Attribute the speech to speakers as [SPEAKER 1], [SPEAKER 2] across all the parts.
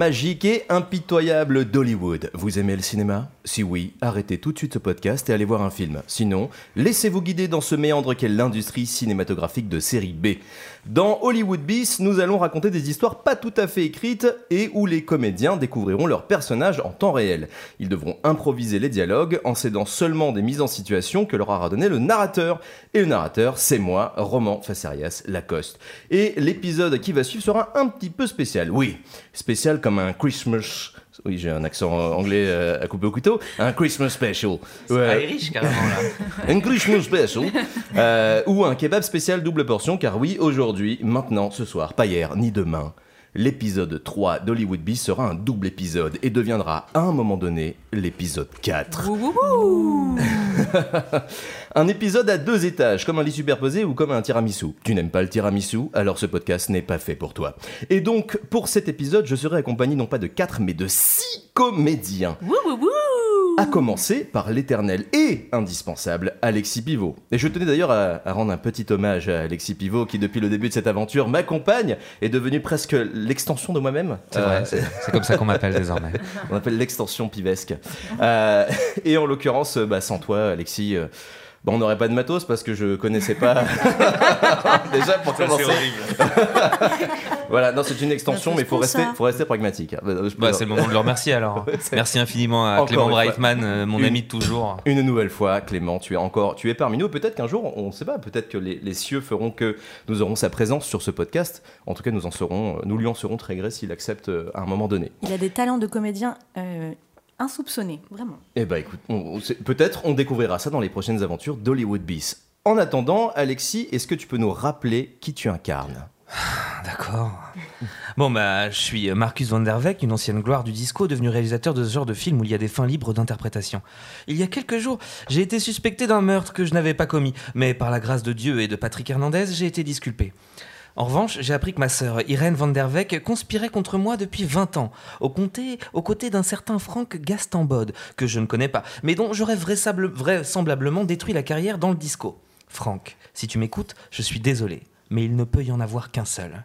[SPEAKER 1] magique et impitoyable d'Hollywood. Vous aimez le cinéma? Si oui, arrêtez tout de suite ce podcast et allez voir un film. Sinon, laissez-vous guider dans ce méandre qu'est l'industrie cinématographique de série B. Dans Hollywood Beast, nous allons raconter des histoires pas tout à fait écrites et où les comédiens découvriront leurs personnages en temps réel. Ils devront improviser les dialogues en s'aidant seulement des mises en situation que leur aura donné le narrateur. Et le narrateur, c'est moi, Roman Facerias Lacoste. Et l'épisode qui va suivre sera un petit peu spécial. Oui, spécial comme un Christmas. Oui, j'ai un accent anglais euh, à couper au couteau. Un Christmas special.
[SPEAKER 2] C'est Irish carrément là.
[SPEAKER 1] Un Christmas special. Euh, ou un kebab spécial double portion, car oui, aujourd'hui, maintenant, ce soir, pas hier, ni demain, l'épisode 3 d'Hollywood Beast sera un double épisode et deviendra à un moment donné l'épisode 4. un épisode à deux étages, comme un lit superposé ou comme un tiramisu. Tu n'aimes pas le tiramisu, alors ce podcast n'est pas fait pour toi. Et donc, pour cet épisode, je serai accompagné non pas de 4 mais de 6 comédiens. À commencer par l'éternel et indispensable Alexis Pivot. Et je tenais d'ailleurs à, à rendre un petit hommage à Alexis Pivot qui, depuis le début de cette aventure, m'accompagne, est devenu presque l'extension de moi-même.
[SPEAKER 2] C'est vrai,
[SPEAKER 1] Euh,
[SPEAKER 2] c'est c'est comme ça qu'on m'appelle désormais.
[SPEAKER 1] on appelle l'extension pivesque. Euh, et en l'occurrence, bah, sans toi, Alexis, euh, bah, on n'aurait pas de matos parce que je connaissais pas. Déjà pour commencer. Voilà, non, c'est une extension, mais faut rester, faut rester pragmatique.
[SPEAKER 2] Bah,
[SPEAKER 1] peux-
[SPEAKER 2] c'est le moment de le remercier alors. Merci infiniment à
[SPEAKER 1] Encore
[SPEAKER 2] Clément. Breitman, euh, mon
[SPEAKER 1] Une-
[SPEAKER 2] ami de toujours.
[SPEAKER 1] Une nouvelle fois, Clément, tu es encore, tu es parmi nous. Peut-être qu'un jour, on ne sait pas, peut-être que les, les cieux feront que nous aurons sa présence sur ce podcast. En tout cas, nous en serons, nous lui en serons très gré s'il accepte euh, à un moment donné.
[SPEAKER 3] Il a des talents de comédien euh, insoupçonnés, vraiment.
[SPEAKER 1] Eh ben écoute, peut-être on découvrira ça dans les prochaines aventures d'Hollywood Beast. En attendant, Alexis, est-ce que tu peux nous rappeler qui tu incarnes?
[SPEAKER 2] D'accord. Bon, bah, je suis Marcus Van der Weck, une ancienne gloire du disco, devenu réalisateur de ce genre de film où il y a des fins libres d'interprétation. Il y a quelques jours, j'ai été suspecté d'un meurtre que je n'avais pas commis, mais par la grâce de Dieu et de Patrick Hernandez, j'ai été disculpé. En revanche, j'ai appris que ma sœur Irène Van der Weck conspirait contre moi depuis 20 ans, au comté, aux côtés d'un certain Frank Gastambode, que je ne connais pas, mais dont j'aurais vraisable- vraisemblablement détruit la carrière dans le disco. Frank, si tu m'écoutes, je suis désolé, mais il ne peut y en avoir qu'un seul.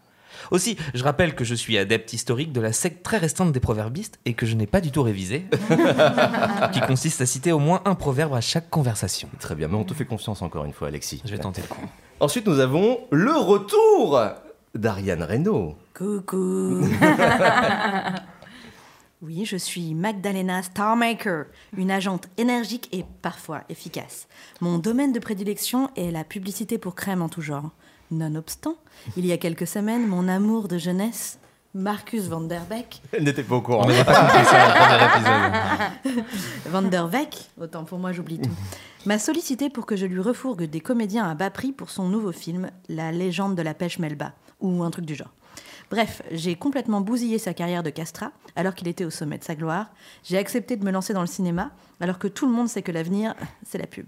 [SPEAKER 2] Aussi, je rappelle que je suis adepte historique de la secte très restreinte des proverbistes et que je n'ai pas du tout révisé, qui consiste à citer au moins un proverbe à chaque conversation.
[SPEAKER 1] Très bien, mais on te fait confiance encore une fois, Alexis.
[SPEAKER 2] Je vais tenter le coup.
[SPEAKER 1] Ensuite, nous avons le retour d'Ariane Reynaud.
[SPEAKER 3] Coucou Oui, je suis Magdalena Starmaker, une agente énergique et parfois efficace. Mon domaine de prédilection est la publicité pour crème en tout genre. Nonobstant, il y a quelques semaines, mon amour de jeunesse, Marcus Van der Beek,
[SPEAKER 1] Elle n'était pas au
[SPEAKER 2] On
[SPEAKER 1] courant.
[SPEAKER 2] n'a pas compris ça dans le premier épisode.
[SPEAKER 3] Van der Beek, autant pour moi j'oublie tout, m'a sollicité pour que je lui refourgue des comédiens à bas prix pour son nouveau film, La légende de la pêche Melba, ou un truc du genre. Bref, j'ai complètement bousillé sa carrière de castrat alors qu'il était au sommet de sa gloire. J'ai accepté de me lancer dans le cinéma alors que tout le monde sait que l'avenir, c'est la pub.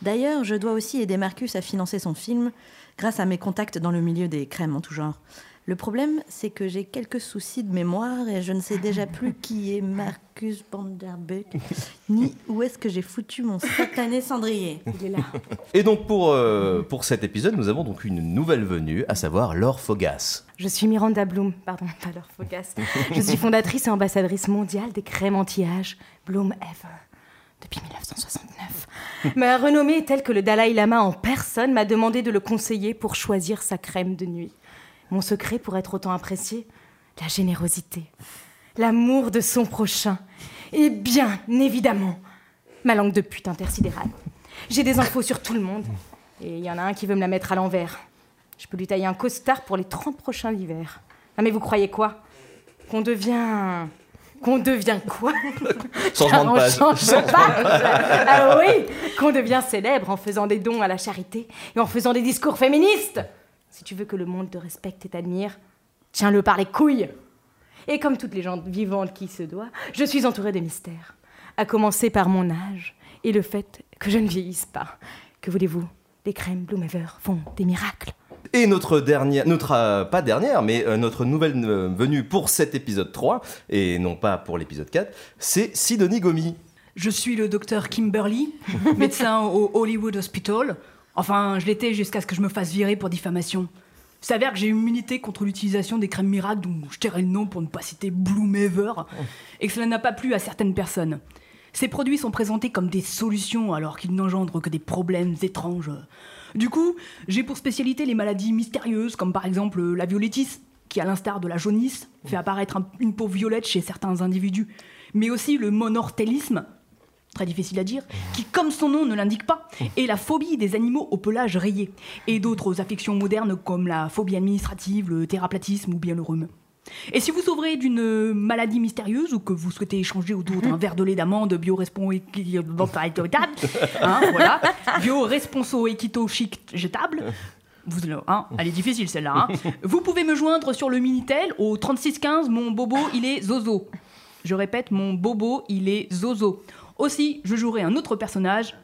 [SPEAKER 3] D'ailleurs, je dois aussi aider Marcus à financer son film grâce à mes contacts dans le milieu des crèmes en tout genre. Le problème, c'est que j'ai quelques soucis de mémoire et je ne sais déjà plus qui est Marcus Van der Beek, ni où est-ce que j'ai foutu mon satané cendrier. Il est là.
[SPEAKER 1] Et donc, pour, euh, pour cet épisode, nous avons donc une nouvelle venue, à savoir Laure Fogas.
[SPEAKER 4] Je suis Miranda Bloom, pardon, pas leur Focas. Je suis fondatrice et ambassadrice mondiale des crèmes anti-âge Bloom Ever depuis 1969. Ma renommée est telle que le Dalai Lama en personne m'a demandé de le conseiller pour choisir sa crème de nuit. Mon secret pour être autant apprécié La générosité, l'amour de son prochain et bien évidemment ma langue de pute intersidérale. J'ai des infos sur tout le monde et il y en a un qui veut me la mettre à l'envers. Je peux lui tailler un costard pour les 30 prochains hivers. Ah mais vous croyez quoi? Qu'on devient... Qu'on devient quoi?
[SPEAKER 1] Changement de page.
[SPEAKER 4] change de page. Ah oui Qu'on devient célèbre en faisant des dons à la charité et en faisant des discours féministes Si tu veux que le monde te respecte et t'admire, tiens-le par les couilles Et comme toutes les gens vivantes qui se doit, je suis entourée de mystères. À commencer par mon âge et le fait que je ne vieillisse pas. Que voulez-vous? Les crèmes Bloomever font des miracles.
[SPEAKER 1] Et notre dernière, notre, euh, pas dernière, mais euh, notre nouvelle euh, venue pour cet épisode 3, et non pas pour l'épisode 4, c'est Sidonie Gomi.
[SPEAKER 5] Je suis le docteur Kimberly, médecin au Hollywood Hospital. Enfin, je l'étais jusqu'à ce que je me fasse virer pour diffamation. S'avère que j'ai immunité contre l'utilisation des crèmes miracles dont je tairai le nom pour ne pas citer Bloomever, et que cela n'a pas plu à certaines personnes. Ces produits sont présentés comme des solutions alors qu'ils n'engendrent que des problèmes étranges. Du coup, j'ai pour spécialité les maladies mystérieuses, comme par exemple la violettis, qui à l'instar de la jaunisse, fait apparaître un- une peau violette chez certains individus, mais aussi le monortellisme, très difficile à dire, qui, comme son nom ne l'indique pas, est la phobie des animaux au pelage rayé, et d'autres affections modernes comme la phobie administrative, le théraplatisme ou bien le rhume. Et si vous souffrez d'une maladie mystérieuse ou que vous souhaitez échanger autour d'un verre de lait d'amande bio-responso hein, voilà, bio-responso équito chic jetable, vous, hein, elle est difficile celle-là. hein. Vous pouvez me joindre sur le Minitel au 3615, mon bobo il est Zozo. Je répète, mon bobo il est Zozo. Aussi, je jouerai un autre personnage,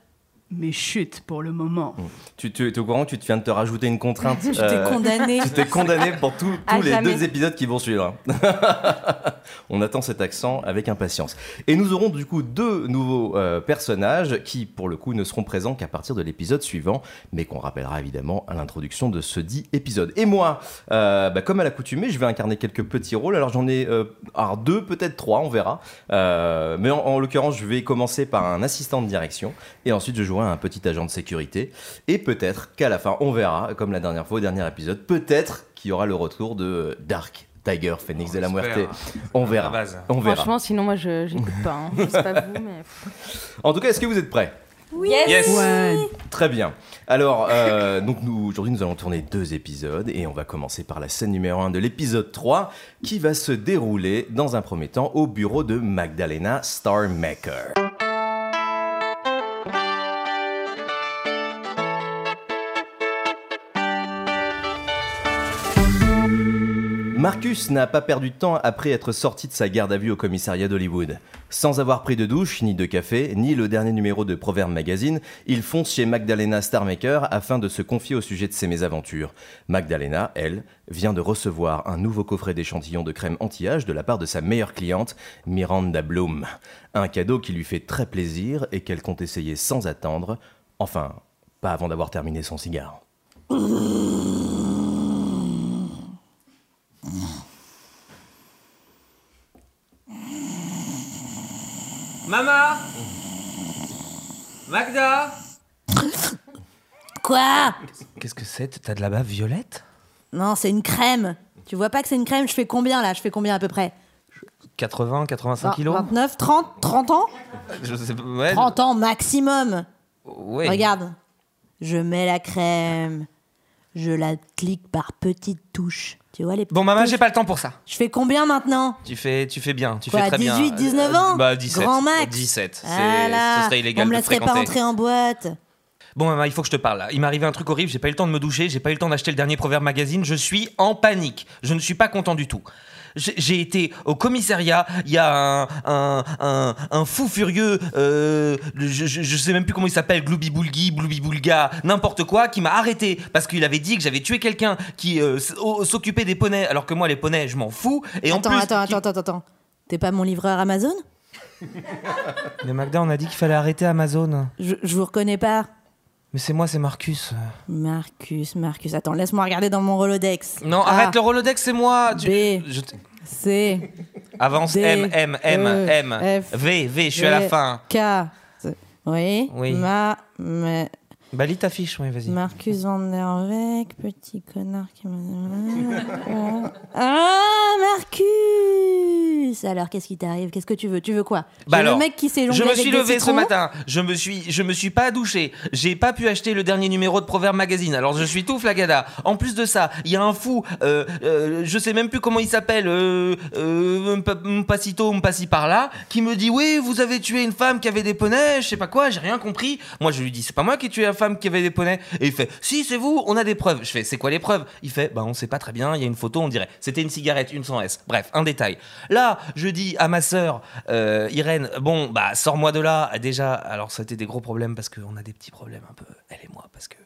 [SPEAKER 5] mais chut pour le moment.
[SPEAKER 1] Tu, tu es au courant que tu te viens de te rajouter une contrainte
[SPEAKER 3] Je t'ai
[SPEAKER 1] euh,
[SPEAKER 3] condamné.
[SPEAKER 1] Tu t'es condamné pour tous les
[SPEAKER 4] jamais.
[SPEAKER 1] deux épisodes qui vont suivre. On attend cet accent avec impatience. Et nous aurons du coup deux nouveaux euh, personnages qui, pour le coup, ne seront présents qu'à partir de l'épisode suivant, mais qu'on rappellera évidemment à l'introduction de ce dit épisode. Et moi, euh, bah, comme à l'accoutumée, je vais incarner quelques petits rôles. Alors j'en ai euh, alors deux, peut-être trois, on verra. Euh, mais en, en l'occurrence, je vais commencer par un assistant de direction et ensuite je jouerai un petit agent de sécurité. Et peut-être qu'à la fin, on verra, comme la dernière fois au dernier épisode, peut-être qu'il y aura le retour de Dark Tiger, Phoenix de la Muerte. On verra. On verra.
[SPEAKER 4] Franchement, sinon, moi, je j'écoute pas. Hein. Je sais pas vous, mais.
[SPEAKER 1] En tout cas, est-ce que vous êtes prêts?
[SPEAKER 2] Yes.
[SPEAKER 5] Ouais.
[SPEAKER 1] Très bien. Alors, euh, donc nous, aujourd'hui, nous allons tourner deux épisodes et on va commencer par la scène numéro 1 de l'épisode 3 qui va se dérouler dans un premier temps au bureau de Magdalena Starmaker. Marcus n'a pas perdu de temps après être sorti de sa garde à vue au commissariat d'Hollywood. Sans avoir pris de douche, ni de café, ni le dernier numéro de Proverbe Magazine, il fonce chez Magdalena Starmaker afin de se confier au sujet de ses mésaventures. Magdalena, elle, vient de recevoir un nouveau coffret d'échantillons de crème anti-âge de la part de sa meilleure cliente, Miranda Bloom. Un cadeau qui lui fait très plaisir et qu'elle compte essayer sans attendre, enfin, pas avant d'avoir terminé son cigare.
[SPEAKER 2] Mama Magda
[SPEAKER 3] Quoi
[SPEAKER 2] Qu'est-ce que c'est T'as de la bave violette
[SPEAKER 3] Non, c'est une crème. Tu vois pas que c'est une crème Je fais combien là? Je fais combien à peu près?
[SPEAKER 2] 80, 85 kilos
[SPEAKER 3] 29, 30, 30 ans?
[SPEAKER 2] Je sais pas. Ouais.
[SPEAKER 3] 30 ans maximum.
[SPEAKER 2] Ouais.
[SPEAKER 3] Regarde, je mets la crème, je la clique par petites touches. Tu vois les petites
[SPEAKER 2] Bon, maman, j'ai pas le temps pour ça.
[SPEAKER 3] Je fais combien maintenant?
[SPEAKER 2] Tu fais, tu fais bien, tu
[SPEAKER 3] Quoi,
[SPEAKER 2] fais très
[SPEAKER 3] 18,
[SPEAKER 2] bien.
[SPEAKER 3] 19
[SPEAKER 2] Euh,
[SPEAKER 3] ans?
[SPEAKER 2] Bah 17.
[SPEAKER 3] Grand max
[SPEAKER 2] 17. C'est-
[SPEAKER 3] Voilà.
[SPEAKER 2] Ce serait illégal
[SPEAKER 3] On me
[SPEAKER 2] de
[SPEAKER 3] laisserait pas entrer en boîte.
[SPEAKER 2] Bon, maman, il faut que je te parle là. Il m'est arrivé un truc horrible, j'ai pas eu le temps de me doucher, j'ai pas eu le temps d'acheter le dernier Proverbe Magazine, je suis en panique. Je ne suis pas content du tout. J'ai été au commissariat, il y a un, un, un, un fou furieux, euh, je, je, je sais même plus comment il s'appelle, Gloubi Boulgi, Bloubi Boulga, n'importe quoi, qui m'a arrêté parce qu'il avait dit que j'avais tué quelqu'un qui euh, s'occupait des poneys, alors que moi les poneys je m'en fous. Et en
[SPEAKER 3] attends,
[SPEAKER 2] plus,
[SPEAKER 3] attends,
[SPEAKER 2] qui-
[SPEAKER 3] attends, attends, attends. T'es pas mon livreur Amazon?
[SPEAKER 2] Mais Magda, on a dit qu'il fallait arrêter Amazon.
[SPEAKER 3] je, je vous reconnais pas.
[SPEAKER 2] Mais c'est moi, c'est Marcus.
[SPEAKER 3] Marcus, Marcus. Attends, laisse-moi regarder dans mon Rolodex.
[SPEAKER 2] Non,
[SPEAKER 3] A,
[SPEAKER 2] arrête le Rolodex, c'est moi. Tu-
[SPEAKER 3] B.
[SPEAKER 2] je t-
[SPEAKER 3] C,
[SPEAKER 2] Avance
[SPEAKER 3] D,
[SPEAKER 2] M, M, M,
[SPEAKER 3] E,
[SPEAKER 2] M.
[SPEAKER 3] F,
[SPEAKER 2] V, V, je suis à la fin.
[SPEAKER 3] K. Oui.
[SPEAKER 2] Oui.
[SPEAKER 3] Ma, ma-
[SPEAKER 2] Bah, lis ta fiche, oui, vas-y.
[SPEAKER 3] Marcus Van der Weck, petit connard qui m'a. Ah, Marcus Alors, qu'est-ce qui t'arrive? Qu'est-ce que tu veux? Tu veux quoi?
[SPEAKER 2] Bah
[SPEAKER 3] le mec qui s'est
[SPEAKER 2] Je me suis levé ce matin. Je me suis, je me suis pas douché. J'ai pas pu acheter le dernier numéro de Proverbe Magazine. Alors je suis tout flagada. En plus de ça, il y a un fou. Euh, euh, je sais même plus comment il s'appelle. Euh, euh, Mpa- Mpacito, Mpassi par là, qui me dit oui, vous avez tué une femme qui avait des poneys. Je sais pas quoi. J'ai rien compris. Moi, je lui dis c'est pas moi qui ai tué la femme qui avait des poneys. Et il fait si c'est vous. On a des preuves. Je fais c'est quoi les preuves? Il fait bah on sait pas très bien. Il y a une photo. On dirait c'était une cigarette, une sans S. Bref, un détail. Là, là, je dis à ma sœur euh, Irène, bon, bah sors-moi de là. Déjà, alors ça a été des gros problèmes parce qu'on a des petits problèmes un peu, elle et moi, parce que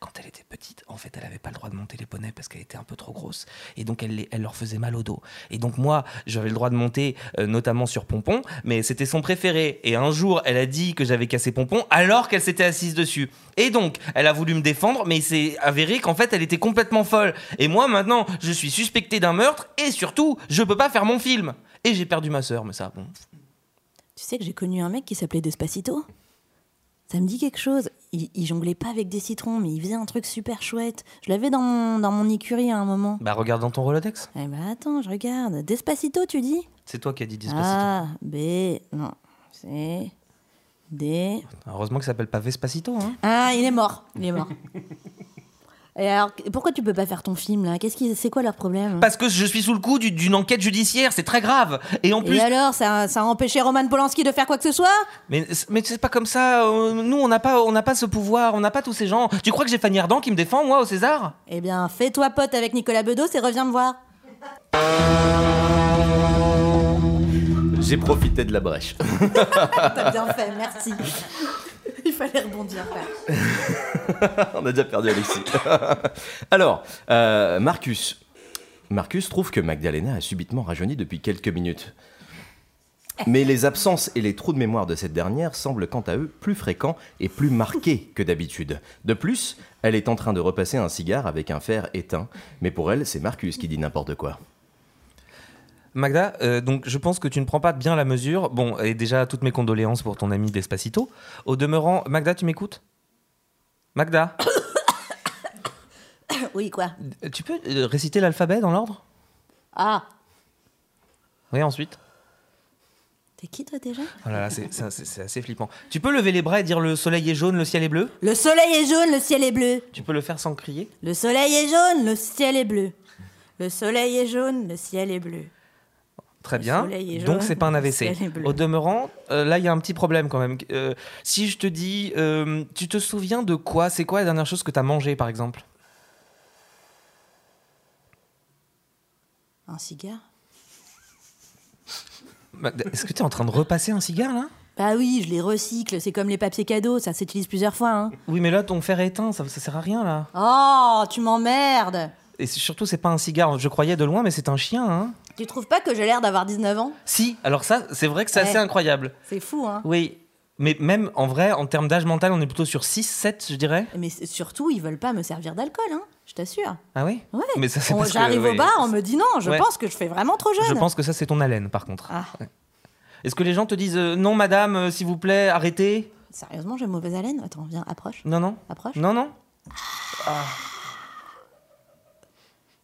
[SPEAKER 2] quand elle était petite, en fait, elle avait pas le droit de monter les poneys parce qu'elle était un peu trop grosse. Et donc, elle, elle leur faisait mal au dos. Et donc, moi, j'avais le droit de monter, euh, notamment sur Pompon, mais c'était son préféré. Et un jour, elle a dit que j'avais cassé Pompon alors qu'elle s'était assise dessus. Et donc, elle a voulu me défendre, mais il s'est avéré qu'en fait, elle était complètement folle. Et moi, maintenant, je suis suspecté d'un meurtre et surtout, je peux pas faire mon film. Et j'ai perdu ma sœur, mais ça, bon.
[SPEAKER 3] Tu sais que j'ai connu un mec qui s'appelait Despacito? Ça me dit quelque chose. Il, il jonglait pas avec des citrons, mais il faisait un truc super chouette. Je l'avais dans mon, dans mon écurie à un moment.
[SPEAKER 2] Bah, regarde dans ton Rolodex.
[SPEAKER 3] Eh ben attends, je regarde. Despacito, tu dis?
[SPEAKER 2] C'est toi qui as dit Despacito.
[SPEAKER 3] A, B, non. C, D.
[SPEAKER 2] Heureusement que ça s'appelle pas Vespacito, hein.
[SPEAKER 3] Ah, il est mort. Il est mort. Et alors, pourquoi tu peux pas faire ton film là? Qu'est-ce qui, c'est quoi leur problème?
[SPEAKER 2] Parce que je suis sous le coup du- d'une enquête judiciaire, c'est très grave. Et en plus,
[SPEAKER 3] Et alors, ça, ça a empêché Roman Polanski de faire quoi que ce soit?
[SPEAKER 2] Mais mais c'est pas comme ça. euh, Nous, on n'a pas, on n'a pas ce pouvoir, on n'a pas tous ces gens. Tu crois que j'ai Fanny Ardant qui me défend, moi, au César?
[SPEAKER 3] Eh bien, fais-toi pote avec Nicolas Bedos et reviens me voir.
[SPEAKER 1] J'ai profité de la brèche.
[SPEAKER 3] T'as bien fait, merci. Il fallait rebondir.
[SPEAKER 1] On a déjà perdu Alexis. Alors, euh, Marcus. Marcus trouve que Magdalena a subitement rajeuni depuis quelques minutes. Mais les absences et les trous de mémoire de cette dernière semblent quant à eux plus fréquents et plus marqués que d'habitude. De plus, elle est en train de repasser un cigare avec un fer éteint, mais pour elle, c'est Marcus qui dit n'importe quoi.
[SPEAKER 2] Magda, euh, donc je pense que tu ne prends pas bien la mesure. Bon, et déjà toutes mes condoléances pour ton ami Despacito. Au demeurant, Magda, tu m'écoutes? Magda,
[SPEAKER 3] Oui, quoi?
[SPEAKER 2] Tu peux euh, réciter l'alphabet dans l'ordre?
[SPEAKER 3] Ah,
[SPEAKER 2] Oui, ensuite.
[SPEAKER 3] t'es qui toi déjà?
[SPEAKER 2] Oh là c'est- c'est assez flippant. Tu peux lever les bras et dire le soleil est jaune, le ciel est bleu?
[SPEAKER 3] Le soleil est jaune, le ciel est bleu.
[SPEAKER 2] Tu peux le faire sans crier?
[SPEAKER 3] Le soleil est jaune, le ciel est bleu. Le soleil est jaune, le ciel est bleu.
[SPEAKER 2] Très bien. Donc c'est pas un AVC. Au demeurant, euh, là il y a un petit problème quand même. Euh, si je te dis, euh, tu te souviens de quoi? C'est quoi la dernière chose que tu as mangé par exemple?
[SPEAKER 3] Un cigare
[SPEAKER 2] Magda, Est-ce que tu es en train de repasser un cigare là?
[SPEAKER 3] Bah oui, je les recycle, c'est comme les papiers cadeaux, ça s'utilise plusieurs fois. Hein.
[SPEAKER 2] Oui, mais là ton fer est éteint, ça, ça sert à rien là.
[SPEAKER 3] Oh, tu m'emmerdes
[SPEAKER 2] Et surtout, c'est pas un cigare. Je croyais de loin, mais c'est un chien. Hein
[SPEAKER 3] Tu trouves pas que j'ai l'air d'avoir 19 ans?
[SPEAKER 2] Si. Alors ça, c'est vrai que c'est
[SPEAKER 3] Ouais.
[SPEAKER 2] assez incroyable.
[SPEAKER 3] C'est fou, hein
[SPEAKER 2] Oui. Mais même en vrai, en termes d'âge mental, on est plutôt sur 6, 7, je dirais.
[SPEAKER 3] Mais surtout, ils veulent pas me servir d'alcool, hein Je t'assure.
[SPEAKER 2] Ah oui?
[SPEAKER 3] Ouais.
[SPEAKER 2] Mais ça, c'est
[SPEAKER 3] J'arrive au
[SPEAKER 2] oui.
[SPEAKER 3] bar, on me dit non, je
[SPEAKER 2] Ouais.
[SPEAKER 3] pense que je fais vraiment trop jeune.
[SPEAKER 2] Je pense que ça, c'est ton haleine, par contre.
[SPEAKER 3] Ah,
[SPEAKER 2] Est-ce que les gens te disent euh, non, madame, euh, s'il vous plaît, arrêtez?
[SPEAKER 3] Sérieusement, j'ai mauvaise haleine? Attends, viens, approche.
[SPEAKER 2] Non, non.
[SPEAKER 3] Approche.
[SPEAKER 2] Non, non.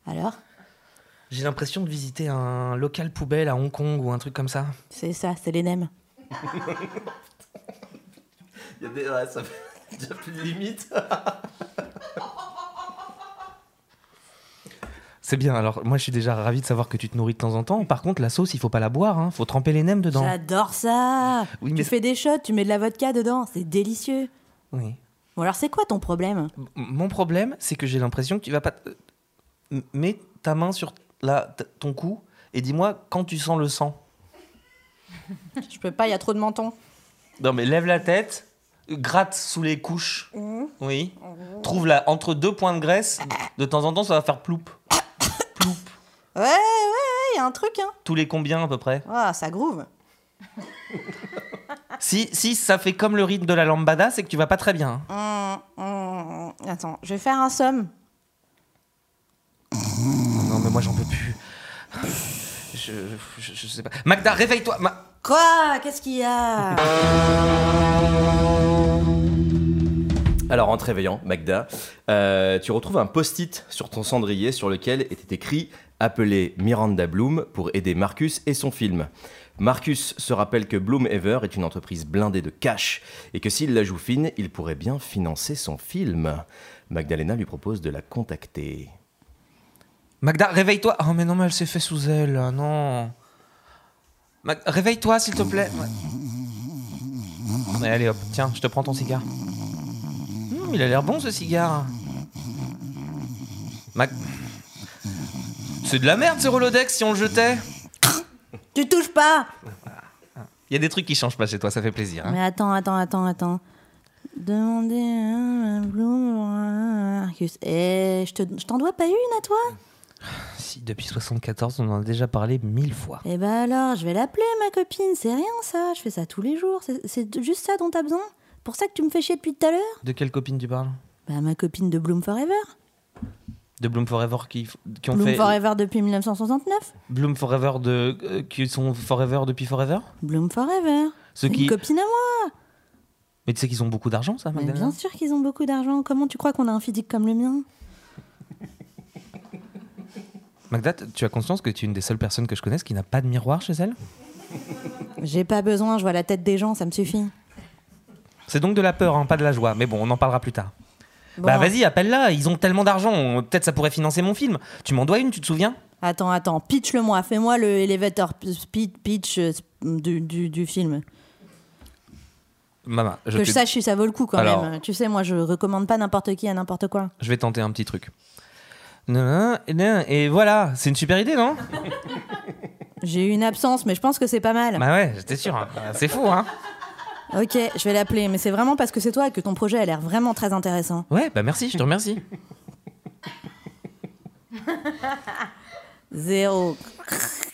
[SPEAKER 3] Alors?
[SPEAKER 2] J'ai l'impression de visiter un local poubelle à Hong Kong ou un truc comme ça.
[SPEAKER 3] C'est ça, c'est les nems.
[SPEAKER 1] Il y a des... ouais, ça fait déjà plus de limite.
[SPEAKER 2] C'est bien, alors moi je suis déjà ravi de savoir que tu te nourris de temps en temps. Par contre, la sauce, il faut pas la boire, hein. faut tremper les nems dedans.
[SPEAKER 3] J'adore ça
[SPEAKER 2] Oui,
[SPEAKER 3] Tu fais des shots, tu mets de la vodka dedans, c'est délicieux.
[SPEAKER 2] Oui.
[SPEAKER 3] Bon alors c'est quoi ton problème?
[SPEAKER 2] M- Mon problème, c'est que j'ai l'impression que tu vas pas. Mets ta main sur la, t- ton cou et dis-moi quand tu sens le sang.
[SPEAKER 3] Je peux pas, il y a trop de menton.
[SPEAKER 2] Non, mais lève la tête, gratte sous les couches. Oui. Trouve là, entre deux points de graisse, de temps en temps, ça va faire ploup. Ploup.
[SPEAKER 3] Ouais, ouais, ouais, il y a un truc, hein.
[SPEAKER 2] Tous les combien à peu près?
[SPEAKER 3] Ah, ça groove.
[SPEAKER 2] si, si ça fait comme le rythme de la lambada, c'est que tu vas pas très bien. hein.
[SPEAKER 3] Hum. Attends, je vais faire un somme.
[SPEAKER 2] Non, mais moi j'en peux plus. Je, je, je sais pas. Magda, réveille-toi. Ma-
[SPEAKER 3] Quoi? Qu'est-ce qu'il y a?
[SPEAKER 1] Alors en te réveillant, Magda, euh, tu retrouves un post-it sur ton cendrier sur lequel était écrit Appelez Miranda Bloom pour aider Marcus et son film. Marcus se rappelle que Bloom Ever est une entreprise blindée de cash et que s'il la joue fine, il pourrait bien financer son film. Magdalena lui propose de la contacter.
[SPEAKER 2] Magda, réveille-toi. Oh, mais non, mais elle s'est fait sous elle, non. Mag- réveille-toi, s'il te plaît. Ouais. Mais allez, hop, tiens, je te prends ton cigare. Hum, il a l'air bon, ce cigare. Mag... C'est de la merde, ce Rolodex, si on le jetait.
[SPEAKER 3] Tu touches pas
[SPEAKER 2] Il y a des trucs qui changent pas chez toi, ça fait plaisir. hein.
[SPEAKER 3] Mais attends, attends, attends, attends. Demandez un Bloom Marcus. Eh, je t'en dois pas une à toi
[SPEAKER 2] Si, depuis 74, on en a déjà parlé mille fois.
[SPEAKER 3] Eh ben alors, je vais l'appeler ma copine. C'est rien ça, je fais ça tous les jours. C'est- juste ça dont t'as besoin? Pour ça que tu me fais chier depuis tout à l'heure?
[SPEAKER 2] De quelle copine tu parles?
[SPEAKER 3] Bah ma copine de Bloom Forever.
[SPEAKER 2] De Bloom Forever qui, qui ont
[SPEAKER 3] Bloom
[SPEAKER 2] fait.
[SPEAKER 3] Forever depuis 1969.
[SPEAKER 2] Bloom Forever de. euh, qui sont Forever depuis Forever?
[SPEAKER 3] Bloom Forever.
[SPEAKER 2] Ceux
[SPEAKER 3] C'est
[SPEAKER 2] qui.
[SPEAKER 3] une copine à moi.
[SPEAKER 2] Mais tu sais qu'ils ont beaucoup d'argent, ça, Magdalena
[SPEAKER 3] bien sûr qu'ils ont beaucoup d'argent. Comment tu crois qu'on a un physique comme le mien?
[SPEAKER 2] Magda, tu as conscience que tu es une des seules personnes que je connaisse qui n'a pas de miroir chez elle?
[SPEAKER 3] J'ai pas besoin, je vois la tête des gens, ça me suffit.
[SPEAKER 2] C'est donc de la peur, hein, pas de la joie. Mais bon, on en parlera plus tard.
[SPEAKER 3] Bon,
[SPEAKER 2] Bah vas-y, appelle-la, ils ont tellement d'argent, peut-être ça pourrait financer mon film. Tu m'en dois une, tu te souviens?
[SPEAKER 3] Attends, attends, pitch-le-moi, fais-moi le elevator speed pitch euh, du, du, du film.
[SPEAKER 2] Maman, je,
[SPEAKER 3] que je sache si ça vaut le coup quand
[SPEAKER 2] Alors.
[SPEAKER 3] même. Tu sais, moi je recommande pas n'importe qui à n'importe quoi.
[SPEAKER 2] je vais tenter un petit truc. Et voilà, c'est une super idée, non
[SPEAKER 3] J'ai eu une absence, mais je pense que c'est pas mal.
[SPEAKER 2] Bah ouais, j'étais sûr. hein. C'est fou, hein
[SPEAKER 3] Ok, je vais l'appeler, mais c'est vraiment parce que c'est toi que ton projet a l'air vraiment très intéressant.
[SPEAKER 2] Ouais, bah merci, je te remercie.
[SPEAKER 3] Zéro.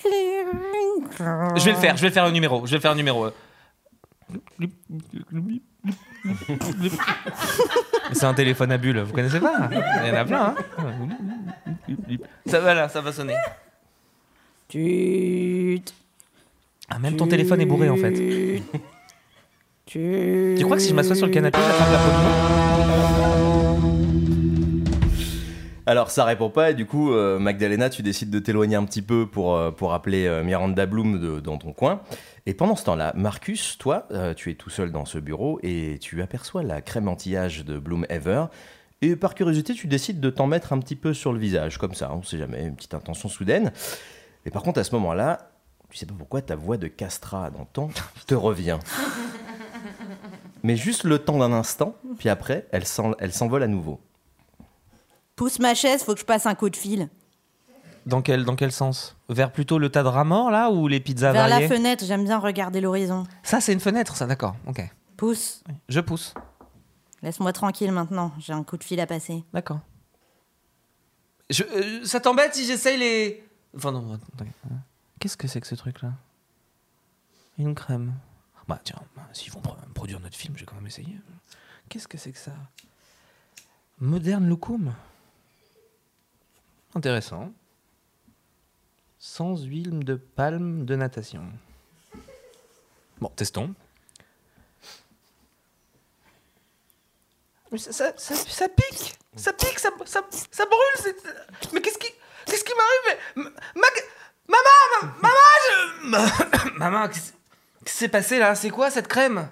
[SPEAKER 2] Je vais le faire, je vais le faire le numéro, je vais le faire le numéro. C'est un téléphone à bulle, vous connaissez pas Il y en a plein, hein Ça va là, ça va sonner.
[SPEAKER 3] Tut.
[SPEAKER 2] Ah, même ton téléphone est bourré en fait.
[SPEAKER 3] Tu
[SPEAKER 2] Tu crois que si je m'assois sur le canapé, j'attrape la de
[SPEAKER 1] Alors ça répond pas et du coup euh, Magdalena tu décides de t'éloigner un petit peu pour, euh, pour appeler euh, Miranda Bloom de- dans ton coin. Et pendant ce temps-là, Marcus, toi, euh, tu es tout seul dans ce bureau et tu aperçois la crème anti-âge de Bloom Ever. Et par curiosité, tu décides de t'en mettre un petit peu sur le visage, comme ça, on sait jamais, une petite intention soudaine. Et par contre, à ce moment-là, tu sais pas pourquoi ta voix de Castra d'antan te revient. Mais juste le temps d'un instant, puis après, elle s'en- elle s'envole à nouveau.
[SPEAKER 3] Pousse ma chaise, faut que je passe un coup de fil.
[SPEAKER 2] Dans quel, dans quel sens? Vers plutôt le tas de rats morts là ou les pizzas
[SPEAKER 3] Vers la
[SPEAKER 2] variées?
[SPEAKER 3] fenêtre, j'aime bien regarder l'horizon.
[SPEAKER 2] Ça c'est une fenêtre, ça d'accord. Ok.
[SPEAKER 3] Pousse.
[SPEAKER 2] Je pousse.
[SPEAKER 3] Laisse-moi tranquille maintenant, j'ai un coup de fil à passer.
[SPEAKER 2] D'accord. Je, euh, ça t'embête si j'essaye les. Enfin non. attendez. Qu'est-ce que c'est que ce truc là Une crème. Bah tiens, bah, s'ils vont pro- produire notre film, j'ai quand même essayé. Qu'est-ce que c'est que ça? Moderne Loukoum? Intéressant. Sans huile de palme de natation. Bon, testons. Mais ça, ça, ça, ça pique Ça pique, ça, ça, ça brûle Mais qu'est-ce qui, qu'est-ce qui m'arrive ma- ma- Maman ma- Maman je... Maman, qu'est-ce qu'est-ce qui s'est passé là? C'est quoi cette crème?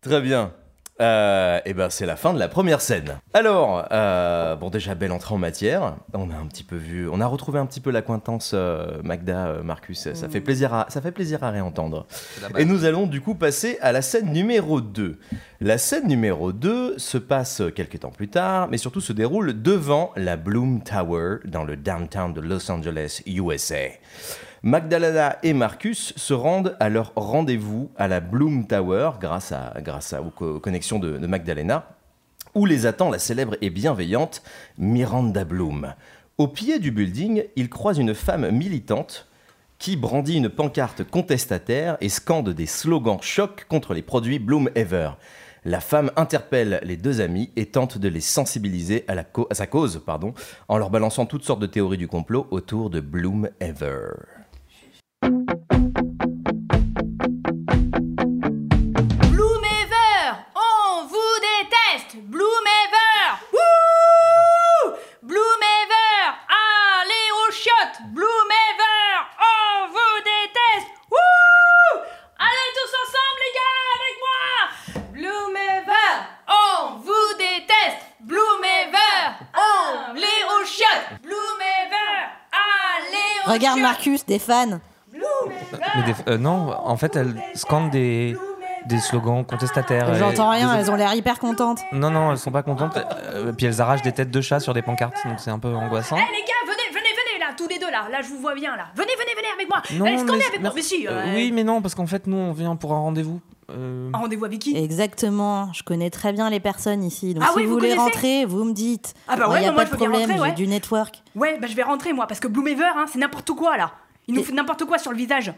[SPEAKER 1] Très bien. Euh, et ben c'est la fin de la première scène. Alors, euh, bon déjà belle entrée en matière. On a un petit peu vu, on a retrouvé un petit peu l'acquaintance euh, Magda euh, Marcus. Ça fait plaisir à, ça fait plaisir à réentendre. Et nous allons du coup passer à la scène numéro 2. La scène numéro 2 se passe quelques temps plus tard, mais surtout se déroule devant la Bloom Tower dans le downtown de Los Angeles, USA. Magdalena et Marcus se rendent à leur rendez-vous à la Bloom Tower grâce, à, aux, co- aux connexions de, Magdalena, où les attend la célèbre et bienveillante Miranda Bloom. Au pied du building, ils croisent une femme militante qui brandit une pancarte contestataire et scande des slogans chocs contre les produits Bloom Ever. La femme interpelle les deux amis et tente de les sensibiliser à, à sa cause pardon, en leur balançant toutes sortes de théories du complot autour de Bloom Ever.
[SPEAKER 3] Regarde. Marcus, des fans.
[SPEAKER 2] Mais des- euh, non, en fait, elle scande des, des slogans contestataires.
[SPEAKER 3] J'entends
[SPEAKER 2] et
[SPEAKER 3] rien,
[SPEAKER 2] des-
[SPEAKER 3] elles ont l'air hyper contentes.
[SPEAKER 2] Non, non, elles sont pas contentes. Euh, puis elles arrachent des têtes de chat sur des pancartes, donc c'est un peu angoissant.
[SPEAKER 5] Eh les gars, venez, venez, venez là, tous les deux là. Là, je vous vois bien là. Venez, venez, venez avec moi.
[SPEAKER 2] Non, mais-
[SPEAKER 5] avec moi. Mais si.
[SPEAKER 2] Euh,
[SPEAKER 5] euh,
[SPEAKER 2] oui, mais non, parce qu'en fait, nous, on vient pour un rendez-vous. Euh,
[SPEAKER 5] un Rendez-vous avec qui
[SPEAKER 3] Exactement, je connais très bien les personnes ici. Donc
[SPEAKER 5] Ah
[SPEAKER 3] si
[SPEAKER 5] oui,
[SPEAKER 3] vous,
[SPEAKER 5] vous
[SPEAKER 3] voulez rentrer, vous me dites.
[SPEAKER 5] Ah bah
[SPEAKER 3] Il
[SPEAKER 5] ouais,
[SPEAKER 3] n'y a
[SPEAKER 5] bah moi,
[SPEAKER 3] pas
[SPEAKER 5] je
[SPEAKER 3] de problème,
[SPEAKER 5] rentrer,
[SPEAKER 3] j'ai
[SPEAKER 5] ouais.
[SPEAKER 3] du network.
[SPEAKER 5] Ouais, bah je vais rentrer moi parce que Bloomever, hein, c'est n'importe quoi là. Il nous
[SPEAKER 3] Et-
[SPEAKER 5] fait n'importe quoi sur le visage.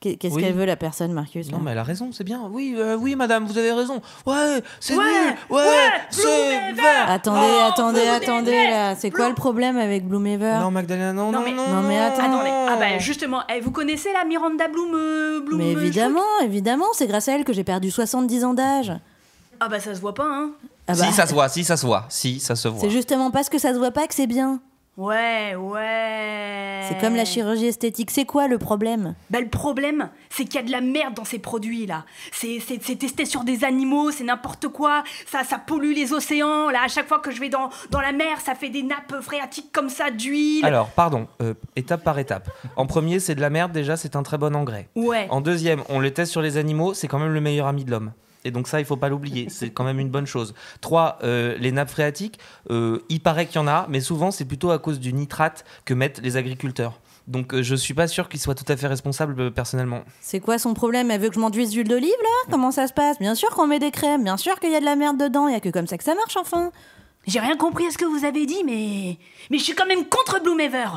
[SPEAKER 3] Qu'est- Qu'est-ce
[SPEAKER 2] Oui.
[SPEAKER 3] qu'elle veut la personne, Marcus
[SPEAKER 2] Non, mais elle a raison, c'est bien. Oui, euh, oui, madame, vous avez raison. Ouais, c'est
[SPEAKER 5] Ouais,
[SPEAKER 2] nul. Ouais,
[SPEAKER 5] ouais,
[SPEAKER 2] c'est vert.
[SPEAKER 3] Attendez,
[SPEAKER 5] Oh,
[SPEAKER 3] attendez, attendez là. C'est quoi le problème avec Bloomever
[SPEAKER 2] Non, Magdalena, non,
[SPEAKER 5] Non,
[SPEAKER 2] non,
[SPEAKER 5] mais-
[SPEAKER 2] non.
[SPEAKER 3] Non, mais attends.
[SPEAKER 5] Attendez, ah bah justement, eh, vous connaissez la Miranda Bloom, euh, Bloom
[SPEAKER 3] Mais
[SPEAKER 5] euh,
[SPEAKER 3] évidemment, évidemment, c'est grâce à elle que j'ai perdu 70 ans d'âge.
[SPEAKER 5] Ah bah ça se voit pas, hein.
[SPEAKER 3] Ah bah,
[SPEAKER 2] Si, ça se voit, si, ça se voit. Si, ça se voit.
[SPEAKER 3] c'est justement parce que ça se voit pas que c'est bien.
[SPEAKER 5] Ouais, ouais.
[SPEAKER 3] C'est comme la chirurgie esthétique. C'est quoi le problème?
[SPEAKER 5] Bah le problème, c'est qu'il y a de la merde dans ces produits là. C'est c'est- c'est testé sur des animaux, c'est n'importe quoi. Ça, ça pollue les océans. Là, à chaque fois que je vais dans, dans la mer, ça fait des nappes phréatiques comme ça d'huile.
[SPEAKER 2] Alors, pardon, euh, étape par étape. En premier, c'est de la merde, déjà, c'est un très bon engrais.
[SPEAKER 5] Ouais.
[SPEAKER 2] En deuxième, on le teste sur les animaux, c'est quand même le meilleur ami de l'homme. Et donc ça, il faut pas l'oublier, c'est quand même une bonne chose. Trois, euh, les nappes phréatiques, euh, il paraît qu'il y en a, mais souvent c'est plutôt à cause du nitrate que mettent les agriculteurs. Donc euh, je suis pas sûr qu'il soit tout à fait responsable euh, personnellement.
[SPEAKER 3] C'est quoi son problème? Elle veut que je m'enduise d'huile d'olive là? Comment ça se passe? Bien sûr qu'on met des crèmes, bien sûr qu'il y a de la merde dedans, il y a que comme ça que ça marche enfin.
[SPEAKER 5] J'ai rien compris à ce que vous avez dit, mais. Mais je suis quand même contre Bloomever.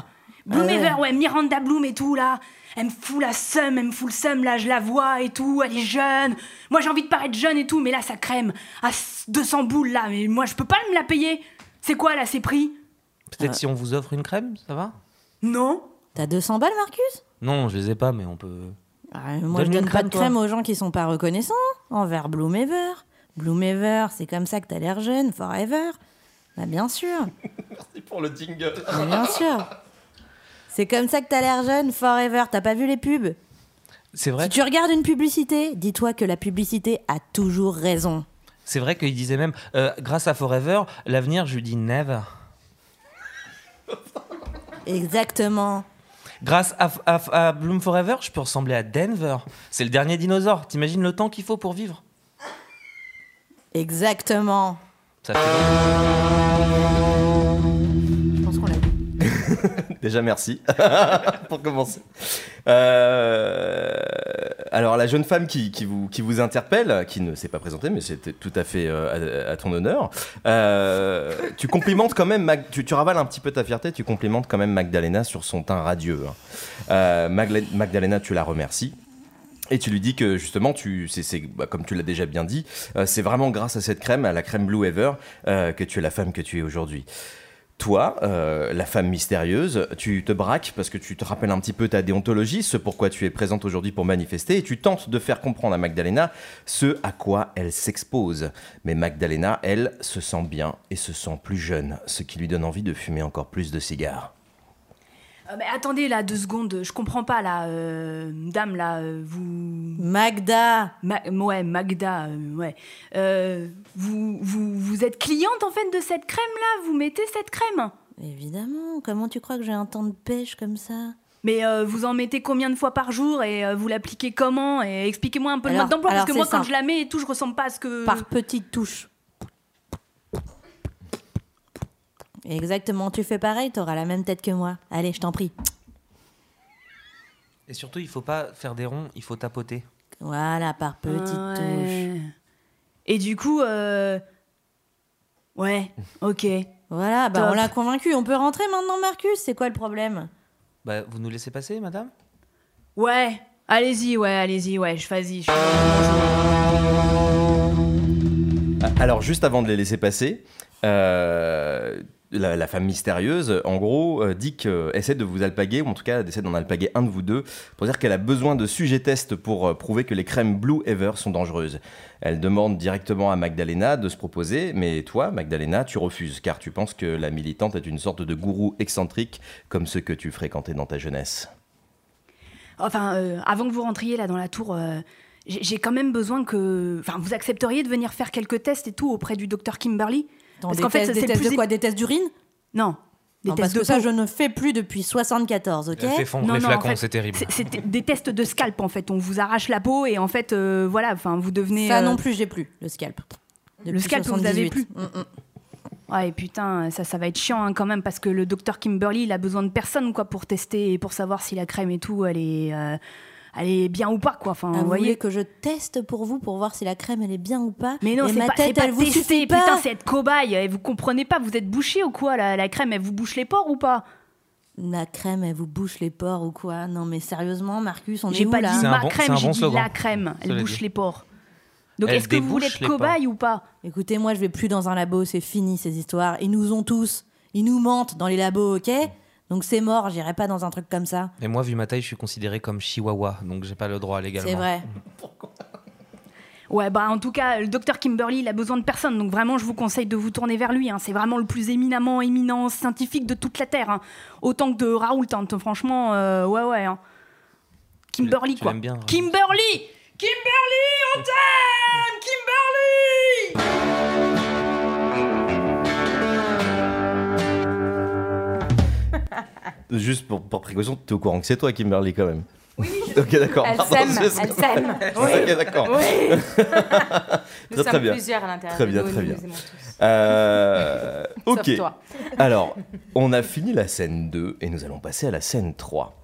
[SPEAKER 3] Ah ouais.
[SPEAKER 5] ouais, Miranda Bloom et tout, là. Elle me fout la seum, elle me fout le seum, là, je la vois et tout, elle est jeune. Moi, j'ai envie de paraître jeune et tout, mais là, ça crème. À 200 boules, là, mais moi, je peux pas me la payer. C'est quoi, là, ces prix?
[SPEAKER 2] Peut-être si on vous offre une crème, ça va?
[SPEAKER 5] Non
[SPEAKER 3] T'as 200 balles, Marcus?
[SPEAKER 2] Non, je les ai pas, mais on peut.
[SPEAKER 3] Ah, Moi, je
[SPEAKER 2] Donne-lui
[SPEAKER 3] donne
[SPEAKER 2] une
[SPEAKER 3] pas
[SPEAKER 2] crème,
[SPEAKER 3] de
[SPEAKER 2] toi.
[SPEAKER 3] crème aux gens qui sont pas reconnaissants envers Bloomever. Bloomever, c'est comme ça que t'as l'air jeune, forever. Bah, bien sûr,
[SPEAKER 1] Merci pour le jingle.
[SPEAKER 3] bah, bien sûr. C'est comme ça que t'as l'air jeune, forever. T'as pas vu les pubs
[SPEAKER 2] C'est vrai.
[SPEAKER 3] Si tu regardes une publicité, dis-toi que la publicité a toujours raison.
[SPEAKER 2] C'est vrai qu'il disait même, euh, grâce à Forever, l'avenir, je lui dis never.
[SPEAKER 3] Exactement.
[SPEAKER 2] Grâce à, à- à Bloom Forever, je peux ressembler à Denver. C'est le dernier dinosaure. T'imagines le temps qu'il faut pour vivre
[SPEAKER 3] Exactement.
[SPEAKER 2] Ça fait-
[SPEAKER 1] Déjà, merci pour commencer. Euh, alors, la jeune femme qui, vous, interpelle, qui ne s'est pas présentée, mais c'était tout à fait euh, à, ton honneur, euh, tu complimentes quand même, tu, ravales un petit peu ta fierté, tu complimentes quand même Magdalena sur son teint radieux. hein. Magdalena, tu la remercies. Et tu lui dis que justement, bah, comme tu l'as déjà bien dit, c'est vraiment grâce à cette crème, à la crème Blue Ever, que tu es la femme que tu es aujourd'hui. Toi, euh, la femme mystérieuse, tu te braques parce que tu te rappelles un petit peu ta déontologie, ce pourquoi tu es présente aujourd'hui pour manifester, et tu tentes de faire comprendre à Magdalena ce à quoi elle s'expose. Mais Magdalena, elle, se sent bien et se sent plus jeune, ce qui lui donne envie de fumer encore plus de cigares.
[SPEAKER 5] Euh, Mais attendez, là, deux secondes, je comprends pas, là. euh, dame, là, euh, vous.
[SPEAKER 3] Magda
[SPEAKER 5] Ma- ouais, Magda, ouais. Vous, vous, vous êtes cliente en fait de cette crème là? Vous mettez cette crème?
[SPEAKER 3] Évidemment, comment tu crois que j'ai un temps de pêche comme ça?
[SPEAKER 5] Mais euh, vous en mettez combien de fois par jour et euh, vous l'appliquez comment? Et expliquez-moi un peu le mode d'emploi parce que moi quand je la mets et tout, je ressemble pas à ce que.
[SPEAKER 3] Par petites touches. Exactement, tu fais pareil, t'auras la même tête que moi. Allez, je t'en prie.
[SPEAKER 2] Et surtout, il faut pas faire des ronds, il faut tapoter.
[SPEAKER 3] Voilà, par petites
[SPEAKER 5] Ah
[SPEAKER 3] touches.
[SPEAKER 5] Et du coup, euh... ouais, ok.
[SPEAKER 3] Voilà, bah
[SPEAKER 5] Top.
[SPEAKER 3] on l'a convaincu. On peut rentrer maintenant, Marcus C'est quoi le problème?
[SPEAKER 2] Bah, vous nous laissez passer, madame?
[SPEAKER 5] Ouais, allez-y, ouais, allez-y, ouais, je vas-y. je-
[SPEAKER 1] Alors, juste avant de les laisser passer, euh, la, femme mystérieuse, en gros, euh, dit que, essaie de vous alpaguer, ou en tout cas, essaie d'en alpaguer un de vous deux, pour dire qu'elle a besoin de sujets tests pour euh, prouver que les crèmes Blue Ever sont dangereuses. Elle demande directement à Magdalena de se proposer, mais toi, Magdalena, tu refuses, car tu penses que la militante est une sorte de gourou excentrique, comme ceux que tu fréquentais dans ta jeunesse.
[SPEAKER 5] Enfin, euh, avant que vous rentriez là dans la tour, euh, j'ai quand même besoin que. Enfin, vous accepteriez de venir faire quelques tests et tout auprès du docteur Kimberly?
[SPEAKER 3] Attends,
[SPEAKER 5] Parce
[SPEAKER 3] des
[SPEAKER 5] qu'en fait,
[SPEAKER 3] tests,
[SPEAKER 5] c'est
[SPEAKER 3] des
[SPEAKER 5] le
[SPEAKER 3] tests
[SPEAKER 5] plus
[SPEAKER 3] de quoi? Des tests d'urine?
[SPEAKER 5] Non. Des
[SPEAKER 3] Non,
[SPEAKER 5] tests
[SPEAKER 3] parce
[SPEAKER 5] de
[SPEAKER 3] que ça,
[SPEAKER 5] peau.
[SPEAKER 3] je ne fais plus depuis 74, ok?
[SPEAKER 2] Elle fait fondre
[SPEAKER 5] Non,
[SPEAKER 2] les
[SPEAKER 5] non, en
[SPEAKER 2] flacons,
[SPEAKER 5] fait,
[SPEAKER 2] c'est terrible.
[SPEAKER 5] C'est des tests de scalp en fait. On vous arrache la peau et en fait, euh, voilà, enfin, vous devenez.
[SPEAKER 3] Ça
[SPEAKER 5] euh,
[SPEAKER 3] non plus, j'ai plus, le scalp. Depuis
[SPEAKER 5] scalp, vous avez
[SPEAKER 3] 78.
[SPEAKER 5] plus
[SPEAKER 3] Mm, mm.
[SPEAKER 5] Ouais, putain, ça, ça va être chiant hein, quand même parce que le docteur Kimberly, il a besoin de personne quoi pour tester et pour savoir si la crème et tout, elle est, euh, elle est bien ou pas quoi. Enfin,
[SPEAKER 3] Ah,
[SPEAKER 5] vous voyez.
[SPEAKER 3] que je teste pour vous pour voir si la crème elle est bien ou pas
[SPEAKER 5] Mais non, c'est
[SPEAKER 3] ma
[SPEAKER 5] pas,
[SPEAKER 3] tête
[SPEAKER 5] pas
[SPEAKER 3] elle vous suffit pas
[SPEAKER 5] putain, c'est être cobaye. Et vous comprenez pas, vous êtes bouché ou quoi la, la crème, elle vous bouche les pores ou pas?
[SPEAKER 3] La crème elle vous bouche les pores ou quoi? Non mais sérieusement Marcus, on est
[SPEAKER 5] J'ai
[SPEAKER 3] où
[SPEAKER 5] pas
[SPEAKER 3] là?
[SPEAKER 5] Dit
[SPEAKER 2] C'est un
[SPEAKER 5] ma
[SPEAKER 2] bon-
[SPEAKER 5] crème, j'ai
[SPEAKER 2] bon
[SPEAKER 5] dit
[SPEAKER 2] slogan.
[SPEAKER 5] la crème. Elle bouche
[SPEAKER 2] dit.
[SPEAKER 5] les pores. Donc est-ce que vous voulez être cobaye ou pas?
[SPEAKER 3] Écoutez, moi je vais plus dans un labo, c'est fini ces histoires. Ils nous ont tous. Ils nous mentent dans les labos, ok? Donc c'est mort, j'irai pas dans un truc comme ça.
[SPEAKER 2] Et moi, vu ma taille, je suis considéré comme chihuahua, donc j'ai pas le droit légalement.
[SPEAKER 3] C'est vrai.
[SPEAKER 5] Ouais, bah en tout cas, le docteur Kimberly, il a besoin de personne, donc vraiment, je vous conseille de vous tourner vers lui. hein. C'est vraiment le plus éminemment éminent scientifique de toute la Terre. hein. Autant que de Raoult, hein. franchement, euh, ouais, ouais. hein. Kimberly,
[SPEAKER 2] tu
[SPEAKER 5] quoi.
[SPEAKER 2] bien.
[SPEAKER 5] Kimberly Kimberly, on t'aime Kimberly
[SPEAKER 1] Juste pour, pour précaution, t'es au courant que c'est toi, Kimberly, quand même. Oui, Ok, d'accord.
[SPEAKER 4] Elle
[SPEAKER 1] Pardon,
[SPEAKER 4] s'aime,
[SPEAKER 1] c'est-
[SPEAKER 4] elle s'aime.
[SPEAKER 1] Ok, d'accord.
[SPEAKER 4] Oui. Nous
[SPEAKER 1] Très,
[SPEAKER 4] sommes
[SPEAKER 1] très bien.
[SPEAKER 4] plusieurs à l'intérieur.
[SPEAKER 1] Très bien,
[SPEAKER 4] nous,
[SPEAKER 1] très
[SPEAKER 4] nous
[SPEAKER 1] bien.
[SPEAKER 4] nous.
[SPEAKER 1] Euh, ok.
[SPEAKER 4] Sauf toi.
[SPEAKER 1] Alors, on a fini la scène 2 et nous allons passer à la scène 3.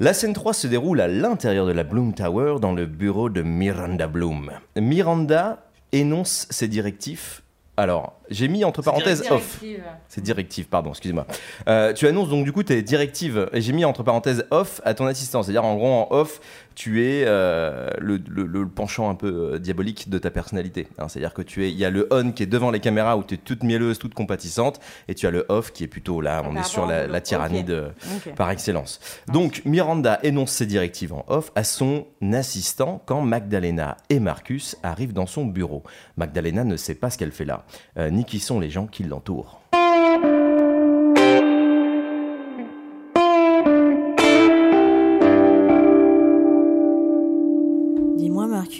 [SPEAKER 1] La scène 3 se déroule à l'intérieur de la Bloom Tower dans le bureau de Miranda Bloom. Miranda énonce ses directives. Alors, j'ai mis entre parenthèses off. C'est directive, pardon, excuse-moi. Euh, tu annonces donc du coup tes directives, et j'ai mis entre parenthèses off à ton assistant. C'est-à-dire en gros en off, tu es euh, le, le- le penchant un peu euh, diabolique de ta personnalité. hein. C'est-à-dire que tu es, il y a le on qui est devant les caméras où tu es toute mielleuse, toute compatissante, et tu as le off qui est plutôt là, on
[SPEAKER 4] Par
[SPEAKER 1] est sur la, tyrannie de, par excellence. Donc Miranda énonce ses directives en off à son assistant quand Magdalena et Marcus arrivent dans son bureau. Magdalena ne sait pas ce qu'elle fait là, euh, ni qui sont les gens qui l'entourent.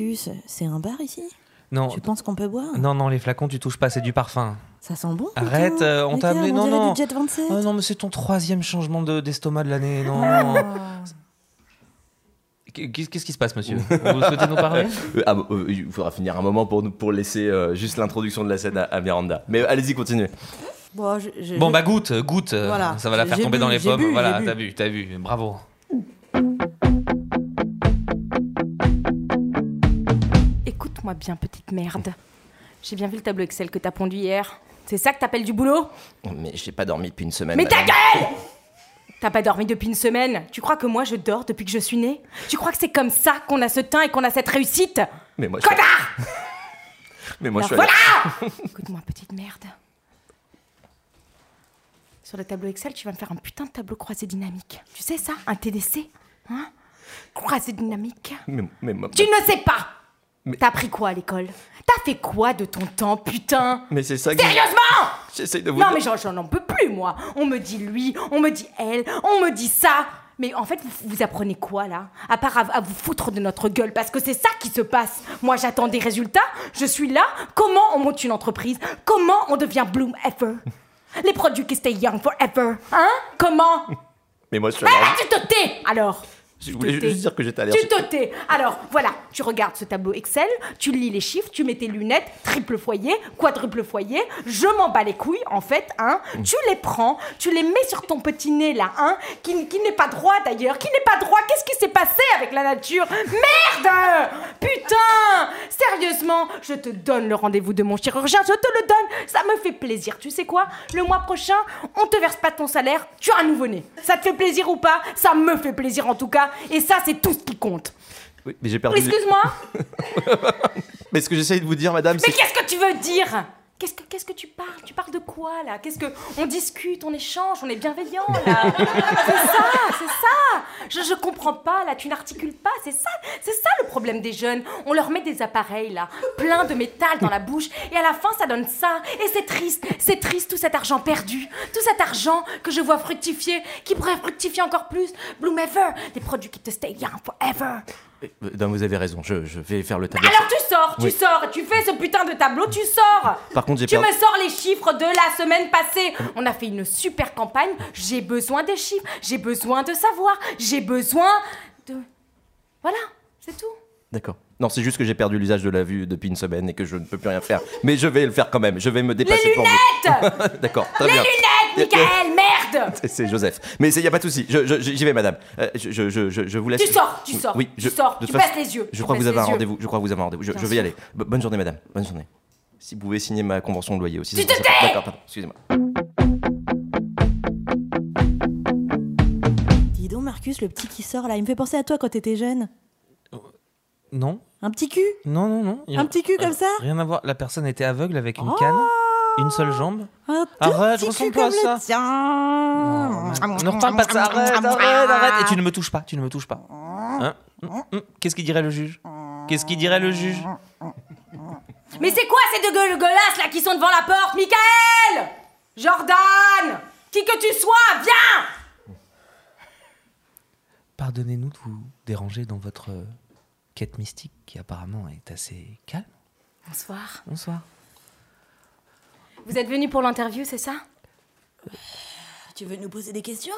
[SPEAKER 3] Marcus, c'est un bar ici?
[SPEAKER 2] Non,
[SPEAKER 3] Tu penses qu'on peut boire?
[SPEAKER 2] Non, non, les flacons, tu touches pas, c'est du parfum.
[SPEAKER 3] Ça sent bon
[SPEAKER 2] Arrête, euh, on t'a amené-
[SPEAKER 3] on
[SPEAKER 2] non, non.
[SPEAKER 3] du Jet 27.
[SPEAKER 2] Oh non, mais c'est ton troisième changement de- d'estomac de l'année, non. Qu'est- Qu'est-ce qui se passe, monsieur? Vous souhaitez nous parler?
[SPEAKER 1] Euh, ah, euh, il faudra finir un moment pour, nous, pour laisser euh, juste l'introduction de la scène à, à Miranda. Mais allez-y, continuez.
[SPEAKER 3] Bon, je- je-
[SPEAKER 2] Bon,
[SPEAKER 3] je-
[SPEAKER 2] bah goûte, goûte.
[SPEAKER 3] Voilà.
[SPEAKER 2] Ça va la faire tomber
[SPEAKER 3] bu,
[SPEAKER 2] dans les pommes.
[SPEAKER 3] bu,
[SPEAKER 2] voilà, t'as vu, t'as vu. Bravo.
[SPEAKER 4] Écoute-moi bien, petite merde. J'ai bien vu le tableau Excel que t'as pondu hier. C'est ça que t'appelles du boulot?
[SPEAKER 1] Mais j'ai pas dormi depuis une semaine.
[SPEAKER 4] Mais ta
[SPEAKER 1] madame.
[SPEAKER 4] gueule T'as pas dormi depuis une semaine? Tu crois que moi je dors depuis que je suis née? Tu crois que c'est comme ça qu'on a ce teint et qu'on a cette réussite?
[SPEAKER 1] Mais moi, je suis
[SPEAKER 4] Connard
[SPEAKER 1] Mais moi, je suis
[SPEAKER 4] voilà Écoute-moi, petite merde. Sur le tableau Excel, tu vas me faire un putain de tableau croisé dynamique. Tu sais ça? Un TDC Hein? Croisé dynamique?
[SPEAKER 1] Mais, mais moi-
[SPEAKER 4] Tu ne sais pas
[SPEAKER 1] Mais-
[SPEAKER 4] T'as appris quoi à l'école? T'as fait quoi de ton temps, putain?
[SPEAKER 1] Mais c'est ça que
[SPEAKER 4] Sérieusement
[SPEAKER 1] j'essaie de vous
[SPEAKER 4] Non mais j'en- j'en en peux plus moi. On me dit lui, on me dit elle, on me dit ça. Mais en fait, vous, vous apprenez quoi là? À part à, à vous foutre de notre gueule, parce que c'est ça qui se passe. Moi, j'attends des résultats. Je suis là. Comment on monte une entreprise? Comment on devient Bloom Ever Les produits qui stay young forever. Hein? Comment?
[SPEAKER 1] Mais moi, je suis
[SPEAKER 4] Ah, tu te tais Alors
[SPEAKER 1] Je
[SPEAKER 4] Tu
[SPEAKER 1] voulais
[SPEAKER 4] te tais.
[SPEAKER 1] juste dire que j'étais
[SPEAKER 4] Tu
[SPEAKER 1] allergique.
[SPEAKER 4] te tais. Alors, voilà, tu regardes ce tableau Excel, tu lis les chiffres, tu mets tes lunettes, triple foyer, quadruple foyer, je m'en bats les couilles, en fait, hein. Tu les prends, tu les mets sur ton petit nez, là, hein, qui, qui n'est pas droit, d'ailleurs, qui n'est pas droit. Qu'est-ce qui s'est passé avec la nature? Merde Putain Sérieusement, je te donne le rendez-vous de mon chirurgien, je te le donne. Ça me fait plaisir. Tu sais quoi? Le mois prochain, on te verse pas ton salaire, tu as un nouveau-né. Ça te fait plaisir ou pas? Ça me fait plaisir en tout cas. Et ça, c'est tout ce qui compte.
[SPEAKER 1] Oui, mais j'ai perdu.
[SPEAKER 4] Excuse-moi,
[SPEAKER 1] Mais ce que j'essaye de vous dire, madame, c'est
[SPEAKER 4] mais qu'est-ce que tu veux dire? Qu'est-ce que, qu'est-ce que tu parles? Tu parles de quoi là? Qu'est-ce que on discute, on échange, on est bienveillant là C'est ça, c'est ça. Je je comprends pas là. Tu n'articules pas. C'est ça, c'est ça le problème des jeunes. On leur met des appareils là, plein de métal dans la bouche, et à la fin ça donne ça. Et c'est triste, c'est triste tout cet argent perdu, tout cet argent que je vois fructifier, qui pourrait fructifier encore plus. Bloom Ever, des produits qui te stay young forever.
[SPEAKER 1] Euh, Non, vous avez raison, je, je vais faire le tableau.
[SPEAKER 4] Alors tu sors, tu
[SPEAKER 1] Oui.
[SPEAKER 4] sors, tu fais ce putain de tableau, tu sors
[SPEAKER 1] Par contre, j'ai
[SPEAKER 4] Tu
[SPEAKER 1] perdu.
[SPEAKER 4] me sors les chiffres de la semaine passée. On a fait une super campagne. J'ai besoin des chiffres. J'ai besoin de savoir. J'ai besoin de. Voilà, c'est tout.
[SPEAKER 1] D'accord. Non, c'est juste que j'ai perdu l'usage de la vue depuis une semaine et que je ne peux plus rien faire. Mais je vais le faire quand même. Je vais me déplacer pour vous. D'accord, très bien.
[SPEAKER 4] Lunettes, Michael, merde
[SPEAKER 1] C'est- Joseph. Mais il n'y a pas de souci. Je- je- J'y vais, madame. Euh, je, je, je, je- je vous laisse.
[SPEAKER 4] Tu sors, tu sors,
[SPEAKER 1] Oui,
[SPEAKER 4] tu
[SPEAKER 1] je,
[SPEAKER 4] sors,
[SPEAKER 1] de
[SPEAKER 4] tu
[SPEAKER 1] toute façon,
[SPEAKER 4] baisses les yeux,
[SPEAKER 1] Je
[SPEAKER 4] tu
[SPEAKER 1] crois que vous avez un
[SPEAKER 4] les
[SPEAKER 1] rendez-vous. Je crois que vous avez un rendez-vous. Je,
[SPEAKER 4] Bien
[SPEAKER 1] je vais y
[SPEAKER 4] sûr.
[SPEAKER 1] aller. Bo- bonne journée, madame. Bonne journée. Si vous pouvez signer ma convention de loyer aussi.
[SPEAKER 4] Tu te tais.
[SPEAKER 1] D'accord, pardon. Excusez-moi.
[SPEAKER 3] Dis donc, Marcus, le petit qui sort là, il me fait penser à toi quand t'étais jeune.
[SPEAKER 2] Non,
[SPEAKER 3] Un petit cul?
[SPEAKER 2] Non, non, non. il y a-
[SPEAKER 3] Un petit cul comme ça?
[SPEAKER 2] Rien à voir. La personne était aveugle avec une
[SPEAKER 3] Oh
[SPEAKER 2] canne, une seule jambe.
[SPEAKER 3] Un tout
[SPEAKER 2] Arrête, je
[SPEAKER 3] petit cul
[SPEAKER 2] ressemble pas à
[SPEAKER 3] comme
[SPEAKER 2] ça.
[SPEAKER 3] le tien.
[SPEAKER 2] Ne reparle pas de ça. Arrête, arrête, arrête. Et tu ne me touches pas. Tu ne me touches pas. Hein? Hum, hum. Qu'est-ce qu'il dirait le juge? Qu'est-ce qu'il dirait le juge?
[SPEAKER 4] Mais c'est quoi ces deux gueules gueulasses là qui sont devant la porte, Michael Jordan Qui que tu sois, viens
[SPEAKER 2] Pardonnez-nous de vous déranger dans votre euh, quête mystique qui apparemment est assez calme.
[SPEAKER 4] Bonsoir.
[SPEAKER 2] Bonsoir.
[SPEAKER 4] Vous êtes venu pour l'interview, c'est ça?
[SPEAKER 3] Tu veux nous poser des questions?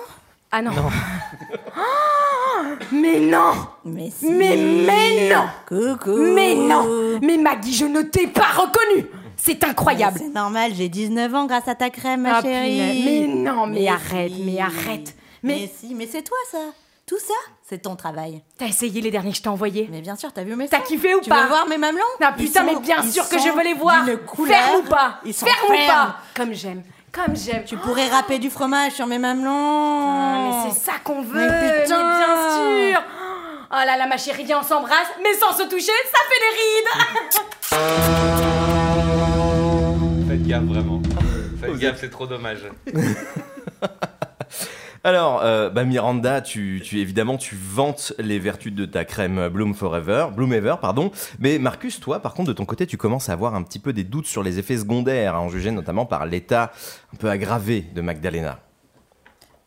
[SPEAKER 4] Ah non. Oh, mais non
[SPEAKER 3] Mais si.
[SPEAKER 4] Mais, mais non
[SPEAKER 3] Coucou
[SPEAKER 4] Mais non Mais Maggie, je ne t'ai pas reconnue C'est incroyable
[SPEAKER 3] C'est normal, j'ai 19 ans grâce à ta crème, ma
[SPEAKER 4] Ah,
[SPEAKER 3] chérie.
[SPEAKER 4] punaise. Mais non, mais
[SPEAKER 3] Mais
[SPEAKER 4] arrête,
[SPEAKER 3] si.
[SPEAKER 4] mais arrête.
[SPEAKER 3] Mais...
[SPEAKER 4] Mais
[SPEAKER 3] si, mais c'est toi ça. Tout ça, c'est ton travail.
[SPEAKER 4] t'as essayé les derniers que je t'ai envoyés
[SPEAKER 3] Mais bien sûr, t'as vu mes
[SPEAKER 4] T'as kiffé ou
[SPEAKER 3] Tu
[SPEAKER 4] pas
[SPEAKER 3] veux voir mes mamelons
[SPEAKER 4] Ah
[SPEAKER 3] Ils
[SPEAKER 4] putain,
[SPEAKER 3] sont-
[SPEAKER 4] mais bien sûr que je veux les voir
[SPEAKER 3] couleur.
[SPEAKER 4] Ferme ou pas
[SPEAKER 3] Ils sont
[SPEAKER 4] Ferme ou
[SPEAKER 3] fermes.
[SPEAKER 4] pas Comme j'aime, comme j'aime.
[SPEAKER 3] Tu pourrais râper du fromage sur mes mamelons.
[SPEAKER 4] Ah, mais c'est ça qu'on veut
[SPEAKER 3] Mais putain.
[SPEAKER 4] mais bien sûr Oh là là, ma chérie, viens, on s'embrasse, mais sans se toucher, ça fait des rides
[SPEAKER 2] Faites gaffe vraiment. Faites gaffe, c'est trop dommage.
[SPEAKER 1] Alors, euh, bah Miranda, tu, tu évidemment tu vantes les vertus de ta crème Bloom Forever, Bloom Ever, pardon. Mais Marcus, toi, par contre, de ton côté, tu commences à avoir un petit peu des doutes sur les effets secondaires, à en juger notamment par l'état un peu aggravé de Magdalena.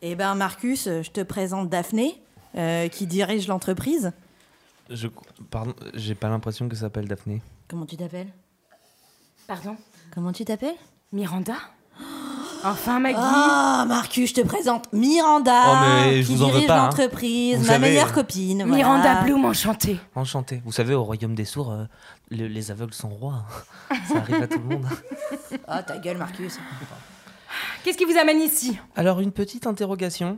[SPEAKER 3] Eh ben Marcus, euh, je te présente Daphné, euh, qui dirige l'entreprise.
[SPEAKER 2] Je, pardon, j'ai pas l'impression que ça s'appelle Daphné.
[SPEAKER 3] Comment tu t'appelles?
[SPEAKER 4] Pardon?
[SPEAKER 3] Comment tu t'appelles?
[SPEAKER 4] Miranda? Enfin, Maggie
[SPEAKER 3] Ah, Marcus, je te présente Miranda,
[SPEAKER 2] Oh, mais je
[SPEAKER 3] qui
[SPEAKER 2] vous en veux
[SPEAKER 3] dirige
[SPEAKER 2] pas, hein.
[SPEAKER 3] l'entreprise,
[SPEAKER 2] Vous
[SPEAKER 3] ma
[SPEAKER 2] savez,
[SPEAKER 3] meilleure
[SPEAKER 2] euh,
[SPEAKER 3] copine. voilà.
[SPEAKER 4] Miranda Bloom, enchantée.
[SPEAKER 2] Enchanté. Vous savez, au royaume des sourds, euh, le- les aveugles sont rois. ça arrive à tout le monde.
[SPEAKER 3] Ah, ta gueule, Marcus.
[SPEAKER 4] Qu'est-ce qui vous amène ici?
[SPEAKER 2] Alors, une petite interrogation.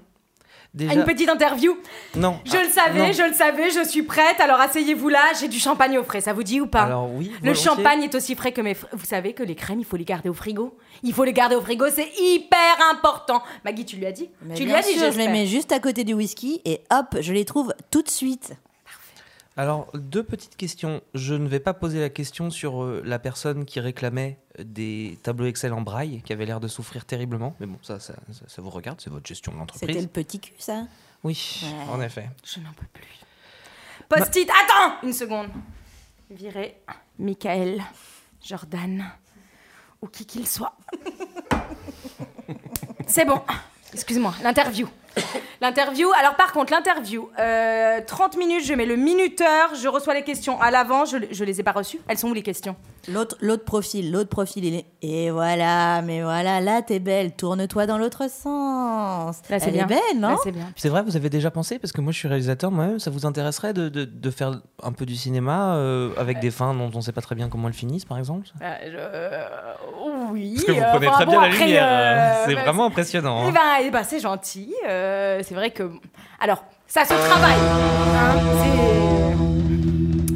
[SPEAKER 2] Déjà...
[SPEAKER 4] Une petite interview
[SPEAKER 2] Non.
[SPEAKER 4] Je
[SPEAKER 2] Ah,
[SPEAKER 4] le savais,
[SPEAKER 2] non.
[SPEAKER 4] je le savais, je suis prête, alors asseyez-vous là, j'ai du champagne au frais, ça vous dit ou pas?
[SPEAKER 2] Alors oui.
[SPEAKER 4] Le
[SPEAKER 2] volontiers.
[SPEAKER 4] champagne est aussi frais que mes... fr- Vous savez que les crèmes, il faut les garder au frigo Il faut les garder au frigo, c'est hyper important Maggie, tu lui as dit?
[SPEAKER 3] Mais
[SPEAKER 4] Tu lui
[SPEAKER 3] bien
[SPEAKER 4] as dit,
[SPEAKER 3] sûr, je les mets juste à côté du whisky et hop, je les trouve tout de suite.
[SPEAKER 2] Alors, deux petites questions. Je ne vais pas poser la question sur euh, la personne qui réclamait des tableaux Excel en braille, qui avait l'air de souffrir terriblement. Mais bon, ça, ça, ça- ça vous regarde, c'est votre gestion de
[SPEAKER 3] C'était
[SPEAKER 2] l'entreprise.
[SPEAKER 3] le petit cul, ça?
[SPEAKER 2] Oui,
[SPEAKER 3] Ouais.
[SPEAKER 2] en effet.
[SPEAKER 4] Je n'en peux plus. Post-it, attends Une seconde. Virez Michael, Jordan, ou qui qu'il soit. C'est bon. Excuse-moi, l'interview. L'interview, alors par contre, l'interview, euh, 30 minutes, je mets le minuteur, je reçois les questions à l'avant, je, je les ai pas reçues. Elles sont où les questions?
[SPEAKER 3] L'autre, l'autre profil, l'autre profil, il est... Et voilà, mais voilà, là, t'es belle. Tourne-toi dans l'autre sens.
[SPEAKER 4] Là, c'est
[SPEAKER 3] Elle
[SPEAKER 4] bien.
[SPEAKER 3] est belle, non?
[SPEAKER 4] Là, c'est bien.
[SPEAKER 2] C'est vrai, vous avez déjà pensé, parce que moi je suis réalisateur moi-même, ça vous intéresserait de, de- de faire un peu du cinéma euh, avec des fins dont on ne sait pas très bien comment elles finissent, par exemple?
[SPEAKER 4] Euh, je- euh, oui.
[SPEAKER 2] Parce que vous
[SPEAKER 4] euh,
[SPEAKER 2] prenez
[SPEAKER 4] enfin,
[SPEAKER 2] très
[SPEAKER 4] bon,
[SPEAKER 2] bien la
[SPEAKER 4] après,
[SPEAKER 2] lumière,
[SPEAKER 4] euh,
[SPEAKER 2] euh, c'est
[SPEAKER 4] bah,
[SPEAKER 2] vraiment impressionnant.
[SPEAKER 4] Eh
[SPEAKER 2] hein.
[SPEAKER 4] ben, eh ben, c'est gentil. euh, c'est vrai que. Alors, ça se travaille. hein, c'est-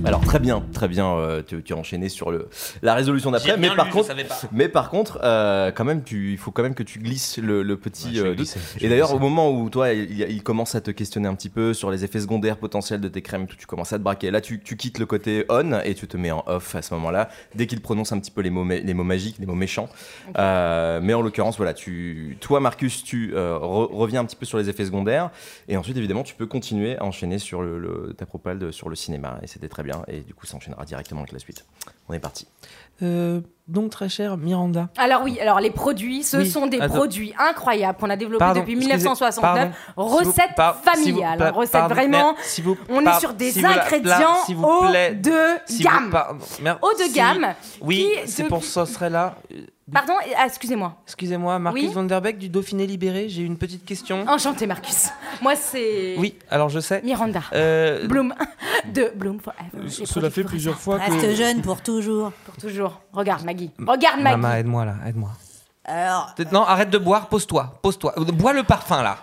[SPEAKER 1] Alors très bien, très bien, euh, tu, tu as enchaîné sur le, la résolution d'après, mais par
[SPEAKER 2] lu,
[SPEAKER 1] contre, mais par contre, euh, quand même, tu, il faut quand même que tu glisses le, le petit
[SPEAKER 2] Ouais,
[SPEAKER 1] euh,
[SPEAKER 2] glisser,
[SPEAKER 1] Et d'ailleurs, au moment où toi, il, il commence à te questionner un petit peu sur les effets secondaires potentiels de tes crèmes, tout, tu commences à te braquer. Là, tu, tu quittes le côté on et tu te mets en off à ce moment-là, dès qu'il prononce un petit peu les mots, mé- les mots magiques, les mots méchants. Euh, mais en l'occurrence, voilà, tu, toi, Marcus, tu euh, re- reviens un petit peu sur les effets secondaires, et ensuite, évidemment, tu peux continuer à enchaîner sur le, le- ta propale de- sur le cinéma, et c'était très bien. Et du coup, ça enchaînera directement avec la suite. On est parti.
[SPEAKER 2] Euh, donc très cher, Miranda
[SPEAKER 4] Alors oui, alors les produits, ce
[SPEAKER 2] Oui,
[SPEAKER 4] sont des
[SPEAKER 2] attends.
[SPEAKER 4] produits incroyables qu'on a développés
[SPEAKER 2] Pardon,
[SPEAKER 4] depuis
[SPEAKER 2] excusez-
[SPEAKER 4] 1969.
[SPEAKER 2] pardon. S'il vous-
[SPEAKER 4] Recette familiale, recette
[SPEAKER 2] pardon,
[SPEAKER 4] vraiment. On est sur des ingrédients
[SPEAKER 2] vous
[SPEAKER 4] haut
[SPEAKER 2] plaît,
[SPEAKER 4] de gamme. Haut de
[SPEAKER 2] si-
[SPEAKER 4] gamme,
[SPEAKER 2] Oui, c'est
[SPEAKER 4] depuis-
[SPEAKER 2] pour ça serait là. Euh,
[SPEAKER 4] Pardon, ah, excusez-moi.
[SPEAKER 2] Excusez-moi, Marcus
[SPEAKER 4] Oui
[SPEAKER 2] Van Der Beek du Dauphiné Libéré, j'ai une petite question.
[SPEAKER 4] Enchanté Marcus. Moi c'est
[SPEAKER 2] Oui, alors je sais.
[SPEAKER 4] Miranda.
[SPEAKER 2] Euh,
[SPEAKER 4] Bloom de Bloom Forever. Les
[SPEAKER 2] cela fait plusieurs fois que.
[SPEAKER 3] Reste jeune pour toujours.
[SPEAKER 4] Pour toujours. Regarde Maggie. Regarde Maggie.
[SPEAKER 2] Maman, aide-moi là, aide-moi.
[SPEAKER 3] Alors,
[SPEAKER 2] Non, arrête de boire, pose-toi, pose-toi. Bois le parfum là.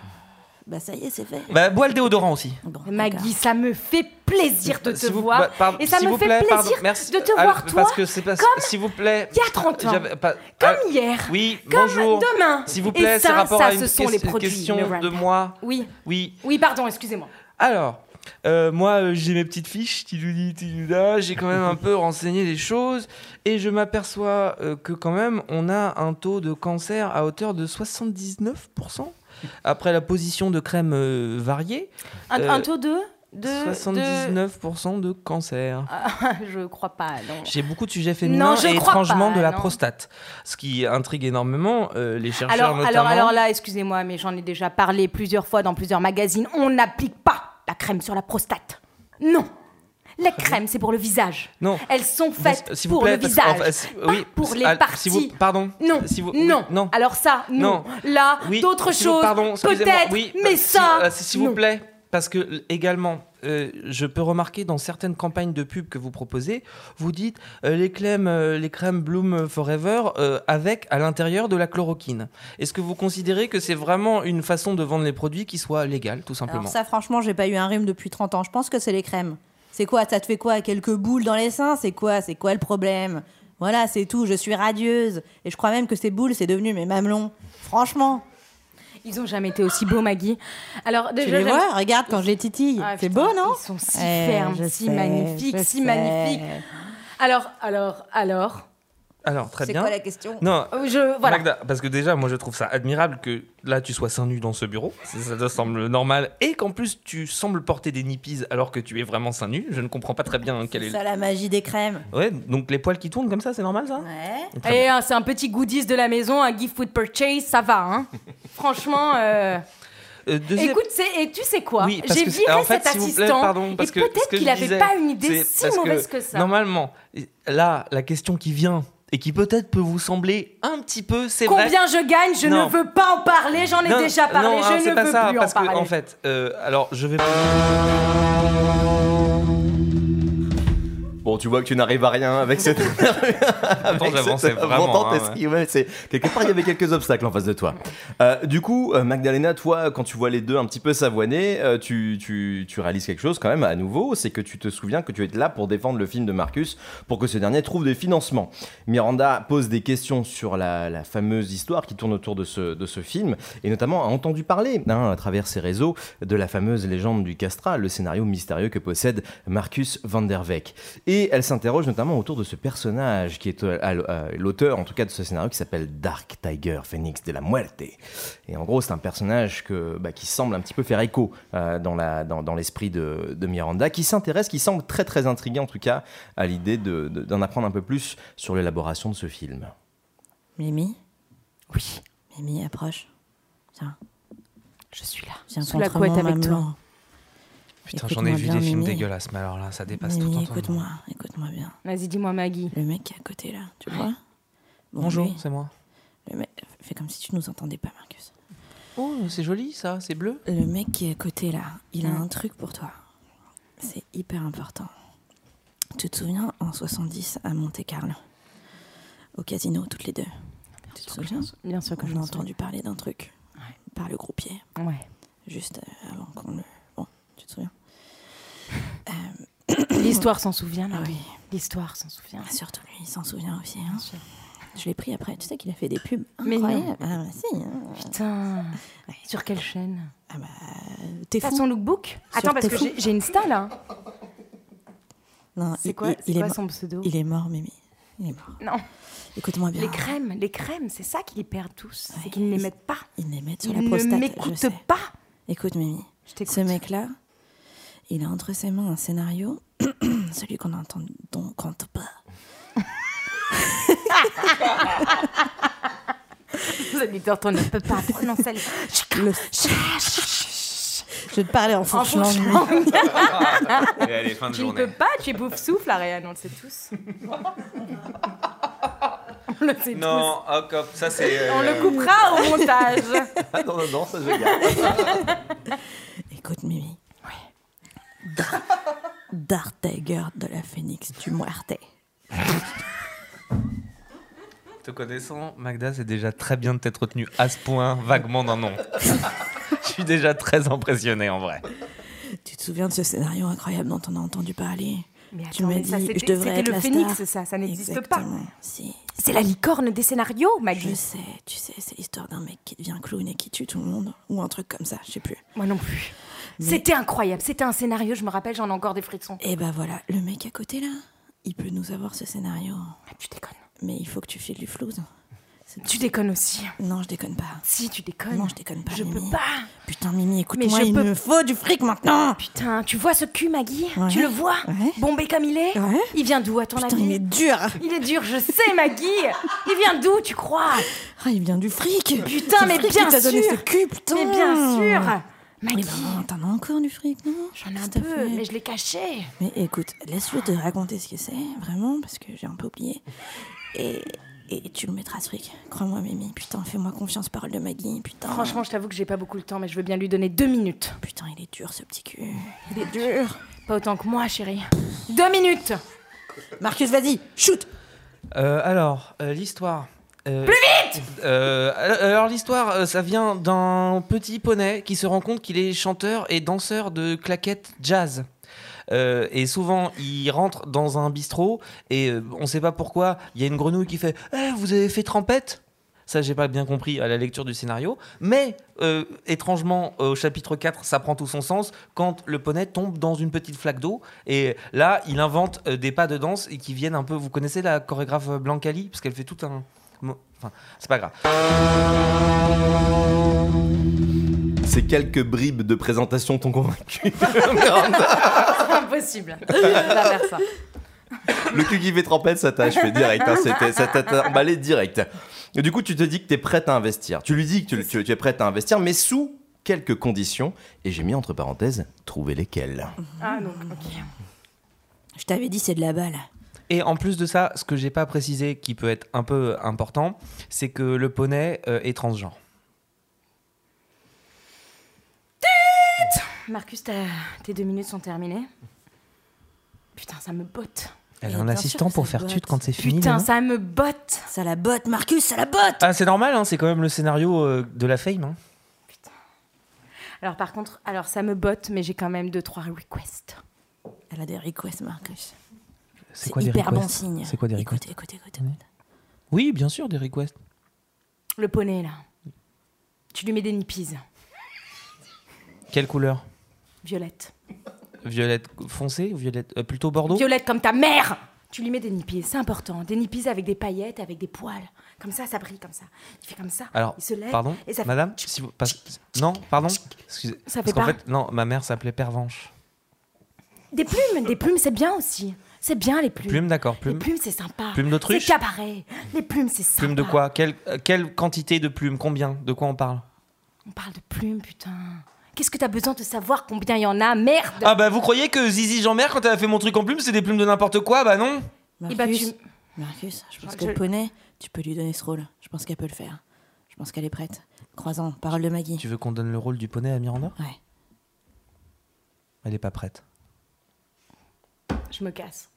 [SPEAKER 3] bah ça y est, c'est fait.
[SPEAKER 2] Bah, bois le déodorant aussi.
[SPEAKER 3] Bon,
[SPEAKER 4] Maggie, ça me fait plaisir de te
[SPEAKER 2] S'il vous-
[SPEAKER 4] voir.
[SPEAKER 2] bah, pardon,
[SPEAKER 4] et ça me
[SPEAKER 2] vous
[SPEAKER 4] fait
[SPEAKER 2] plaît,
[SPEAKER 4] plaisir
[SPEAKER 2] pardon, merci.
[SPEAKER 4] de te
[SPEAKER 2] Ah,
[SPEAKER 4] voir toi
[SPEAKER 2] Parce que c'est parce
[SPEAKER 4] comme
[SPEAKER 2] s'il vous plaît.
[SPEAKER 4] il y a 30 ans.
[SPEAKER 2] pas-
[SPEAKER 4] comme
[SPEAKER 2] ah,
[SPEAKER 4] hier.
[SPEAKER 2] Oui,
[SPEAKER 4] Comme
[SPEAKER 2] bonjour.
[SPEAKER 4] demain.
[SPEAKER 2] S'il vous plaît, c'est
[SPEAKER 4] ça,
[SPEAKER 2] rapport
[SPEAKER 4] ça,
[SPEAKER 2] à une
[SPEAKER 4] ce sont les produits
[SPEAKER 2] question de moi.
[SPEAKER 4] Oui.
[SPEAKER 2] Oui.
[SPEAKER 4] Oui, pardon, excusez-moi.
[SPEAKER 2] Alors, euh, moi, euh, j'ai mes petites fiches, tiloudi, tilouda, j'ai quand même un peu renseigné les choses, et je m'aperçois euh, que quand même, on a un taux de cancer à hauteur de 79%, après la position de crème variée,
[SPEAKER 4] Un, un taux de de, de-
[SPEAKER 2] 79% de cancer.
[SPEAKER 4] Ah, je crois pas.
[SPEAKER 2] J'ai beaucoup de sujets féminins
[SPEAKER 4] Non, je
[SPEAKER 2] et étrangement
[SPEAKER 4] pas,
[SPEAKER 2] de la
[SPEAKER 4] non.
[SPEAKER 2] prostate, ce qui intrigue énormément euh, les chercheurs
[SPEAKER 4] Alors, alors là, excusez-moi, mais j'en ai déjà parlé plusieurs fois dans plusieurs magazines. On n'applique pas la crème sur la prostate. Non. Les crèmes, c'est pour le visage.
[SPEAKER 2] non.
[SPEAKER 4] Elles sont faites
[SPEAKER 2] vous
[SPEAKER 4] pour
[SPEAKER 2] plaît,
[SPEAKER 4] le visage.
[SPEAKER 2] si-
[SPEAKER 4] pas
[SPEAKER 2] oui,
[SPEAKER 4] pour les
[SPEAKER 2] ah,
[SPEAKER 4] parties.
[SPEAKER 2] si vous- pardon.
[SPEAKER 4] Non,
[SPEAKER 2] Si vous- oui,
[SPEAKER 4] non.
[SPEAKER 2] non.
[SPEAKER 4] Alors ça, non.
[SPEAKER 2] Non.
[SPEAKER 4] Là,
[SPEAKER 2] Oui,
[SPEAKER 4] d'autres choses,
[SPEAKER 2] Pardon,
[SPEAKER 4] peut-être,
[SPEAKER 2] Oui,
[SPEAKER 4] mais
[SPEAKER 2] si-
[SPEAKER 4] ça,
[SPEAKER 2] euh, S'il vous plaît, parce que également, euh, je peux remarquer dans certaines campagnes de pub que vous proposez, vous dites euh, les crèmes, euh, les crèmes Bloom Forever avec à l'intérieur de la chloroquine. Est-ce que vous considérez que c'est vraiment une façon de vendre les produits qui soit légale, tout simplement
[SPEAKER 3] Alors ça, franchement, j'ai pas eu un rhume depuis 30 ans. Je pense que c'est les crèmes. C'est quoi Ça te fait quoi Quelques boules dans les seins? C'est quoi C'est quoi le problème? Voilà, c'est tout. Je suis radieuse. Et je crois même que ces boules, c'est devenu mes mamelons. Franchement.
[SPEAKER 4] Ils ont jamais été aussi beaux, Maggie. Alors,
[SPEAKER 3] Tu
[SPEAKER 4] déjà,
[SPEAKER 3] les
[SPEAKER 4] j'aime-
[SPEAKER 3] vois Regarde quand je les titille.
[SPEAKER 4] Ah,
[SPEAKER 3] c'est beau, non
[SPEAKER 4] Ils sont si
[SPEAKER 3] Eh,
[SPEAKER 4] fermes, si
[SPEAKER 3] sais,
[SPEAKER 4] magnifiques, si
[SPEAKER 3] sais.
[SPEAKER 4] magnifiques. Alors, alors, alors.
[SPEAKER 2] Alors, très
[SPEAKER 3] C'est
[SPEAKER 2] bien.
[SPEAKER 3] quoi la question
[SPEAKER 2] Non,
[SPEAKER 4] euh, Je, voilà.
[SPEAKER 2] Magda, parce que déjà, moi, je trouve ça admirable que là, tu sois seins nu dans ce bureau. Ça, ça te semble normal. Et qu'en plus, tu sembles porter des nippies alors que tu es vraiment seins nu. Je ne comprends pas très bien quel est
[SPEAKER 3] C'est ça la magie des crèmes.
[SPEAKER 2] Ouais, donc les poils qui tournent comme ça, c'est normal, ça
[SPEAKER 3] Ouais.
[SPEAKER 2] Très
[SPEAKER 4] Et euh, c'est un petit goodies de la maison, un gift with purchase, ça va. Hein. Franchement, euh,
[SPEAKER 2] Euh, deuxième-
[SPEAKER 4] écoute, c'est- et tu sais quoi
[SPEAKER 2] Oui, parce
[SPEAKER 4] J'ai
[SPEAKER 2] que
[SPEAKER 4] viré
[SPEAKER 2] c'est- en fait,
[SPEAKER 4] cet
[SPEAKER 2] vous plaît,
[SPEAKER 4] assistant.
[SPEAKER 2] pardon, parce
[SPEAKER 4] et
[SPEAKER 2] que
[SPEAKER 4] peut-être
[SPEAKER 2] que
[SPEAKER 4] qu'il
[SPEAKER 2] je
[SPEAKER 4] avait
[SPEAKER 2] disais,
[SPEAKER 4] pas une idée
[SPEAKER 2] c'est
[SPEAKER 4] si mauvaise que, ça.
[SPEAKER 2] Normalement, là, la question qui vient et qui peut-être peut vous sembler un petit peu, c'est vrai.
[SPEAKER 4] Combien je gagne Je
[SPEAKER 2] Non.
[SPEAKER 4] ne veux pas en parler, j'en ai
[SPEAKER 2] Non,
[SPEAKER 4] déjà parlé,
[SPEAKER 2] non, hein,
[SPEAKER 4] je
[SPEAKER 2] c'est
[SPEAKER 4] ne
[SPEAKER 2] pas
[SPEAKER 4] veux
[SPEAKER 2] ça,
[SPEAKER 4] plus
[SPEAKER 2] parce
[SPEAKER 4] en
[SPEAKER 2] que
[SPEAKER 4] parler.
[SPEAKER 2] en fait, euh, alors je vais.
[SPEAKER 1] Bon, tu vois que tu n'arrives à rien avec cette. Avec cette
[SPEAKER 2] vraiment, hein.
[SPEAKER 1] Ouais, c'est quelque part il y avait quelques obstacles en face de toi. Euh, du coup, euh, Magdalena, toi, quand tu vois les deux un petit peu s'avoiner, euh, tu, tu, tu réalises quelque chose quand même à nouveau, c'est que tu te souviens que tu es là pour défendre le film de Marcus, pour que ce dernier trouve des financements. Miranda pose des questions sur la, la fameuse histoire qui tourne autour de ce, de ce film, et notamment a entendu parler, hein, à travers ses réseaux, de la fameuse légende du castrat, le scénario mystérieux que possède Marcus van der Weck. Et elle s'interroge notamment autour de ce personnage qui est euh, euh, l'auteur, en tout cas de ce scénario, qui s'appelle Dark Tiger Phoenix de la Muerte. Et en gros, c'est un personnage que, bah, qui semble un petit peu faire écho euh, dans, la, dans, dans l'esprit de, de Miranda, qui s'intéresse, qui semble très très intrigué en tout cas à l'idée de- de- d'en apprendre un peu plus sur l'élaboration de ce film.
[SPEAKER 3] Mimi?
[SPEAKER 4] Oui,
[SPEAKER 3] Mimi, approche. Tiens,
[SPEAKER 4] je suis là.
[SPEAKER 3] viens
[SPEAKER 4] Sous la
[SPEAKER 3] contre
[SPEAKER 4] couette avec toi.
[SPEAKER 2] Putain, j'en ai vu
[SPEAKER 3] bien,
[SPEAKER 2] des films
[SPEAKER 3] Mimi.
[SPEAKER 2] dégueulasses, mais alors là, ça dépasse tout entendement.
[SPEAKER 3] écoute-moi, écoute-moi bien.
[SPEAKER 4] Vas-y, dis-moi, Maggie.
[SPEAKER 3] Le mec qui est à côté là, tu le vois? Bon,
[SPEAKER 2] Bonjour, c'est moi.
[SPEAKER 3] le mec, fais comme si tu nous entendais pas, Marcus.
[SPEAKER 2] Oh, c'est joli ça, c'est bleu.
[SPEAKER 3] Le mec qui est à côté là, il a un truc pour toi. C'est hyper important. Tu te souviens en 70 à Monte Carlo Au casino, toutes les deux? Tu te souviens?
[SPEAKER 4] Bien sûr que
[SPEAKER 3] On
[SPEAKER 4] je
[SPEAKER 3] a entendu parler d'un truc par le groupier.
[SPEAKER 4] Ouais.
[SPEAKER 3] juste euh, avant qu'on le. Souviens
[SPEAKER 4] L'histoire s'en souvient,
[SPEAKER 3] Ah
[SPEAKER 4] Maggie.
[SPEAKER 3] oui.
[SPEAKER 4] L'histoire s'en souvient.
[SPEAKER 3] Ah, Surtout lui, il s'en souvient aussi. hein. Je l'ai pris après. Tu sais qu'il a fait des pubs
[SPEAKER 4] Mais non.
[SPEAKER 3] incroyables. Ah, bah, si. hein.
[SPEAKER 4] Putain. Sur quelle chaîne?
[SPEAKER 3] Ah bah, t'es
[SPEAKER 4] T'as
[SPEAKER 3] fou.
[SPEAKER 4] son lookbook?
[SPEAKER 3] Sur
[SPEAKER 4] Attends, parce que j'ai- une star là.
[SPEAKER 3] Non,
[SPEAKER 4] C'est quoi,
[SPEAKER 3] il, est
[SPEAKER 4] quoi son pseudo?
[SPEAKER 3] Il est mort, Mimi. Il est mort.
[SPEAKER 4] Non.
[SPEAKER 3] Écoute-moi bien.
[SPEAKER 4] Les crèmes, les crèmes, c'est ça qu'ils perdent tous.
[SPEAKER 3] Ouais.
[SPEAKER 4] C'est qu'ils ne les mettent pas.
[SPEAKER 3] Ils les mettent sur
[SPEAKER 4] Ils
[SPEAKER 3] la prostate.
[SPEAKER 4] ne
[SPEAKER 3] je
[SPEAKER 4] m'écoutent pas.
[SPEAKER 3] Écoute, Mimi.
[SPEAKER 4] Je.
[SPEAKER 3] Ce mec-là, il a entre ses mains un scénario, celui qu'on entend, dont compte pas.
[SPEAKER 4] Vous auditeurs, on ne peut pas prononcer le...
[SPEAKER 3] Je vais te parler en
[SPEAKER 2] fin de
[SPEAKER 4] Tu ne peux pas, tu es bouffe souffle, Ariane, on le sait tous. on le sait
[SPEAKER 2] Non, hop, ça c'est.
[SPEAKER 4] tous. On le coupera au montage.
[SPEAKER 1] Ah non, non, non, ça je garde.
[SPEAKER 3] Écoute, Mimi. Oui. Dar Dartiger de la Phénix du Muerte.
[SPEAKER 2] Te connaissant, Magda, c'est déjà très bien de t'être retenu à ce point vaguement d'un nom. Je suis déjà très impressionné en vrai.
[SPEAKER 3] Tu te souviens de ce scénario incroyable dont on a entendu parler?
[SPEAKER 4] Mais
[SPEAKER 3] Tu
[SPEAKER 4] attends,
[SPEAKER 3] m'as
[SPEAKER 4] mais ça,
[SPEAKER 3] dit,
[SPEAKER 4] c'était-
[SPEAKER 3] je devrais
[SPEAKER 4] c'était
[SPEAKER 3] être
[SPEAKER 4] le
[SPEAKER 3] la
[SPEAKER 4] phénix,
[SPEAKER 3] star.
[SPEAKER 4] ça, ça n'existe pas.
[SPEAKER 3] Si.
[SPEAKER 4] C'est la licorne des scénarios,
[SPEAKER 3] Je
[SPEAKER 4] Maggie.
[SPEAKER 3] sais, tu sais, c'est l'histoire d'un mec qui devient clown et qui tue tout le monde. Ou un truc comme ça, je sais plus.
[SPEAKER 4] Moi non plus. C'était incroyable, c'était un scénario, je me rappelle, j'en ai encore des frictions.
[SPEAKER 3] Et bah voilà, le mec à côté là, il peut nous avoir ce scénario.
[SPEAKER 4] Ah, tu déconnes.
[SPEAKER 3] Mais il faut que tu files du flouze. C'est-
[SPEAKER 4] Tu déconnes aussi.
[SPEAKER 3] Non, je déconne pas.
[SPEAKER 4] Si, tu déconnes.
[SPEAKER 3] Non, je déconne pas.
[SPEAKER 4] Je
[SPEAKER 3] Mimi.
[SPEAKER 4] peux pas.
[SPEAKER 3] Putain, Mimi, écoute-moi, il
[SPEAKER 4] peux-
[SPEAKER 3] me faut du fric maintenant.
[SPEAKER 4] Putain, tu vois ce cul, Maggie?
[SPEAKER 3] Ouais.
[SPEAKER 4] Tu le vois?
[SPEAKER 3] Ouais.
[SPEAKER 4] Bombé comme il est?
[SPEAKER 3] Ouais.
[SPEAKER 4] Il vient d'où, à ton
[SPEAKER 3] Putain,
[SPEAKER 4] avis?
[SPEAKER 3] il est dur.
[SPEAKER 4] Il est dur, je sais, Maggie Il vient d'où, tu crois?
[SPEAKER 3] Ah, il vient du fric.
[SPEAKER 4] Putain, mais bien
[SPEAKER 3] donné
[SPEAKER 4] sûr.
[SPEAKER 3] ce cul, putain.
[SPEAKER 4] Mais bien sûr
[SPEAKER 3] Mais
[SPEAKER 4] Maggie,
[SPEAKER 3] ben, t'en as encore du fric, non?
[SPEAKER 4] J'en ai un peu,
[SPEAKER 3] fait
[SPEAKER 4] mais je l'ai caché.
[SPEAKER 3] Mais écoute, laisse-le te raconter ce que c'est, vraiment, parce que j'ai un peu oublié. Et, et tu le mettras ce fric. Crois-moi, Mimi. Putain, fais-moi confiance, parole de Maggie. Putain.
[SPEAKER 4] Franchement, je t'avoue que j'ai pas beaucoup le temps, mais je veux bien lui donner deux minutes.
[SPEAKER 3] Putain, il est dur, ce petit cul. Il est dur.
[SPEAKER 4] Pas autant que moi, chérie. Deux minutes
[SPEAKER 3] Marcus, vas-y, shoot
[SPEAKER 2] Euh, alors, euh, l'histoire. Plus vite Alors, l'histoire, euh, ça vient d'un petit poney qui se rend compte qu'il est chanteur et danseur de claquettes jazz. Euh, et souvent, il rentre dans un bistrot et euh, on sait pas pourquoi, il y a une grenouille qui fait Eh, Vous avez fait trempette? Ça, j'ai pas bien compris à la lecture du scénario. Mais, euh, étrangement, au chapitre 4, ça prend tout son sens quand le poney tombe dans une petite flaque d'eau. Et là, il invente euh, des pas de danse et qui viennent un peu. Vous connaissez la chorégraphe Blancali Parce qu'elle fait tout un. Enfin, c'est pas grave.
[SPEAKER 1] Ces quelques bribes de présentation t'ont convaincu.
[SPEAKER 4] Impossible. On va faire ça.
[SPEAKER 1] Le cul qui fait trempette, ça t'a achevé direct. hein, c'était- ça t'a emballé direct. Et du coup, tu te dis que tu es prête à investir. Tu lui dis que tu, tu- tu es prête à investir, mais sous quelques conditions. Et j'ai mis entre parenthèses, trouver lesquelles.
[SPEAKER 4] Ah, donc, ok.
[SPEAKER 3] Je t'avais dit, c'est de la balle.
[SPEAKER 2] Et en plus de ça, ce que j'ai pas précisé, qui peut être un peu important, c'est que le poney euh, est transgenre.
[SPEAKER 4] Marcus, tes deux minutes sont terminées. Putain, ça me botte.
[SPEAKER 2] Elle a un assistant pour faire tute quand c'est fini.
[SPEAKER 4] Putain, ça me botte.
[SPEAKER 3] Ça la botte, Marcus, ça la botte
[SPEAKER 2] Ah, c'est normal, hein, c'est quand même le scénario euh, de la fame. hein.
[SPEAKER 4] Alors par contre, alors ça me botte, mais j'ai quand même deux trois requests.
[SPEAKER 3] Elle a des requests, Marcus.
[SPEAKER 2] C'est quoi des
[SPEAKER 3] hyper bon
[SPEAKER 2] requests
[SPEAKER 3] signe.
[SPEAKER 2] C'est quoi des requests
[SPEAKER 3] Écoute, écoute, écoute.
[SPEAKER 2] Oui, bien sûr, des requests.
[SPEAKER 4] Le poney là, tu lui mets des nippies,
[SPEAKER 2] Quelle couleur?
[SPEAKER 4] Violette.
[SPEAKER 2] Violette foncée ou violette euh, plutôt bordeaux?
[SPEAKER 4] Violette comme ta mère. Tu lui mets des nippies, c'est important. Des nippies avec des paillettes, avec des poils. Comme ça, ça brille comme ça. Il fait comme ça.
[SPEAKER 2] Alors,
[SPEAKER 4] il se lève.
[SPEAKER 2] pardon,
[SPEAKER 4] et ça fait-
[SPEAKER 2] madame, si vous non, pardon, excusez.
[SPEAKER 4] Ça
[SPEAKER 2] Parce
[SPEAKER 4] fait
[SPEAKER 2] qu'en
[SPEAKER 4] pas.
[SPEAKER 2] fait, non, ma mère s'appelait Pervenche.
[SPEAKER 4] Des plumes, des plumes, c'est bien aussi. C'est bien les plumes.
[SPEAKER 2] Plume, d'accord,
[SPEAKER 4] Les plumes, c'est sympa.
[SPEAKER 2] Plume d'autruche
[SPEAKER 4] C'est cabaret. Les plumes, c'est sympa.
[SPEAKER 2] Plume de quoi quelle, euh, quelle quantité de plumes Combien De quoi on parle
[SPEAKER 4] On parle de plumes, putain. Qu'est-ce que t'as besoin de savoir combien il y en a Merde
[SPEAKER 2] Ah bah vous croyez que Zizi Jean-Mère quand elle a fait mon truc en plumes c'est des plumes de n'importe quoi Bah non
[SPEAKER 4] Eh ben,
[SPEAKER 3] Marcus,
[SPEAKER 4] tu-
[SPEAKER 3] Marcus, je pense
[SPEAKER 4] Je-
[SPEAKER 3] que le poney, tu peux lui donner ce rôle. Je pense qu'elle peut le faire. Je pense qu'elle est prête. Croisant, parole de Maggie.
[SPEAKER 2] Tu veux qu'on donne le rôle du poney à Miranda
[SPEAKER 3] Ouais.
[SPEAKER 2] Elle est pas prête.
[SPEAKER 4] Je me casse.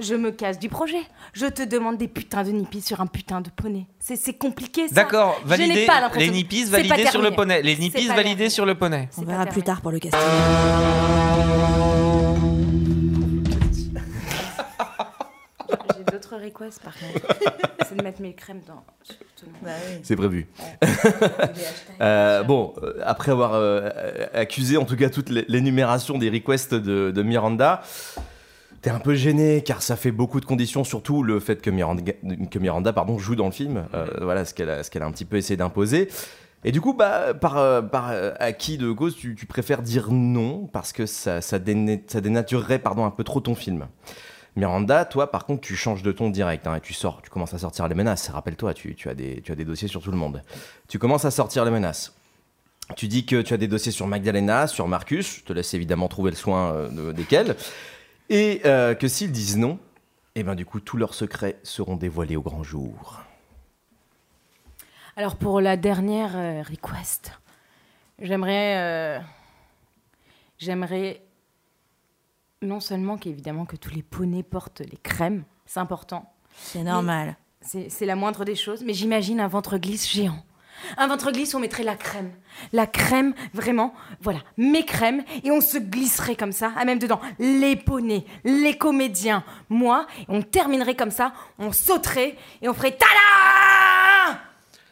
[SPEAKER 4] Je me casse du projet. Je te demande des putains de nippies sur un putain de poney. C'est compliqué ça.
[SPEAKER 2] D'accord, validé.
[SPEAKER 4] pas
[SPEAKER 2] Les nippies validées sur le poney. Les nippies
[SPEAKER 4] terminé.
[SPEAKER 2] sur le poney.
[SPEAKER 3] On verra plus tard pour le casting.
[SPEAKER 4] J'ai d'autres requests par contre. C'est de mettre mes crèmes dans. monde.
[SPEAKER 1] C'est prévu. Euh, bon, euh, après avoir euh, accusé en tout cas toute l'é- l'énumération des requests de, de Miranda, t'es un peu gêné car ça fait beaucoup de conditions, surtout le fait que Miranda, pardon, joue dans le film. Euh, voilà ce qu'elle a, a un petit peu essayé d'imposer. Et du coup, bah, par, euh, euh, acquis de cause, tu, préfères dire non parce que ça, ça, déna- ça dénaturerait pardon, un peu trop ton film. Miranda, toi, par contre, tu changes de ton direct hein, et tu sors, tu commences à sortir les menaces. Rappelle-toi, tu, as des, tu as des dossiers sur tout le monde. Tu commences à sortir les menaces. Tu dis que tu as des dossiers sur Magdalena, sur Marcus. Je te laisse évidemment trouver le soin de- desquels. Et euh, que s'ils disent non, et ben du coup, tous leurs secrets seront dévoilés au grand jour.
[SPEAKER 4] Alors pour la dernière euh, request, j'aimerais, euh, j'aimerais non seulement qu'évidemment que tous les poneys portent les crèmes, c'est important,
[SPEAKER 3] C'est normal.
[SPEAKER 4] c'est c'est la moindre des choses, mais j'imagine un ventre glisse géant. Un ventre glisse, on mettrait la crème. La crème, vraiment, voilà, mes crèmes, et on se glisserait comme ça, à même dedans, les poneys, les comédiens, moi, et on terminerait comme ça, on sauterait, et on ferait tada!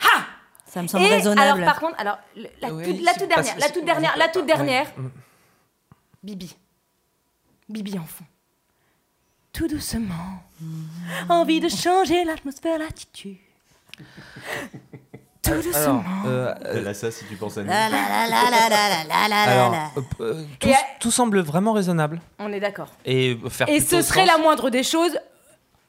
[SPEAKER 4] Ha!
[SPEAKER 3] Ça me semble
[SPEAKER 4] et
[SPEAKER 3] raisonnable.
[SPEAKER 4] alors par contre, alors la,
[SPEAKER 2] Oui,
[SPEAKER 4] toute, la dernière, la toute dernière, la toute dernière,
[SPEAKER 2] Mm.
[SPEAKER 4] Bibi, Bibi enfant, tout doucement, envie de changer l'atmosphère, l'attitude, tout doucement.
[SPEAKER 2] Euh, euh,
[SPEAKER 1] ça si tu penses à nous.
[SPEAKER 2] Alors, tout, semble vraiment raisonnable.
[SPEAKER 4] On est d'accord.
[SPEAKER 2] Et, euh,
[SPEAKER 4] ce serait la moindre des choses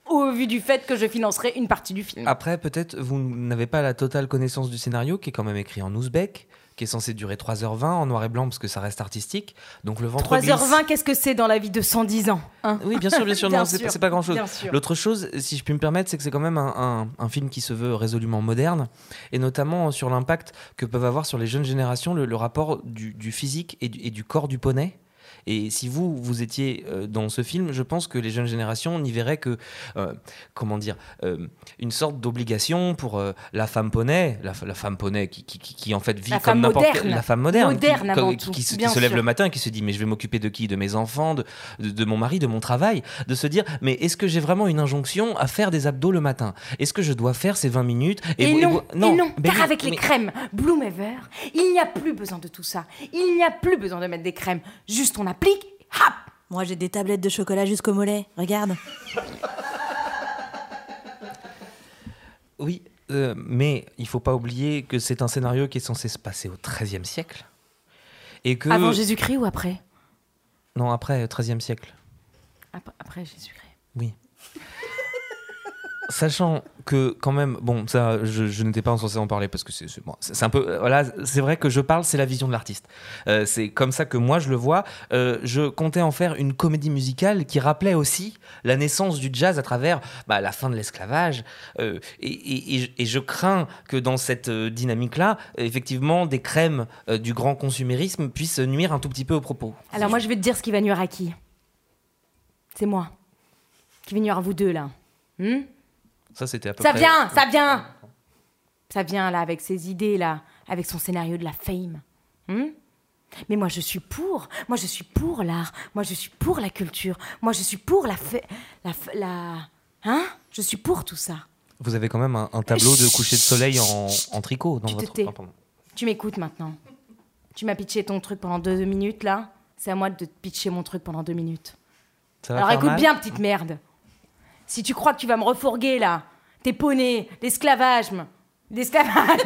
[SPEAKER 4] au vu du fait que je financerai une partie du film.
[SPEAKER 2] Après, peut-être vous n'avez pas la totale connaissance du scénario qui est quand même écrit en ouzbek qui est censé durer 3h20 en noir et blanc, parce que ça reste artistique. Donc le ventre glisse.
[SPEAKER 4] 3h20, qu'est-ce que c'est dans la vie de 110 ans hein?
[SPEAKER 2] Oui, bien sûr, bien sûr,
[SPEAKER 4] Bien
[SPEAKER 2] non, c'est
[SPEAKER 4] sûr,
[SPEAKER 2] pas- c'est pas grand-chose. L'autre chose, si je puis me permettre, c'est que c'est quand même un, un- un film qui se veut résolument moderne, et notamment sur l'impact que peuvent avoir sur les jeunes générations le, le rapport du, du physique et du, et du corps du poney. Et si vous, vous étiez euh, dans ce film, je pense que les jeunes générations n'y verraient que, euh, comment dire, euh, une sorte d'obligation pour euh, la femme poney, la, la femme poney qui, qui, qui- qui, en fait vit
[SPEAKER 4] La
[SPEAKER 2] comme n'importe quelle, la femme moderne,
[SPEAKER 4] Moderne
[SPEAKER 2] qui,
[SPEAKER 4] avant tout,
[SPEAKER 2] qui se, lève le matin et qui se dit mais je vais m'occuper de qui, de mes enfants, de, de, de mon mari, de mon travail, de se dire mais est-ce que j'ai vraiment une injonction à faire des abdos le matin? Est-ce que je dois faire ces 20 minutes
[SPEAKER 4] Et,
[SPEAKER 2] vous-
[SPEAKER 4] non,
[SPEAKER 2] vous-
[SPEAKER 4] et non,
[SPEAKER 2] mais
[SPEAKER 4] car
[SPEAKER 2] oui,
[SPEAKER 4] avec les
[SPEAKER 2] mais-
[SPEAKER 4] crèmes. Bloomever, il n'y a plus besoin de tout ça. Il n'y a plus besoin de mettre des crèmes. Juste on applique, hop
[SPEAKER 3] Moi, j'ai des tablettes de chocolat jusqu'au mollet. Regarde.
[SPEAKER 2] Oui, euh, mais il faut pas oublier que c'est un scénario qui est censé se passer au XIIIe siècle. Et que...
[SPEAKER 4] Avant Jésus-Christ ou après?
[SPEAKER 2] Non, après, XIIIe siècle.
[SPEAKER 4] Ap- Après Jésus-Christ.
[SPEAKER 2] Oui. Sachant que quand même, bon, ça, je, n'étais pas censé en parler parce que c'est un peu, euh, voilà, c'est vrai que je parle, c'est la vision de l'artiste. Euh, c'est comme ça que moi je le vois. Euh, je comptais en faire une comédie musicale qui rappelait aussi la naissance du jazz à travers bah, la fin de l'esclavage. Et, je- crains que dans cette dynamique-là, effectivement, des crèmes du grand consumérisme puissent nuire un tout petit peu au propos.
[SPEAKER 4] Alors moi je vais te dire ce qui va nuire à qui? C'est moi. Qui va nuire à vous deux là. Hmm?
[SPEAKER 2] Ça, c'était à peu
[SPEAKER 4] ça
[SPEAKER 2] près.
[SPEAKER 4] vient, ça vient Ça vient là avec ses idées là, avec son scénario de la fame. Hmm? Mais moi je suis pour, moi je suis pour l'art, moi je suis pour la culture, moi je suis pour la fa- la hein? Je suis pour tout ça.
[SPEAKER 2] Vous avez quand même un, un tableau de coucher de soleil en, en tricot dans
[SPEAKER 4] Tu
[SPEAKER 2] votre. Ah.
[SPEAKER 4] Tu m'écoutes maintenant. Tu m'as pitché ton truc pendant deux minutes là. C'est à moi de te pitcher mon truc pendant deux minutes.
[SPEAKER 2] Ça va
[SPEAKER 4] Alors
[SPEAKER 2] faire
[SPEAKER 4] écoute
[SPEAKER 2] mal
[SPEAKER 4] bien, petite merde. Si tu crois que tu vas me refourguer là, tes poneys, l'esclavage, l'esclavage,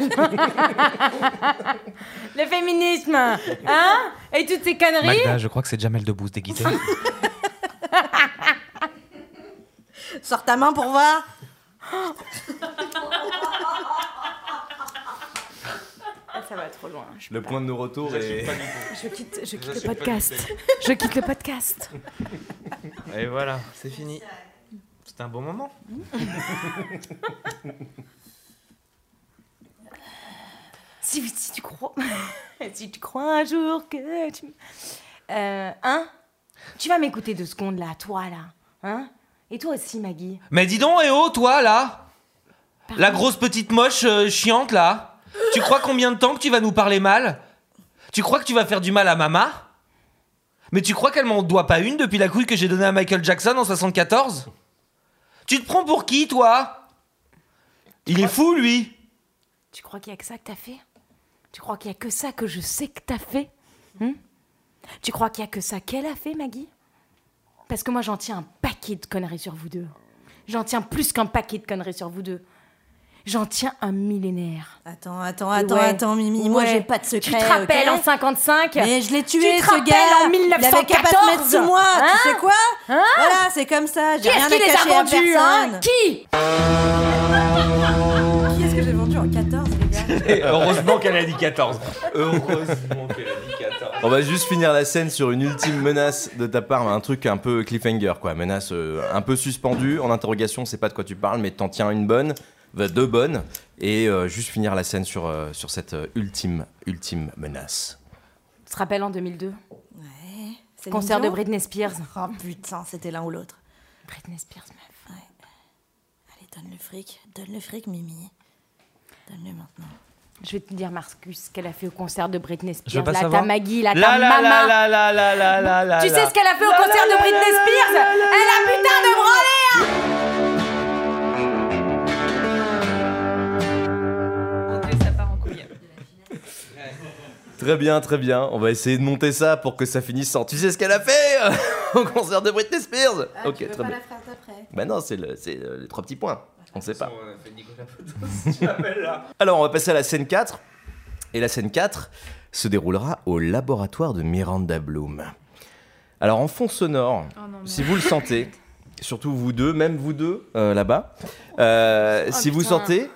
[SPEAKER 4] le féminisme, hein? Et toutes ces conneries?
[SPEAKER 2] Magda, je crois que c'est Jamel Debbouze déguisé.
[SPEAKER 3] Sors ta main pour voir.
[SPEAKER 4] Ça va trop loin. Je,
[SPEAKER 1] Le point de nos retours est.
[SPEAKER 4] je quitte, je quitte le podcast. Je quitte le podcast.
[SPEAKER 2] Et voilà, c'est fini. C'était un bon moment.
[SPEAKER 4] Si, si tu crois, si tu crois un jour que tu, euh, hein? Tu vas m'écouter deux secondes là, toi là, hein? Et toi aussi, Maggie.
[SPEAKER 2] Mais dis donc, eh oh, toi là La grosse petite moche euh, chiante là Tu crois combien de temps que tu vas nous parler mal? Tu crois que tu vas faire du mal à Mama? Mais tu crois qu'elle m'en doit pas une depuis la couille que j'ai donnée à Michael Jackson en 74 Tu te prends pour qui, toi? Il est fou, lui.
[SPEAKER 4] Tu crois qu'il y a que ça que t'as fait? Tu crois qu'il y a que ça que je sais que t'as fait? Hein? Tu crois qu'il y a que ça qu'elle a fait, Maggie? Parce que moi, j'en tiens un paquet de conneries sur vous deux. J'en tiens plus qu'un paquet de conneries sur vous deux. J'en tiens un millénaire.
[SPEAKER 3] Attends, attends, attends,
[SPEAKER 4] Ouais.
[SPEAKER 3] attends, Mimi. Moi, j'ai pas de secret.
[SPEAKER 4] Tu te rappelles
[SPEAKER 3] ok
[SPEAKER 4] en 55
[SPEAKER 3] Mais je l'ai tué,
[SPEAKER 4] Tu te
[SPEAKER 3] ce
[SPEAKER 4] rappelles
[SPEAKER 3] gars
[SPEAKER 4] en
[SPEAKER 3] Il avait pas mettre
[SPEAKER 4] 1914?
[SPEAKER 3] sous moi,
[SPEAKER 4] Hein
[SPEAKER 3] tu sais quoi
[SPEAKER 4] Hein
[SPEAKER 3] Voilà, c'est comme ça, j'ai rien à
[SPEAKER 4] les
[SPEAKER 3] cacher
[SPEAKER 4] a
[SPEAKER 3] à
[SPEAKER 4] vendus hein
[SPEAKER 3] personne.
[SPEAKER 4] Qui
[SPEAKER 3] Qui est-ce que j'ai vendu en 14, les gars
[SPEAKER 2] Et heureusement qu'elle a dit 14. Heureusement qu'elle a dit 14.
[SPEAKER 1] On va juste finir la scène sur une ultime menace de ta part, un truc un peu cliffhanger, quoi. Menace euh, un peu suspendue, en interrogation, c'est pas de quoi tu parles, mais t'en tiens une bonne, bah, deux bonnes, et euh, juste finir la scène sur, euh, sur cette euh, ultime, ultime menace.
[SPEAKER 4] Tu te rappelles en 2002
[SPEAKER 3] Ouais. c'est
[SPEAKER 4] Concert de Britney Spears.
[SPEAKER 3] Oh putain, c'était l'un ou l'autre.
[SPEAKER 4] Britney Spears, meuf.
[SPEAKER 3] Allez, donne le fric. Donne le fric, Mimi. Donne-le maintenant.
[SPEAKER 4] Je vais te dire, Marcus, ce qu'elle a fait au concert de Britney
[SPEAKER 2] Je veux
[SPEAKER 4] Spears.
[SPEAKER 2] pas
[SPEAKER 4] Là,
[SPEAKER 2] savoir.
[SPEAKER 4] ta Maggie, là, ta
[SPEAKER 2] La la
[SPEAKER 4] maman.
[SPEAKER 2] la la la la la la
[SPEAKER 4] Tu
[SPEAKER 2] la.
[SPEAKER 4] sais ce qu'elle a fait au
[SPEAKER 2] La,
[SPEAKER 4] concert
[SPEAKER 2] la,
[SPEAKER 4] de Britney
[SPEAKER 2] la,
[SPEAKER 4] Spears?
[SPEAKER 2] la, la, la,
[SPEAKER 4] Elle a putain de branlé
[SPEAKER 5] ça
[SPEAKER 1] Très bien, très bien. On va essayer de monter ça pour que ça finisse sans. Tu sais ce qu'elle a fait euh, au concert de Britney Spears Ok, très bien.
[SPEAKER 3] faire d'après
[SPEAKER 1] Bah non, c'est le- c'est, euh, les trois petits points. On sait pas.
[SPEAKER 2] On a fait Nicolas Potos, tu là.
[SPEAKER 1] Alors, on va passer à la scène 4. Et la scène 4 se déroulera au laboratoire de Miranda Bloom. Alors, en fond sonore, si vous le sentez, surtout vous deux, même vous deux euh, là-bas, euh, si vous sentez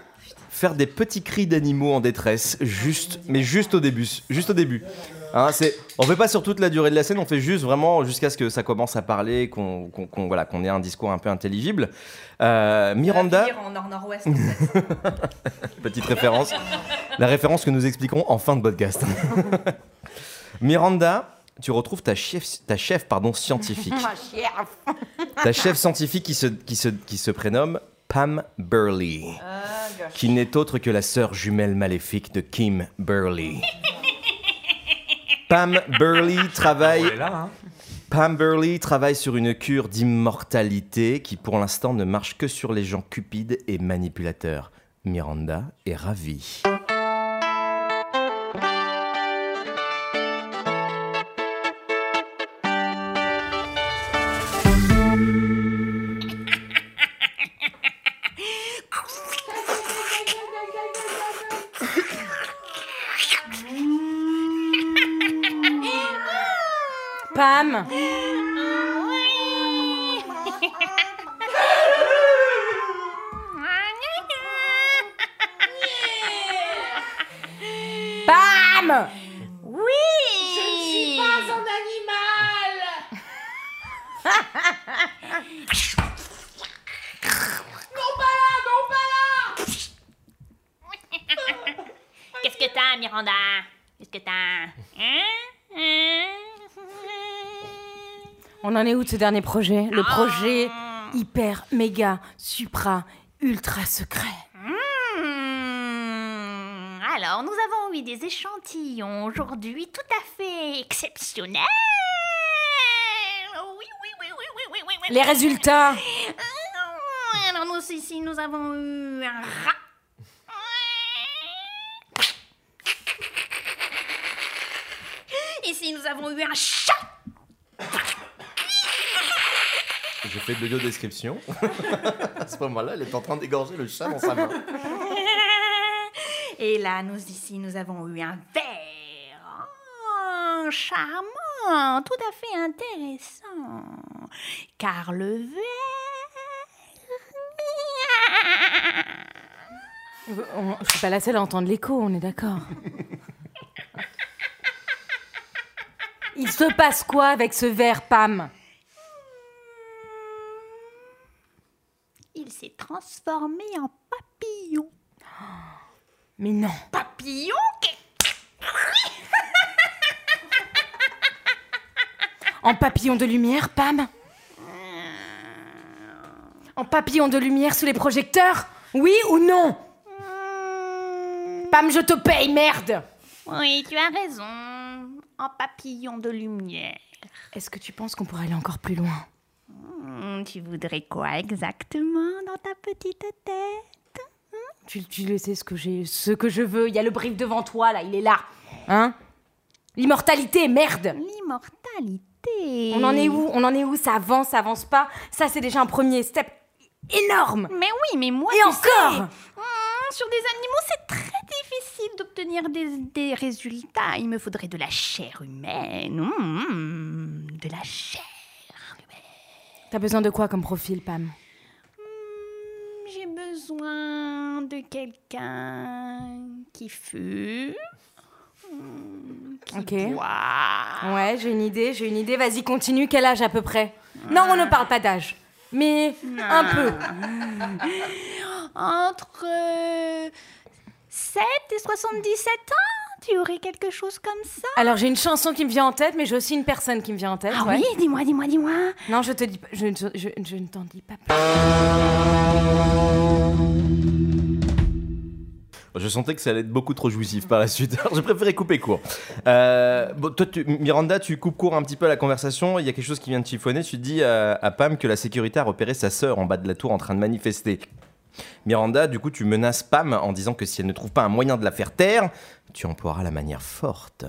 [SPEAKER 1] faire des petits cris d'animaux en détresse, juste, mais juste au début, juste au début. Hein, c'est, on fait pas sur toute la durée de la scène, on fait juste vraiment jusqu'à ce que ça commence à parler, qu'on, qu'on- qu'on- voilà, qu'on ait un discours un peu intelligible. Euh, Miranda,
[SPEAKER 5] en nord-nord-ouest.
[SPEAKER 1] Petite référence. La référence que nous expliquerons en fin de podcast. Miranda, tu retrouves ta chef, ta chef pardon, scientifique. Ta chef scientifique qui se, qui se, qui se prénomme Pam Burley. Qui n'est autre que la sœur jumelle maléfique de Kim Burley. Pam Burley travaille
[SPEAKER 2] là, hein.
[SPEAKER 1] Pam Burley travaille sur une cure d'immortalité qui pour l'instant ne marche que sur les gens cupides et manipulateurs. Miranda est ravie.
[SPEAKER 4] Où de ce dernier projet Le projet hyper, méga, supra, ultra secret.
[SPEAKER 6] Hmm, Alors, nous avons eu des échantillons aujourd'hui tout à fait exceptionnels. Oui, oui, oui, oui, oui, oui, oui, oui.
[SPEAKER 4] Les résultats
[SPEAKER 6] Alors, nous ici, nous avons eu un rat. Ici, nous avons eu un chat.
[SPEAKER 1] Je fais de l'audio-description. à ce moment-là, elle est en train d'égorger le chat dans sa main.
[SPEAKER 6] Et là, nous ici, nous avons eu un verre. Oh, charmant, tout à fait intéressant. Car le verre...
[SPEAKER 4] On- Je suis pas la seule à entendre l'écho, on est d'accord. Il se passe quoi avec ce verre, Pam
[SPEAKER 6] Il s'est transformé en papillon.
[SPEAKER 4] Mais non.
[SPEAKER 6] Papillon
[SPEAKER 4] En papillon de lumière, Pam En papillon de lumière sous les projecteurs Oui ou non Pam, je te paye, merde
[SPEAKER 6] Oui, tu as raison. En papillon de lumière.
[SPEAKER 4] Est-ce que tu penses qu'on pourrait aller encore plus loin
[SPEAKER 6] Hmm, tu voudrais quoi exactement dans ta petite tête
[SPEAKER 4] tu, tu le sais ce que j'ai, ce que je veux. Il y a le brief devant toi, là, il est là. Hein? L'immortalité, merde
[SPEAKER 6] L'immortalité.
[SPEAKER 4] On en est où? On en est où? Ça avance, ça avance pas Ça, c'est déjà un premier step énorme
[SPEAKER 6] Mais oui, mais moi,
[SPEAKER 4] Et
[SPEAKER 6] tu
[SPEAKER 4] encore
[SPEAKER 6] sais, hmm, sur des animaux, c'est très difficile d'obtenir des, des résultats. Il me faudrait de la chair humaine. Mmh, de la chair.
[SPEAKER 4] T'as besoin de quoi comme profil, Pam?
[SPEAKER 6] Mmh, J'ai besoin de quelqu'un qui fume. mmh, qui
[SPEAKER 4] Ok.
[SPEAKER 6] boit.
[SPEAKER 4] Ouais, j'ai une idée, j'ai une idée. Vas-y, continue. Quel âge à peu près? Non, on ne parle pas d'âge. Mais un peu.
[SPEAKER 6] Entre euh, 7 et 77 ans Tu aurais quelque chose comme ça?
[SPEAKER 4] Alors, j'ai une chanson qui me vient en tête, mais j'ai aussi une personne qui me vient en tête.
[SPEAKER 6] Ah
[SPEAKER 4] ouais.
[SPEAKER 6] oui, dis-moi, dis-moi, dis-moi.
[SPEAKER 4] Non, je te dis pas. Je, je- je- je ne t'en dis pas plus.
[SPEAKER 1] Je sentais que ça allait être beaucoup trop jouissif par la suite. Alors j'ai préféré couper court. Euh, bon, toi, tu- Miranda, tu coupes court un petit peu à la conversation. Il y a quelque chose qui vient de chiffonner. Tu dis à, à Pam que la sécurité a repéré sa sœur en bas de la tour en train de manifester. Miranda, du coup, tu menaces Pam en disant que si elle ne trouve pas un moyen de la faire taire, tu emploieras la manière forte.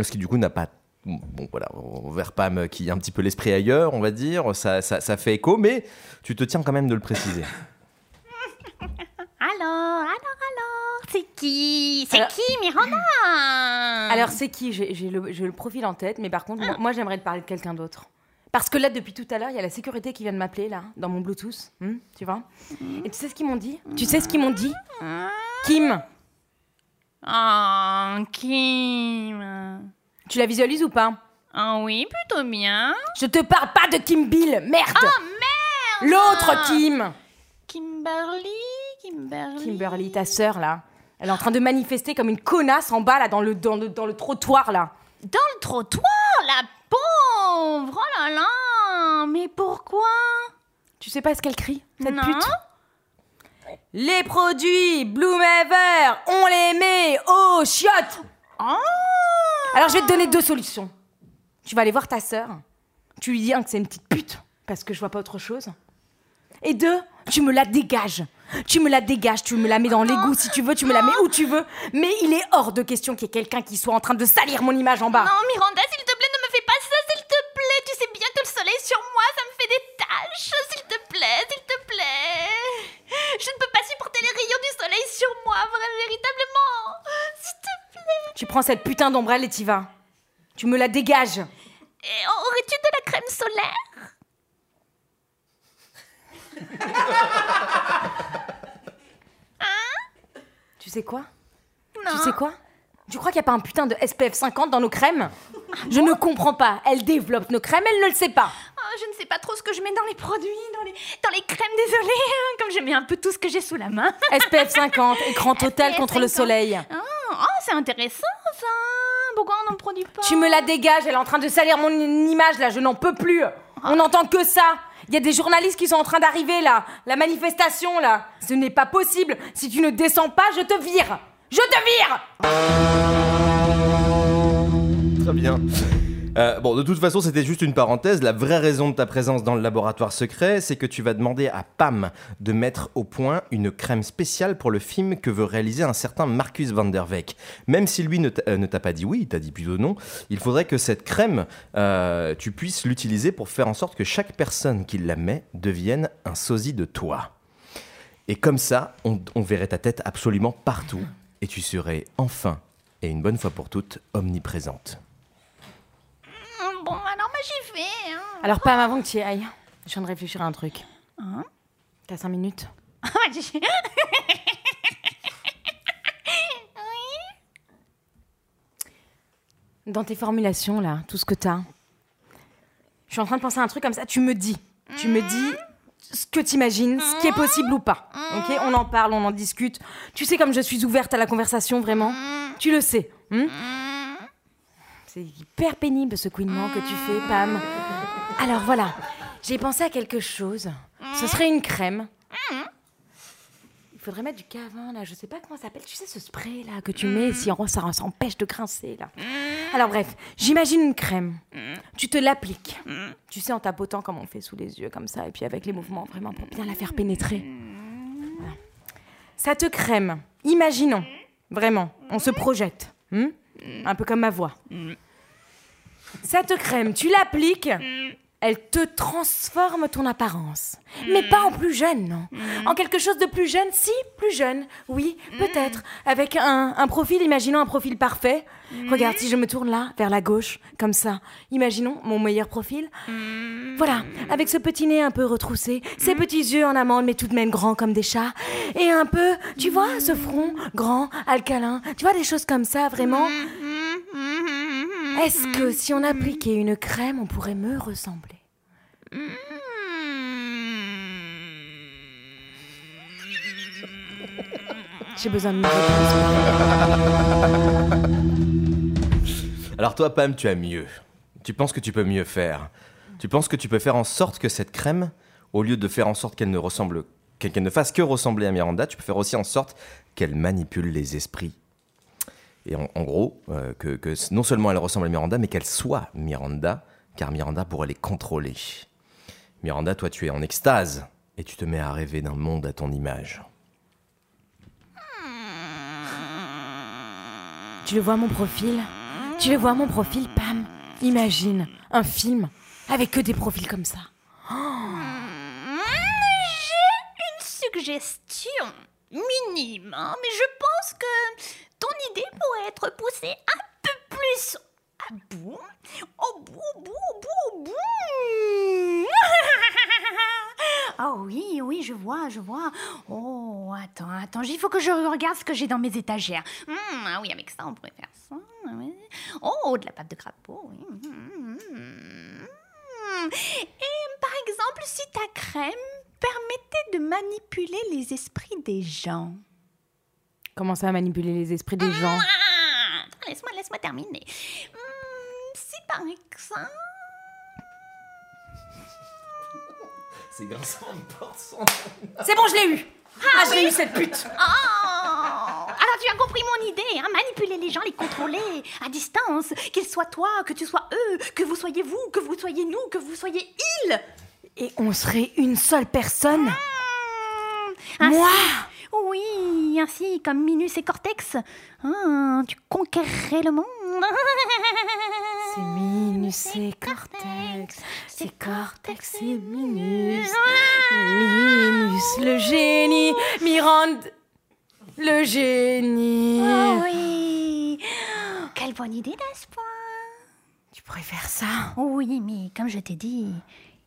[SPEAKER 1] Ce qui, du coup, n'a pas. Bon, voilà, vers Pam qui a un petit peu l'esprit ailleurs, on va dire. Ça, ça, ça fait écho, mais tu te tiens quand même de le préciser.
[SPEAKER 6] Alors, alors, alors, c'est qui? C'est
[SPEAKER 4] Alors-
[SPEAKER 6] qui, Miranda?
[SPEAKER 4] Alors, c'est qui? J'ai le, le profil en tête, mais par contre, moi, moi, j'aimerais te parler de quelqu'un d'autre. Parce que là, depuis tout à l'heure, il y a la sécurité qui vient de m'appeler, là, dans mon Bluetooth. Hmm, tu vois? Et tu sais ce qu'ils m'ont dit? Tu sais ce qu'ils m'ont dit? Kim,
[SPEAKER 6] Oh, Kim.
[SPEAKER 4] tu la visualises ou pas
[SPEAKER 6] Ah oui, plutôt bien.
[SPEAKER 4] Je te parle pas de Kim Bill, merde
[SPEAKER 6] Oh, merde
[SPEAKER 4] L'autre Kim
[SPEAKER 6] Kimberly Kimberly
[SPEAKER 4] Kimberly, ta sœur, là. Elle est en train de manifester comme une connasse en bas, là, dans le, dans le, dans le trottoir, là.
[SPEAKER 6] Dans le trottoir, la pauvre Oh là là Mais pourquoi?
[SPEAKER 4] Tu sais pas ce qu'elle crie, cette
[SPEAKER 6] Non.
[SPEAKER 4] pute? Les produits Bloomever, on les met aux chiottes
[SPEAKER 6] Oh
[SPEAKER 4] Alors je vais te donner deux solutions. Tu vas aller voir ta sœur, tu lui dis un que c'est une petite pute, parce que je vois pas autre chose. Et deux, tu me la dégages. Tu me la dégages, tu me la mets dans l'égout si tu veux, tu me la mets où tu veux. Mais il est hors de question qu'il y ait quelqu'un qui soit en train de salir mon image en bas.
[SPEAKER 6] Non, Miranda, s'il te plaît, ne me fais pas ça, s'il te plaît Tu sais bien que le soleil sur moi, ça me fait des taches S'il te plaît, s'il te plaît Je ne peux pas supporter les rayons du soleil sur moi, vraiment, véritablement. S'il te plaît.
[SPEAKER 4] Tu prends cette putain d'ombrelle et t'y vas. Tu me la dégages.
[SPEAKER 6] Et aurais-tu de la crème solaire?
[SPEAKER 4] Tu sais quoi?
[SPEAKER 6] Non.
[SPEAKER 4] Tu sais quoi? Tu crois qu'il n'y a pas un putain de SPF 50 dans nos crèmes? Je ne comprends pas. Elle développe nos crèmes, elle ne le sait pas.
[SPEAKER 6] Oh, je ne sais pas trop ce que je mets dans les produits, dans les, dans les crèmes, désolée, hein, comme je mets un peu tout ce que j'ai sous la main.
[SPEAKER 4] SPF 50, écran total contre le
[SPEAKER 6] 50.
[SPEAKER 4] soleil.
[SPEAKER 6] Oh, oh, c'est intéressant ça Pourquoi on n'en produit pas?
[SPEAKER 4] Tu me la dégages, elle est en train de salir mon image là, je n'en peux plus. On n'entend que ça. Il y a des journalistes qui sont en train d'arriver là. La manifestation là. Ce n'est pas possible. Si tu ne descends pas, je te vire. Je te vire
[SPEAKER 1] Très bien. Euh, bon, de toute façon, c'était juste une parenthèse. La vraie raison de ta présence dans le laboratoire secret, c'est que tu vas demander à Pam de mettre au point une crème spéciale pour le film que veut réaliser un certain Marcus van der Weck. Même si lui ne t'a euh, ne t'a pas dit oui, il t'a dit plutôt non, il faudrait que cette crème, euh, tu puisses l'utiliser pour faire en sorte que chaque personne qui la met devienne un sosie de toi. Et comme ça, on verrait ta tête absolument partout et tu serais enfin, et une bonne fois pour toutes, omniprésente.
[SPEAKER 6] Hum, Bon, alors moi j'y vais. Hein.
[SPEAKER 4] Alors Pam, avant que tu y ailles, je viens de réfléchir à un truc.
[SPEAKER 6] Hein?
[SPEAKER 4] T'as 5 minutes
[SPEAKER 6] J'y-
[SPEAKER 4] Dans tes formulations là, tout ce que t'as. Je suis en train de penser à un truc comme ça. Tu me dis. Tu me dis ce que t'imagines, ce qui est possible ou pas. Ok On en parle, on en discute. Tu sais comme je suis ouverte à la conversation, vraiment. Tu le sais. hmm? C'est hyper pénible ce couinement que tu fais, Pam. Alors voilà, j'ai pensé à quelque chose. Ce serait une crème. Il faudrait mettre du cavin là, je sais pas comment ça s'appelle. Tu sais ce spray là que tu mets si ça, ça empêche de grincer là. Alors bref, j'imagine une crème. Tu te l'appliques. Tu sais en tapotant comme on fait sous les yeux comme ça et puis avec les mouvements vraiment pour bien la faire pénétrer. Voilà. Ça te crème. Imaginons. Vraiment, on se projette. hmm Un peu comme ma voix. Ça te crème, tu l'appliques Elle te transforme ton apparence. Mais pas en plus jeune, non. En quelque chose de plus jeune, si, plus jeune. Oui, peut-être. Avec un, un profil, imaginons un profil parfait. Regarde, si je me tourne là, vers la gauche, comme ça. Imaginons mon meilleur profil. Voilà, avec ce petit nez un peu retroussé, ces petits yeux en amande, mais tout de même grands comme des chats. Et un peu, tu vois, ce front grand, alcalin. Tu vois, des choses comme ça, vraiment. Est-ce que si on appliquait une crème, on pourrait me ressembler? J'ai besoin de me
[SPEAKER 1] Alors toi, Pam, tu as mieux. Tu penses que tu peux mieux faire. Tu penses que tu peux faire en sorte que cette crème, au lieu de faire en sorte qu'elle ne ressemble, qu'elle qu'elle ne fasse que ressembler à Miranda, tu peux faire aussi en sorte qu'elle manipule les esprits. Et en, en gros, euh, que, que non seulement elle ressemble à Miranda, mais qu'elle soit Miranda, car Miranda pourrait les contrôler. Miranda, toi, tu es en extase et tu te mets à rêver d'un monde à ton image.
[SPEAKER 4] Tu le vois mon profil? Tu le vois mon profil, Pam? Imagine un film avec que des profils comme ça.
[SPEAKER 6] J'ai une suggestion minime, hein, mais je pense que ton idée pourrait être poussée un peu plus à bout. Au bout, au bout, au bout. Oh oui, oui, je vois, je vois. Oh, attends, attends, il faut que je regarde ce que j'ai dans mes étagères. Hmm, ah oui, avec ça, on pourrait faire ça. oui. Oh, de la pâte de crapaud, oui. Hmm, hmm. Et par exemple, si ta crème permettait de manipuler les esprits des gens.
[SPEAKER 4] Comment ça manipuler les esprits des gens?
[SPEAKER 6] Ah, laisse-moi, laisse-moi terminer. Hmm, si par exemple.
[SPEAKER 1] C'est grinçant
[SPEAKER 4] C'est bon, je l'ai eu Ah, je l'ai eu cette pute
[SPEAKER 6] Oh Alors tu as compris mon idée, hein, manipuler les gens, les contrôler à distance, qu'ils soient toi, que tu sois eux, que vous soyez vous, que vous soyez nous, que vous soyez ils.
[SPEAKER 4] Et on serait une seule personne
[SPEAKER 6] Hmm,
[SPEAKER 4] Moi
[SPEAKER 6] Oui, ainsi comme Minus et Cortex. Hein, tu conquerrais le monde.
[SPEAKER 4] C'est Minus et Cortex, c'est Cortex et Minus. Minus, le génie, Mirande, le génie.
[SPEAKER 6] Oh oui Quelle bonne idée, n'est-ce pas?
[SPEAKER 4] Tu pourrais faire ça?
[SPEAKER 6] Oui, mais comme je t'ai dit,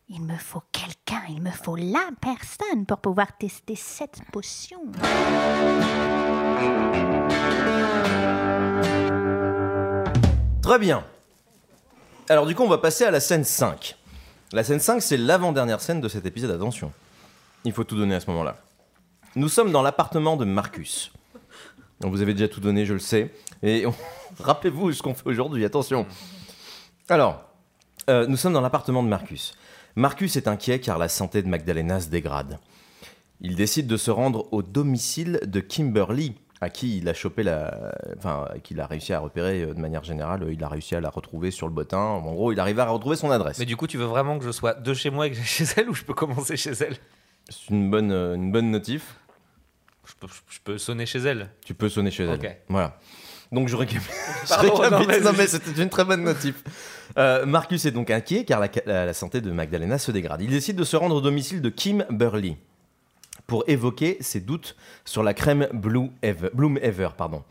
[SPEAKER 6] il me faut quelqu'un, il me faut la personne pour pouvoir tester cette potion.
[SPEAKER 1] Très bien. Alors du coup, on va passer à la scène 5. La scène 5, c'est l'avant-dernière scène de cet épisode. Attention. Il faut tout donner à ce moment-là. Nous sommes dans l'appartement de Marcus. Donc, vous avez déjà tout donné, je le sais. Et on- rappelez-vous ce qu'on fait aujourd'hui. Attention. Alors, euh, nous sommes dans l'appartement de Marcus. Marcus est inquiet car la santé de Magdalena se dégrade. Il décide de se rendre au domicile de Kimberly, à qui il a chopé la, enfin, qu'il a réussi à repérer euh, de manière générale. Il a réussi à la retrouver sur le bottin. En gros, il arrive à retrouver son adresse.
[SPEAKER 2] Mais du coup, tu veux vraiment que je sois de chez moi et que j'aille chez elle ou je peux commencer chez elle?
[SPEAKER 1] C'est une bonne, euh, une bonne notif.
[SPEAKER 2] je peux, je peux sonner chez elle.
[SPEAKER 1] Tu peux sonner chez
[SPEAKER 2] Ok.
[SPEAKER 1] elle. Voilà. Donc je récapitule.
[SPEAKER 2] non, mais
[SPEAKER 1] c'était une très bonne notif. Euh, Marcus est donc inquiet car la, la- la santé de Magdalena se dégrade. Il décide de se rendre au domicile de Kim Burley pour évoquer ses doutes sur la crème Blue Ever, Bloom Ever. Pardon.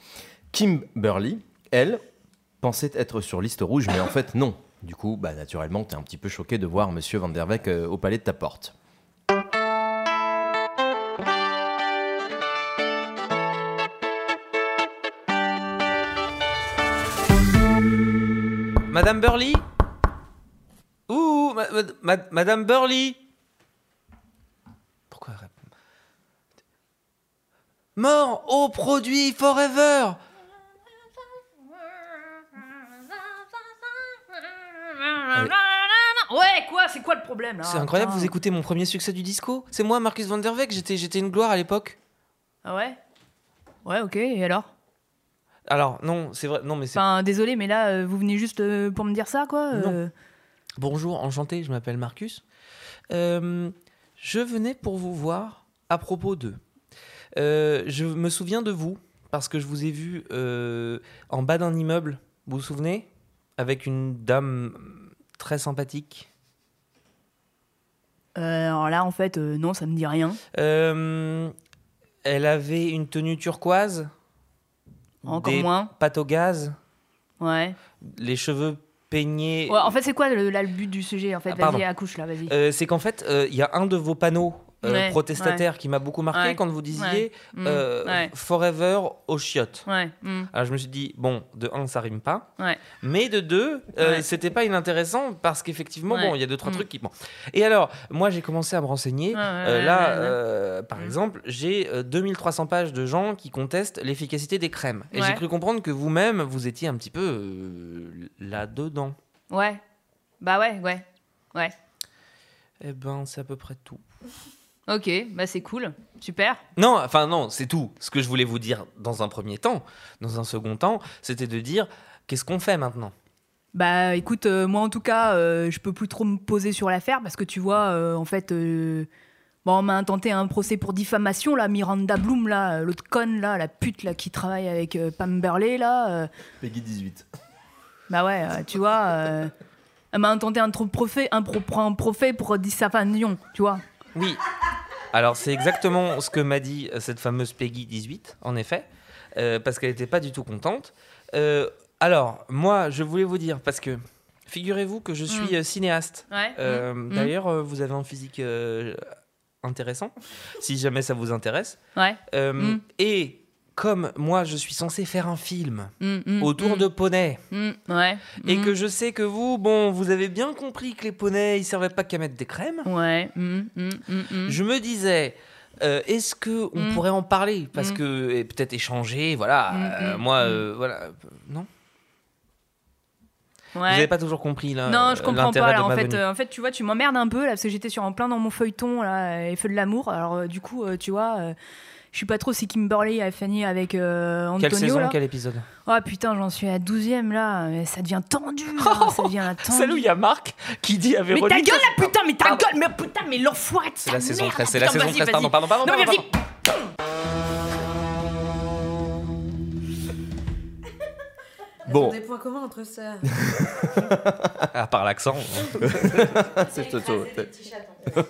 [SPEAKER 1] Kim Burley, elle, pensait être sur liste rouge, mais en fait non. Du coup, bah, naturellement, t'es un petit peu choqué de voir Monsieur Van der Weyck euh, au palais de ta porte.
[SPEAKER 2] Madame Burley Ouh, ma- ma- ma- Madame Burley Pourquoi elle répond? Mort au produit Forever.
[SPEAKER 5] Ouais, quoi C'est quoi le problème là?
[SPEAKER 2] C'est incroyable,
[SPEAKER 5] Putain.
[SPEAKER 2] vous écoutez mon premier succès du disco? C'est moi, Marcus Van der j'étais, j'étais une gloire à l'époque.
[SPEAKER 5] Ah ouais? Ouais, ok, et alors?
[SPEAKER 2] Alors, non, c'est vrai, non mais c'est...
[SPEAKER 5] Enfin, désolé, mais là, euh, vous venez juste euh, pour me dire ça, quoi euh,
[SPEAKER 2] Bonjour, enchanté, je m'appelle Marcus. Je venais pour vous voir à propos d'eux. Je me souviens de vous parce que je vous ai vu en bas d'un immeuble, vous vous souvenez? Avec une dame très sympathique.
[SPEAKER 5] Euh, alors là, en fait, euh, non, ça me dit rien.
[SPEAKER 2] Euh, elle avait une tenue turquoise.
[SPEAKER 5] Encore
[SPEAKER 2] des
[SPEAKER 5] moins.
[SPEAKER 2] Pâte au gaz.
[SPEAKER 5] Ouais.
[SPEAKER 2] Les cheveux peignés.
[SPEAKER 5] Ouais, en fait, c'est quoi le, là, le but du sujet En fait,
[SPEAKER 2] Ah, pardon.
[SPEAKER 5] vas-y, accouche là, vas-y.
[SPEAKER 2] Euh, c'est qu'en fait, euh, il y a un de vos panneaux euh,
[SPEAKER 5] Ouais,
[SPEAKER 2] protestataires qui m'a beaucoup marqué
[SPEAKER 5] Ouais,
[SPEAKER 2] quand vous disiez
[SPEAKER 5] mm,
[SPEAKER 2] euh,
[SPEAKER 5] ouais.
[SPEAKER 2] Forever aux chiottes.
[SPEAKER 5] Hmm,
[SPEAKER 2] Alors je me suis dit, bon, de un, ça rime pas. Mais de deux, euh, c'était pas inintéressant parce qu'effectivement, bon, il y a deux, trois
[SPEAKER 5] Mm.
[SPEAKER 2] trucs qui. Bon. Et alors, moi, j'ai commencé à me renseigner. Euh, là, par
[SPEAKER 5] Mm.
[SPEAKER 2] exemple, j'ai euh, 2300 pages de gens qui contestent l'efficacité des crèmes. Et j'ai cru comprendre que vous-même, vous étiez un petit peu là-dedans.
[SPEAKER 5] Ouais. Bah ouais, ouais. Ouais.
[SPEAKER 2] Eh ben, c'est à peu près tout.
[SPEAKER 5] Ok, bah c'est cool. Super.
[SPEAKER 2] Non, enfin non, c'est tout. Ce que je voulais vous dire dans un premier temps, dans un second temps, c'était de dire qu'est-ce qu'on fait maintenant?
[SPEAKER 5] Bah écoute, euh, moi en tout cas, euh, je peux plus trop me poser sur l'affaire parce que tu vois, euh, en fait, euh, bon, on m'a intenté un procès pour diffamation, là, Miranda Bloom, là, l'autre conne, là, la pute, là, qui travaille avec euh, Pam Berley, là. euh,
[SPEAKER 1] Peggy 18.
[SPEAKER 5] bah ouais, euh, tu vois, euh, elle m'a intenté un trop profet, un, pro, un procès pour diffamation, tu vois.
[SPEAKER 2] Oui. Alors c'est exactement ce que m'a dit euh, cette fameuse Peggy 18, en effet, euh, parce qu'elle n'était pas du tout contente. Euh, alors, moi, je voulais vous dire, parce que figurez-vous que je suis euh, cinéaste.
[SPEAKER 5] Ouais.
[SPEAKER 2] Euh,
[SPEAKER 5] Mm.
[SPEAKER 2] D'ailleurs, vous avez un physique intéressant, si jamais ça vous intéresse.
[SPEAKER 5] Ouais.
[SPEAKER 2] Et comme moi, je suis censé faire un film
[SPEAKER 5] Mm, mm,
[SPEAKER 2] autour
[SPEAKER 5] mm,
[SPEAKER 2] de poneys,
[SPEAKER 5] ouais.
[SPEAKER 2] et que je sais que vous, bon, vous avez bien compris que les poneys, ils servaient pas qu'à mettre des crèmes.
[SPEAKER 5] Ouais.
[SPEAKER 2] Je me disais, euh, est-ce que on pourrait en parler? Parce que peut-être échanger, voilà. Euh, moi, euh, voilà, non?
[SPEAKER 5] Ouais.
[SPEAKER 2] Vous n'avez pas toujours compris là.
[SPEAKER 5] Non, je
[SPEAKER 2] euh,
[SPEAKER 5] comprends pas. Là, en fait, euh, en fait, tu vois, tu m'emmerdes un peu là parce que j'étais sur en plein dans mon feuilleton là, et feu de l'amour. Alors euh, du coup, euh, tu vois, je suis pas trop si Kimberly a fini avec euh, Antonio
[SPEAKER 2] Quelle saison,
[SPEAKER 5] là.
[SPEAKER 2] quel épisode?
[SPEAKER 5] Oh putain, j'en suis à la 12e là, mais ça devient tendu. là, ça devient tendu.
[SPEAKER 2] Celle où il y a Marc qui dit à
[SPEAKER 5] Mais
[SPEAKER 2] Véronique.
[SPEAKER 5] ta gueule là, putain, mais ta gueule, mais putain, mais l'enfoiré de
[SPEAKER 2] C'est la saison
[SPEAKER 5] mère,
[SPEAKER 2] 13, c'est la saison
[SPEAKER 5] vas-y,
[SPEAKER 2] 13, pardon, pardon, pardon,
[SPEAKER 5] Non, mais vas-y.
[SPEAKER 1] Bon,
[SPEAKER 3] Des points communs entre sœurs.
[SPEAKER 2] À part l'accent.
[SPEAKER 1] c'est Toto.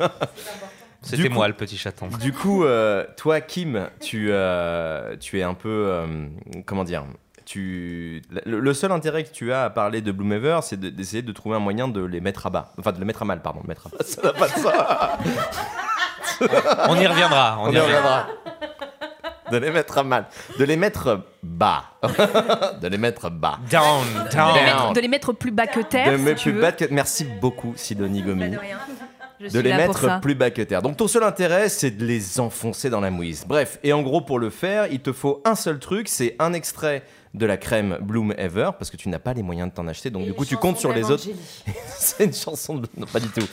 [SPEAKER 2] C'était moi le petit chaton.
[SPEAKER 1] Du coup, euh, toi, Kim, tu, euh, tu es un peu. euh, comment dire tu, le, le seul intérêt que tu as à parler de Bloomever, c'est de- d'essayer de trouver un moyen de les mettre à bas. Enfin, de les mettre à mal, pardon. Mettre à bas, ça n'a pas de sens.
[SPEAKER 2] On y reviendra. On,
[SPEAKER 1] On
[SPEAKER 2] y
[SPEAKER 1] y
[SPEAKER 2] reviendra.
[SPEAKER 1] reviendra. De les mettre à mal. De les mettre bas. de les mettre bas.
[SPEAKER 2] Down,
[SPEAKER 5] De les,
[SPEAKER 2] down.
[SPEAKER 5] mettre, de les mettre plus bas que terre.
[SPEAKER 1] de
[SPEAKER 5] si
[SPEAKER 1] mettre
[SPEAKER 5] tu
[SPEAKER 1] plus
[SPEAKER 5] veux.
[SPEAKER 1] bas que... Merci beaucoup, Sidonie Gomi.
[SPEAKER 5] De. Je
[SPEAKER 1] les mettre plus bas que terre. Donc ton seul intérêt, c'est de les enfoncer dans la mouise. Bref, et en gros, pour le faire, il te faut un seul truc, c'est un extrait de la crème Bloom Ever, parce que tu n'as pas les moyens de t'en acheter, donc du coup tu comptes sur les autres. c'est une chanson de... Non, pas du tout.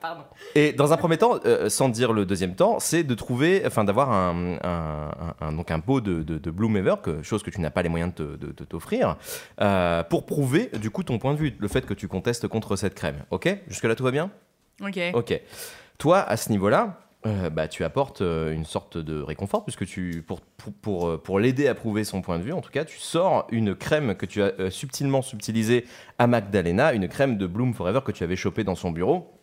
[SPEAKER 4] Pardon.
[SPEAKER 1] Et dans un premier temps, euh, sans dire le deuxième temps, c'est de trouver, enfin d'avoir un, un- un- un- donc un pot de, de, de Bloom Ever, que, chose que tu n'as pas les moyens de t'offrir, euh, pour prouver du coup ton point de vue, le fait que tu contestes contre cette crème. Ok? Jusque-là tout va bien?
[SPEAKER 5] Ok.
[SPEAKER 1] Ok. Toi, à ce niveau-là, euh, bah, tu apportes euh, une sorte de réconfort, puisque tu, pour, pour, pour, pour l'aider à prouver son point de vue, en tout cas, tu sors une crème que tu as euh, subtilement subtilisée à Magdalena, une crème de Bloom Forever que tu avais chopée dans son bureau.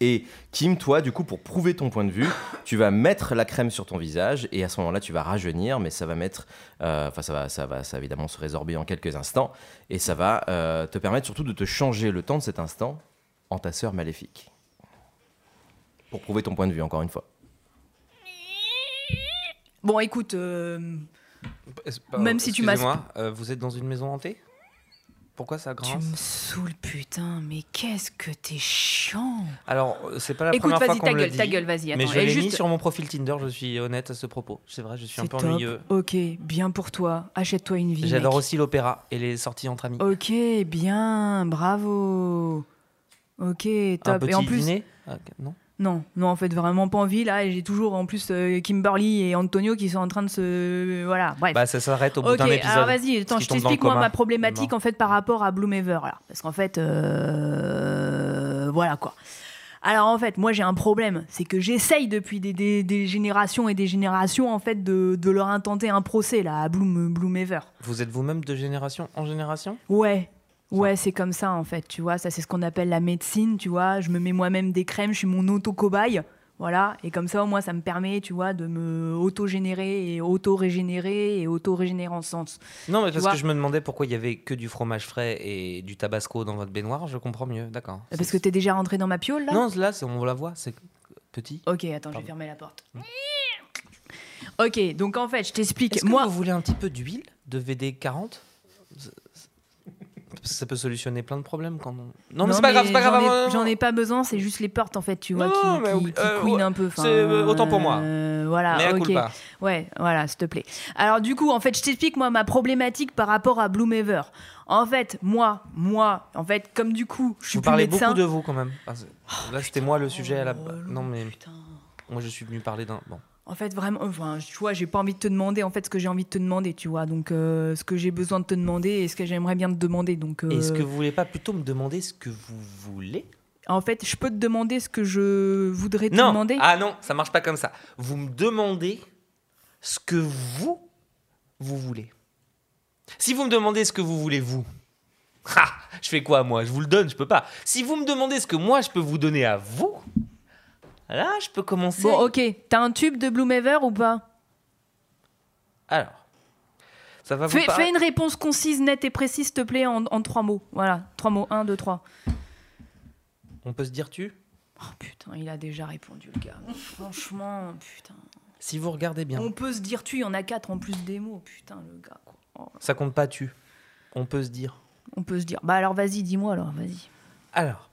[SPEAKER 1] Et Kim, toi, du coup, pour prouver ton point de vue, tu vas mettre la crème sur ton visage et à ce moment-là, tu vas rajeunir, mais ça va mettre, euh, enfin, ça va, ça va, ça va évidemment se résorber en quelques instants et ça va euh, te permettre surtout de te changer le temps de cet instant en ta sœur maléfique. Pour prouver ton point de vue, encore une fois.
[SPEAKER 5] Bon, écoute, euh,
[SPEAKER 2] Pas-
[SPEAKER 5] Même si tu m'as-
[SPEAKER 2] excusez-moi, euh, vous êtes dans une maison hantée? Pourquoi ça
[SPEAKER 5] tu
[SPEAKER 2] grince
[SPEAKER 5] me saoules, putain, mais qu'est-ce que t'es chiant.
[SPEAKER 2] Alors, c'est pas la
[SPEAKER 5] Écoute,
[SPEAKER 2] première fois
[SPEAKER 5] vas-y,
[SPEAKER 2] qu'on
[SPEAKER 5] ta
[SPEAKER 2] me le
[SPEAKER 5] gueule,
[SPEAKER 2] dit.
[SPEAKER 5] ta gueule, vas-y.
[SPEAKER 2] Mais
[SPEAKER 5] attends,
[SPEAKER 2] je
[SPEAKER 5] et
[SPEAKER 2] l'ai mis
[SPEAKER 5] juste-
[SPEAKER 2] sur mon profil Tinder, je suis honnête à ce propos. C'est vrai, je suis un
[SPEAKER 5] C'est
[SPEAKER 2] peu
[SPEAKER 5] top.
[SPEAKER 2] ennuyeux.
[SPEAKER 5] Ok, bien pour toi. Achète-toi une vie.
[SPEAKER 2] J'adore
[SPEAKER 5] mec.
[SPEAKER 2] aussi l'opéra et les sorties entre amis.
[SPEAKER 5] Ok, bien, bravo. Ok,
[SPEAKER 2] un
[SPEAKER 5] top.
[SPEAKER 2] petit
[SPEAKER 5] Et en plus,
[SPEAKER 2] dîner Ah, ok, Non
[SPEAKER 5] non, non, en fait, vraiment pas envie là. Et j'ai toujours en plus euh, Kimberly et Antonio qui sont en train de se, voilà, bref.
[SPEAKER 2] Bah, ça s'arrête au bout d'un épisode.
[SPEAKER 5] alors vas-y, attends, je t'explique moi ma problématique en fait par rapport à Bloomever là, parce qu'en fait, euh, voilà quoi. Alors en fait, moi j'ai un problème, c'est que j'essaye depuis des, des- des générations et des générations en fait de, de leur intenter un procès là à Bloom, Bloomever.
[SPEAKER 2] Vous êtes vous-même de génération en génération?
[SPEAKER 5] Ouais, Ouais, c'est comme ça en fait, tu vois. Ça, c'est ce qu'on appelle la médecine, tu vois. Je me mets moi-même des crèmes, je suis mon auto-cobaye. Voilà, et comme ça, au moins, ça me permet, tu vois, de me auto-générer et auto-régénérer et auto-régénérer en sens.
[SPEAKER 2] Non, mais parce
[SPEAKER 5] vois
[SPEAKER 2] que je me demandais pourquoi il y avait que du fromage frais et du tabasco dans votre baignoire. Je comprends mieux, d'accord.
[SPEAKER 5] Parce que t'es déjà rentré dans ma piole, là?
[SPEAKER 2] Non, là, on la voit, c'est petit.
[SPEAKER 5] Ok, attends, je vais fermer la porte. Ok, donc en fait, je t'explique. Moi,
[SPEAKER 2] vous voulez un petit peu d'huile de VD40 Parce que ça peut solutionner plein de problèmes quand on... Non, mais c'est pas grave, c'est pas
[SPEAKER 5] j'en
[SPEAKER 2] grave.
[SPEAKER 5] ai- J'en ai pas besoin, c'est juste les portes en fait, tu vois,
[SPEAKER 2] Non,
[SPEAKER 5] qui, qui,
[SPEAKER 2] euh,
[SPEAKER 5] couinent
[SPEAKER 2] ouais,
[SPEAKER 5] un peu.
[SPEAKER 2] c'est, euh, autant pour moi.
[SPEAKER 5] euh, voilà,
[SPEAKER 2] Mais
[SPEAKER 5] ok.
[SPEAKER 2] culpa.
[SPEAKER 5] Ouais, voilà, s'il te plaît. Alors du coup, en fait, je t'explique moi ma problématique par rapport à Bloomever. En fait, moi, moi, en fait, comme du coup, je suis
[SPEAKER 2] Vous
[SPEAKER 5] plus
[SPEAKER 2] parlez
[SPEAKER 5] médecin.
[SPEAKER 2] beaucoup de vous quand même. C'est- Là, c'était moi le sujet à la.
[SPEAKER 5] Oh,
[SPEAKER 2] Non, mais
[SPEAKER 5] putain.
[SPEAKER 2] moi, je suis venu parler d'un. Bon.
[SPEAKER 5] En fait, vraiment, enfin, tu vois, j'ai pas envie de te demander en fait ce que j'ai envie de te demander, tu vois. Donc, euh, ce que j'ai besoin de te demander et ce que j'aimerais bien te demander. Donc, euh,
[SPEAKER 2] Est-ce que vous voulez pas plutôt me demander ce que vous voulez?
[SPEAKER 5] En fait, je peux te demander ce que je voudrais te
[SPEAKER 2] Non.
[SPEAKER 5] demander?
[SPEAKER 2] Ah non, ça marche pas comme ça. Vous me demandez ce que vous vous voulez. Si vous me demandez ce que vous voulez vous, ha, je fais quoi moi? Je vous le donne, je peux pas. Si vous me demandez ce que moi je peux vous donner à vous, là je peux commencer.
[SPEAKER 5] Bon, ok. T'as un tube de Bloomever ou pas?
[SPEAKER 2] Alors, ça va vous
[SPEAKER 5] fais, une réponse concise, nette et précise, s'il te plaît, en, en trois mots. Voilà, trois mots. Un, deux, trois.
[SPEAKER 2] On peut se dire tu?
[SPEAKER 5] Oh putain, il a déjà répondu, le gars. Franchement, putain.
[SPEAKER 2] Si vous regardez bien,
[SPEAKER 5] On peut se dire tu, il y en a quatre en plus des mots. Putain, le gars, quoi. Oh,
[SPEAKER 2] ça compte pas tu. On peut se dire.
[SPEAKER 5] on peut se dire. Bah alors, vas-y, dis-moi alors, vas-y.
[SPEAKER 2] Alors,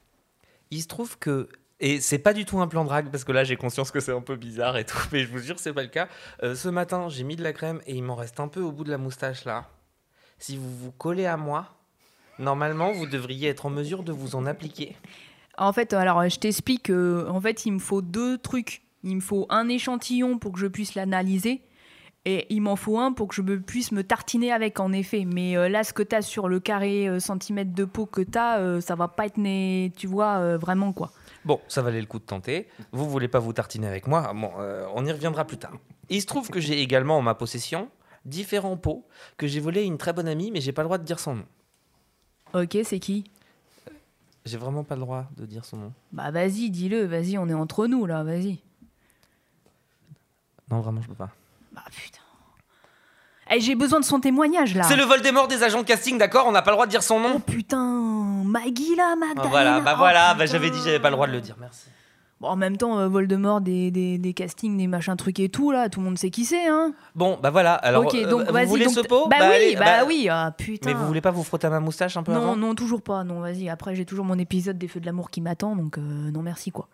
[SPEAKER 2] il se trouve que. Et c'est pas du tout un plan drague parce que là j'ai conscience que c'est un peu bizarre et tout, mais je vous jure c'est pas le cas. Euh, ce matin j'ai mis de la crème et il m'en reste un peu au bout de la moustache là. Si vous vous collez à moi, normalement vous devriez être en mesure de vous en appliquer.
[SPEAKER 5] En fait, alors, je t'explique. euh, en fait, il me faut deux trucs. Il me faut un échantillon pour que je puisse l'analyser. Et il m'en faut un pour que je puisse me tartiner avec, en effet. Mais euh, là, ce que tu as sur le carré euh, centimètre de peau que tu as, ça va pas être, né, tu vois, euh, vraiment quoi.
[SPEAKER 2] Bon, ça valait le coup de tenter. Vous voulez pas vous tartiner avec moi? Bon, euh, on y reviendra plus tard. Il se trouve que j'ai également en ma possession différents pots que j'ai volés à une très bonne amie, mais j'ai pas le droit de dire son nom.
[SPEAKER 5] Ok, c'est qui?
[SPEAKER 2] J'ai vraiment pas le droit de dire son nom.
[SPEAKER 5] Bah vas-y, dis-le, vas-y, on est entre nous là, vas-y.
[SPEAKER 2] Non, vraiment, je peux pas.
[SPEAKER 5] Bah putain. Eh, j'ai besoin de son témoignage là.
[SPEAKER 2] C'est le Voldemort des agents de casting, d'accord On n'a pas le droit de dire son
[SPEAKER 5] Oh
[SPEAKER 2] nom.
[SPEAKER 5] putain, Maggie là,
[SPEAKER 2] Ah,
[SPEAKER 5] Magdalena.
[SPEAKER 2] voilà, bah
[SPEAKER 5] Oh,
[SPEAKER 2] voilà, bah, j'avais dit j'avais pas le droit de le dire, merci.
[SPEAKER 5] Bon, en même temps, euh, Voldemort, des, des, des castings, des machins trucs et tout là, tout le monde sait qui c'est, hein.
[SPEAKER 2] Bon, bah voilà, alors
[SPEAKER 5] ok,
[SPEAKER 2] euh,
[SPEAKER 5] donc
[SPEAKER 2] vous
[SPEAKER 5] vas-y.
[SPEAKER 2] voulez
[SPEAKER 5] donc
[SPEAKER 2] ce pot
[SPEAKER 5] Bah, oui,
[SPEAKER 2] allez,
[SPEAKER 5] bah, oui, ah putain.
[SPEAKER 2] Mais vous voulez pas vous frotter à ma moustache un peu
[SPEAKER 5] Non,
[SPEAKER 2] avant
[SPEAKER 5] non, toujours pas, non, vas-y. Après, j'ai toujours mon épisode des Feux de l'amour qui m'attend, donc euh, non, merci quoi.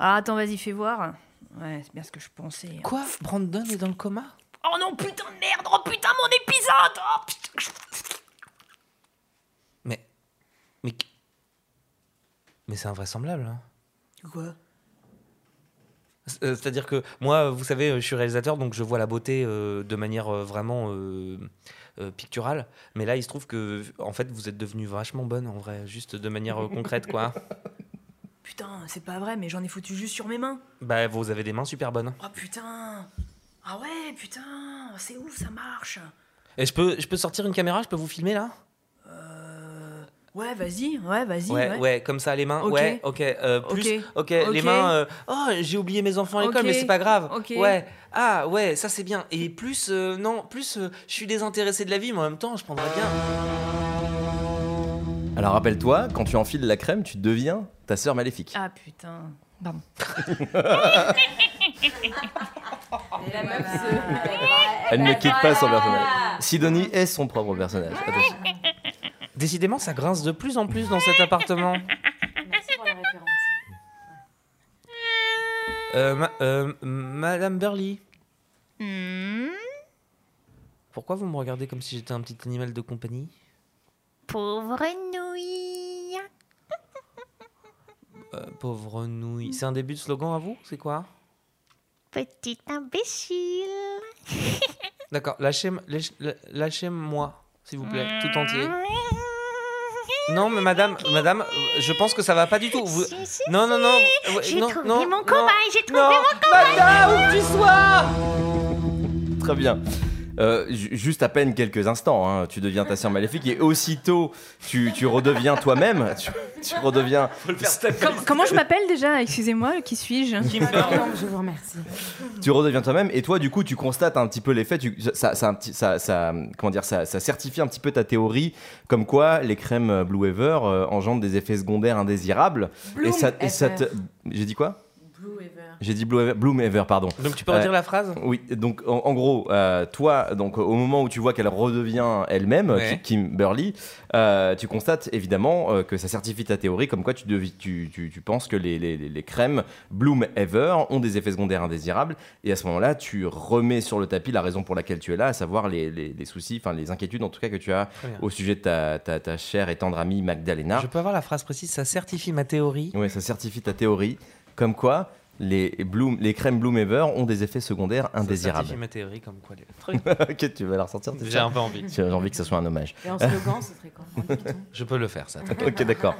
[SPEAKER 5] Ah, attends, vas-y, fais voir. Ouais, c'est bien ce que je pensais.
[SPEAKER 2] Quoi? Brandon est dans le coma?
[SPEAKER 5] Oh non, putain de merde, oh putain, mon épisode Oh putain.
[SPEAKER 2] Mais. Mais. Mais c'est invraisemblable, hein.
[SPEAKER 5] Quoi?
[SPEAKER 2] Euh, C'est-à-dire que moi, vous savez, euh, je suis réalisateur, donc je vois la beauté euh, de manière euh, vraiment euh, euh, picturale. Mais là, il se trouve que, en fait, vous êtes devenu vachement bonne, en vrai, juste de manière euh, concrète, quoi.
[SPEAKER 5] Putain, c'est pas vrai, mais j'en ai foutu juste sur mes mains.
[SPEAKER 2] Bah, vous avez des mains super bonnes.
[SPEAKER 5] Oh putain Ah ouais, putain C'est ouf, ça marche
[SPEAKER 2] Et je peux, je peux sortir une caméra, je peux vous filmer là?
[SPEAKER 5] Euh... Ouais, vas-y, ouais, vas-y.
[SPEAKER 2] ouais, ouais, comme ça, les mains. Ouais, ok. euh, plus,
[SPEAKER 5] Ok.
[SPEAKER 2] ok, les mains. euh, oh, j'ai oublié mes enfants à l'école, mais c'est pas grave.
[SPEAKER 5] Ok.
[SPEAKER 2] Ouais. Ah, ouais, ça c'est bien. Et plus, euh, non, plus, euh, je suis désintéressé de la vie, mais en même temps, je prendrais bien.
[SPEAKER 1] Alors rappelle-toi, quand tu enfiles la crème, tu deviens ta sœur maléfique.
[SPEAKER 5] Ah putain. Pardon.
[SPEAKER 1] Elle ne quitte pas son personnage. Sidonie est son propre personnage. Attention.
[SPEAKER 2] Décidément, ça grince de plus en plus dans cet appartement.
[SPEAKER 4] Merci pour la référence.
[SPEAKER 2] Euh, ma- euh, Madame Burley,
[SPEAKER 6] Hmm,
[SPEAKER 2] pourquoi vous me regardez comme si j'étais un petit animal de compagnie?
[SPEAKER 6] Pauvre nouille.
[SPEAKER 2] Euh, Pauvre nouille. C'est un début de slogan à vous? C'est quoi?
[SPEAKER 6] Petit imbécile.
[SPEAKER 2] D'accord, lâchez- lâchez- lâchez-moi, s'il vous plaît, tout entier. Non, mais madame, madame, je pense que ça va pas du tout. Vous-
[SPEAKER 6] Si, si,
[SPEAKER 2] Non, non, non. ouais,
[SPEAKER 6] J'ai
[SPEAKER 2] non,
[SPEAKER 6] trouvé
[SPEAKER 2] non,
[SPEAKER 6] mon
[SPEAKER 2] non,
[SPEAKER 6] cobaye, j'ai trouvé
[SPEAKER 2] non.
[SPEAKER 6] mon cobaye.
[SPEAKER 2] Madame, où que tu sois
[SPEAKER 1] Très bien. Euh, ju- juste à peine quelques instants. hein, tu deviens ta sœur maléfique et aussitôt tu, tu redeviens toi-même. Tu, tu redeviens.
[SPEAKER 5] Com- comment je m'appelle déjà? Excusez-moi, qui suis-je?
[SPEAKER 4] Je vous remercie.
[SPEAKER 1] tu redeviens toi-même et toi du coup tu constates un petit peu l'effet ça, ça, comment dire ça, ça certifie un petit peu ta théorie comme quoi les crèmes Blue Ever euh, engendrent des effets secondaires indésirables et ça, et ça te- j'ai dit quoi? J'ai dit Blue Ever, Bloom Ever pardon.
[SPEAKER 2] Donc tu peux
[SPEAKER 1] Euh,
[SPEAKER 2] redire la phrase?
[SPEAKER 1] Oui donc en, en gros euh, toi donc au moment où tu vois qu'elle redevient elle-même
[SPEAKER 2] Ouais.
[SPEAKER 1] Ki- Kimberly euh, tu constates évidemment euh, que ça certifie ta théorie comme quoi tu, devi- tu, tu, tu penses que les, les, les crèmes Bloom Ever ont des effets secondaires indésirables. Et à ce moment-là tu remets sur le tapis la raison pour laquelle tu es là à savoir les, les, les soucis enfin les inquiétudes en tout cas que tu as
[SPEAKER 2] bien.
[SPEAKER 1] au sujet de ta, ta, ta chère et tendre amie Magdalena.
[SPEAKER 2] Je peux avoir la phrase précise, ça certifie ma théorie?
[SPEAKER 1] oui ça certifie ta théorie comme quoi les, Bloom, les crèmes Bloom Ever ont des effets secondaires indésirables
[SPEAKER 2] certifie ma théorie comme quoi les trucs.
[SPEAKER 1] ok tu vas la ressortir c'est
[SPEAKER 2] J'ai un peu envie.
[SPEAKER 1] J'ai envie que ce soit un hommage.
[SPEAKER 4] Et en slogan, ce serait dicton
[SPEAKER 2] Je peux le faire ça.
[SPEAKER 1] Ok, d'accord.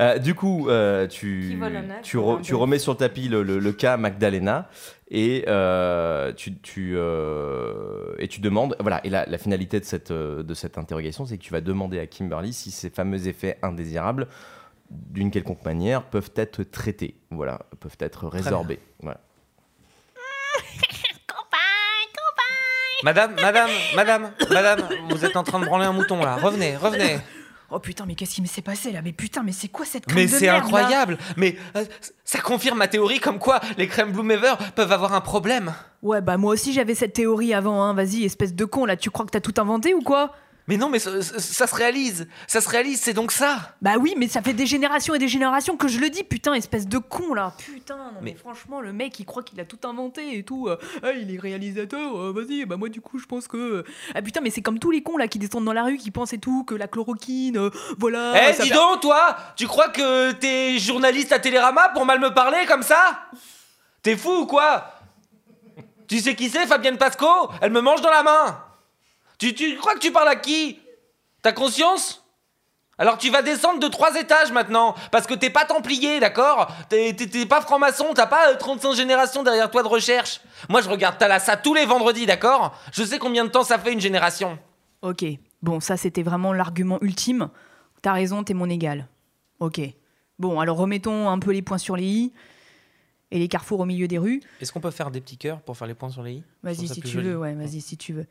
[SPEAKER 1] Euh, du coup, euh, tu, re- remets sur le tapis le, le- le cas Magdalena et euh, tu, tu, euh, et tu demandes. Voilà, et la, la finalité de cette, de cette interrogation, c'est que tu vas demander à Kimberly si ces fameux effets indésirables, d'une quelconque manière, peuvent être traités. Voilà, peuvent être résorbés. Voilà.
[SPEAKER 2] Madame, madame, madame, madame, vous êtes en train de branler un mouton là. Revenez, revenez.
[SPEAKER 5] Oh putain, mais qu'est-ce qui s'est passé là? Mais putain, mais c'est quoi cette crème
[SPEAKER 2] Mais
[SPEAKER 5] de
[SPEAKER 2] c'est
[SPEAKER 5] merde, là?
[SPEAKER 2] incroyable. Mais euh, ça confirme ma théorie comme quoi les crèmes Bloom Ever peuvent avoir un problème.
[SPEAKER 5] Ouais, bah moi aussi j'avais cette théorie avant, hein. Vas-y, espèce de con, là, tu crois que t'as tout inventé ou quoi?
[SPEAKER 2] Mais non, mais ça, ça- ça se réalise. Ça se réalise, c'est donc ça.
[SPEAKER 5] Bah oui, mais ça fait des générations et des générations que je le dis, putain, espèce de con là. Putain, non mais,
[SPEAKER 2] Mais-
[SPEAKER 5] franchement, le mec il croit qu'il a tout inventé et tout. euh, Ah, il est réalisateur, euh, vas-y, bah moi du coup je pense que. Ah putain, mais c'est comme tous les cons là qui descendent dans la rue qui pensent et tout, que la chloroquine, euh, voilà.
[SPEAKER 2] Eh, dis
[SPEAKER 5] fait-
[SPEAKER 2] donc, toi Tu crois que t'es journaliste à Télérama pour mal me parler comme ça? T'es fou ou quoi? Tu sais qui c'est, Fabienne Pasco? Elle me mange dans la main tu, tu crois que tu parles à qui T'as conscience alors tu vas descendre de trois étages maintenant, parce que t'es pas templier, d'accord T'es pas franc-maçon, t'as pas euh, 35 générations derrière toi de recherche. Moi je regarde Thalassa tous les vendredis, d'accord Je sais combien de temps ça fait une génération.
[SPEAKER 5] Ok, bon, ça c'était vraiment l'argument ultime. T'as raison, t'es mon égal. Ok. Bon, alors remettons un peu les points sur les i et les carrefours au milieu des rues.
[SPEAKER 2] Est-ce qu'on peut faire des petits cœurs pour faire les points sur les i?
[SPEAKER 5] Vas-y si tu
[SPEAKER 2] joli.
[SPEAKER 5] veux, ouais, vas-y si tu veux.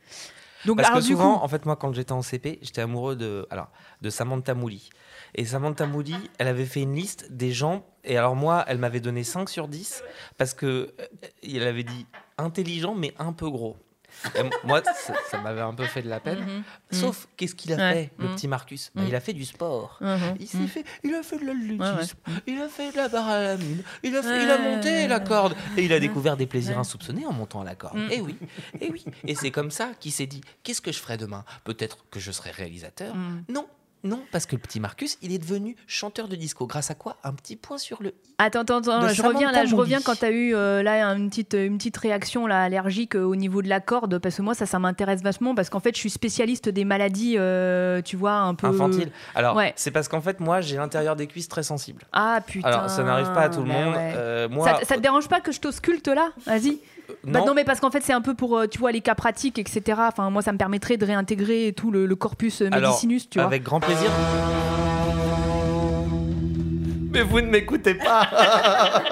[SPEAKER 5] Donc
[SPEAKER 2] Parce
[SPEAKER 5] alors
[SPEAKER 2] que
[SPEAKER 5] du
[SPEAKER 2] souvent,
[SPEAKER 5] coup,
[SPEAKER 2] en fait, moi, quand j'étais en CP, j'étais amoureux de, alors, de Samantha Mouli. Et Samantha Mouli, elle avait fait une liste des gens. Et alors, moi, elle m'avait donné 5 sur 10 parce que euh, elle avait dit intelligent, mais un peu gros. Et moi, ça, ça m'avait un peu fait de la peine.
[SPEAKER 5] Mhm.
[SPEAKER 2] Sauf, qu'est-ce qu'il a
[SPEAKER 5] Ouais.
[SPEAKER 2] fait, le
[SPEAKER 5] Mhm.
[SPEAKER 2] petit Marcus? Bah,
[SPEAKER 5] Mhm.
[SPEAKER 2] Il a fait du sport.
[SPEAKER 5] Mhm.
[SPEAKER 2] Il s'est fait, il a fait de l'athlétisme,
[SPEAKER 5] Ouais,
[SPEAKER 2] il a fait de la barre à la mine, il a, fait- il a monté la corde et il a découvert des plaisirs insoupçonnés en montant à la corde.
[SPEAKER 5] Mm.
[SPEAKER 2] Et oui, et oui. Et c'est comme ça qu'il s'est dit qu'est-ce que je ferai demain? Peut-être que je serai réalisateur. Non, non, parce que le petit Marcus, il est devenu chanteur de disco. Grâce à quoi Un petit point sur le.
[SPEAKER 5] Attends, attends, attends, je reviens là, je reviens quand t'as eu euh, là une petite, une petite réaction là, allergique euh, au niveau de la corde, parce que moi ça, ça m'intéresse vachement, parce qu'en fait je suis spécialiste des maladies, euh, tu vois, un peu...
[SPEAKER 2] Infantile. Alors,
[SPEAKER 5] Ouais.
[SPEAKER 2] c'est parce qu'en fait, moi, j'ai l'intérieur des cuisses très sensible.
[SPEAKER 5] Ah putain.
[SPEAKER 2] Alors, ça n'arrive pas à tout le
[SPEAKER 5] bah
[SPEAKER 2] monde.
[SPEAKER 5] ouais.
[SPEAKER 2] Moi,
[SPEAKER 5] ça, ça te dérange pas que je t'ausculte là? Vas-y.
[SPEAKER 2] Euh,
[SPEAKER 5] Bah non, mais parce qu'en fait, c'est un peu pour, euh, tu vois, les cas pratiques, etc. Enfin, moi, ça me permettrait de réintégrer tout le, le corpus euh,
[SPEAKER 2] Alors,
[SPEAKER 5] médicinus, tu vois.
[SPEAKER 2] avec grand plaisir.
[SPEAKER 1] Mais vous ne m'écoutez pas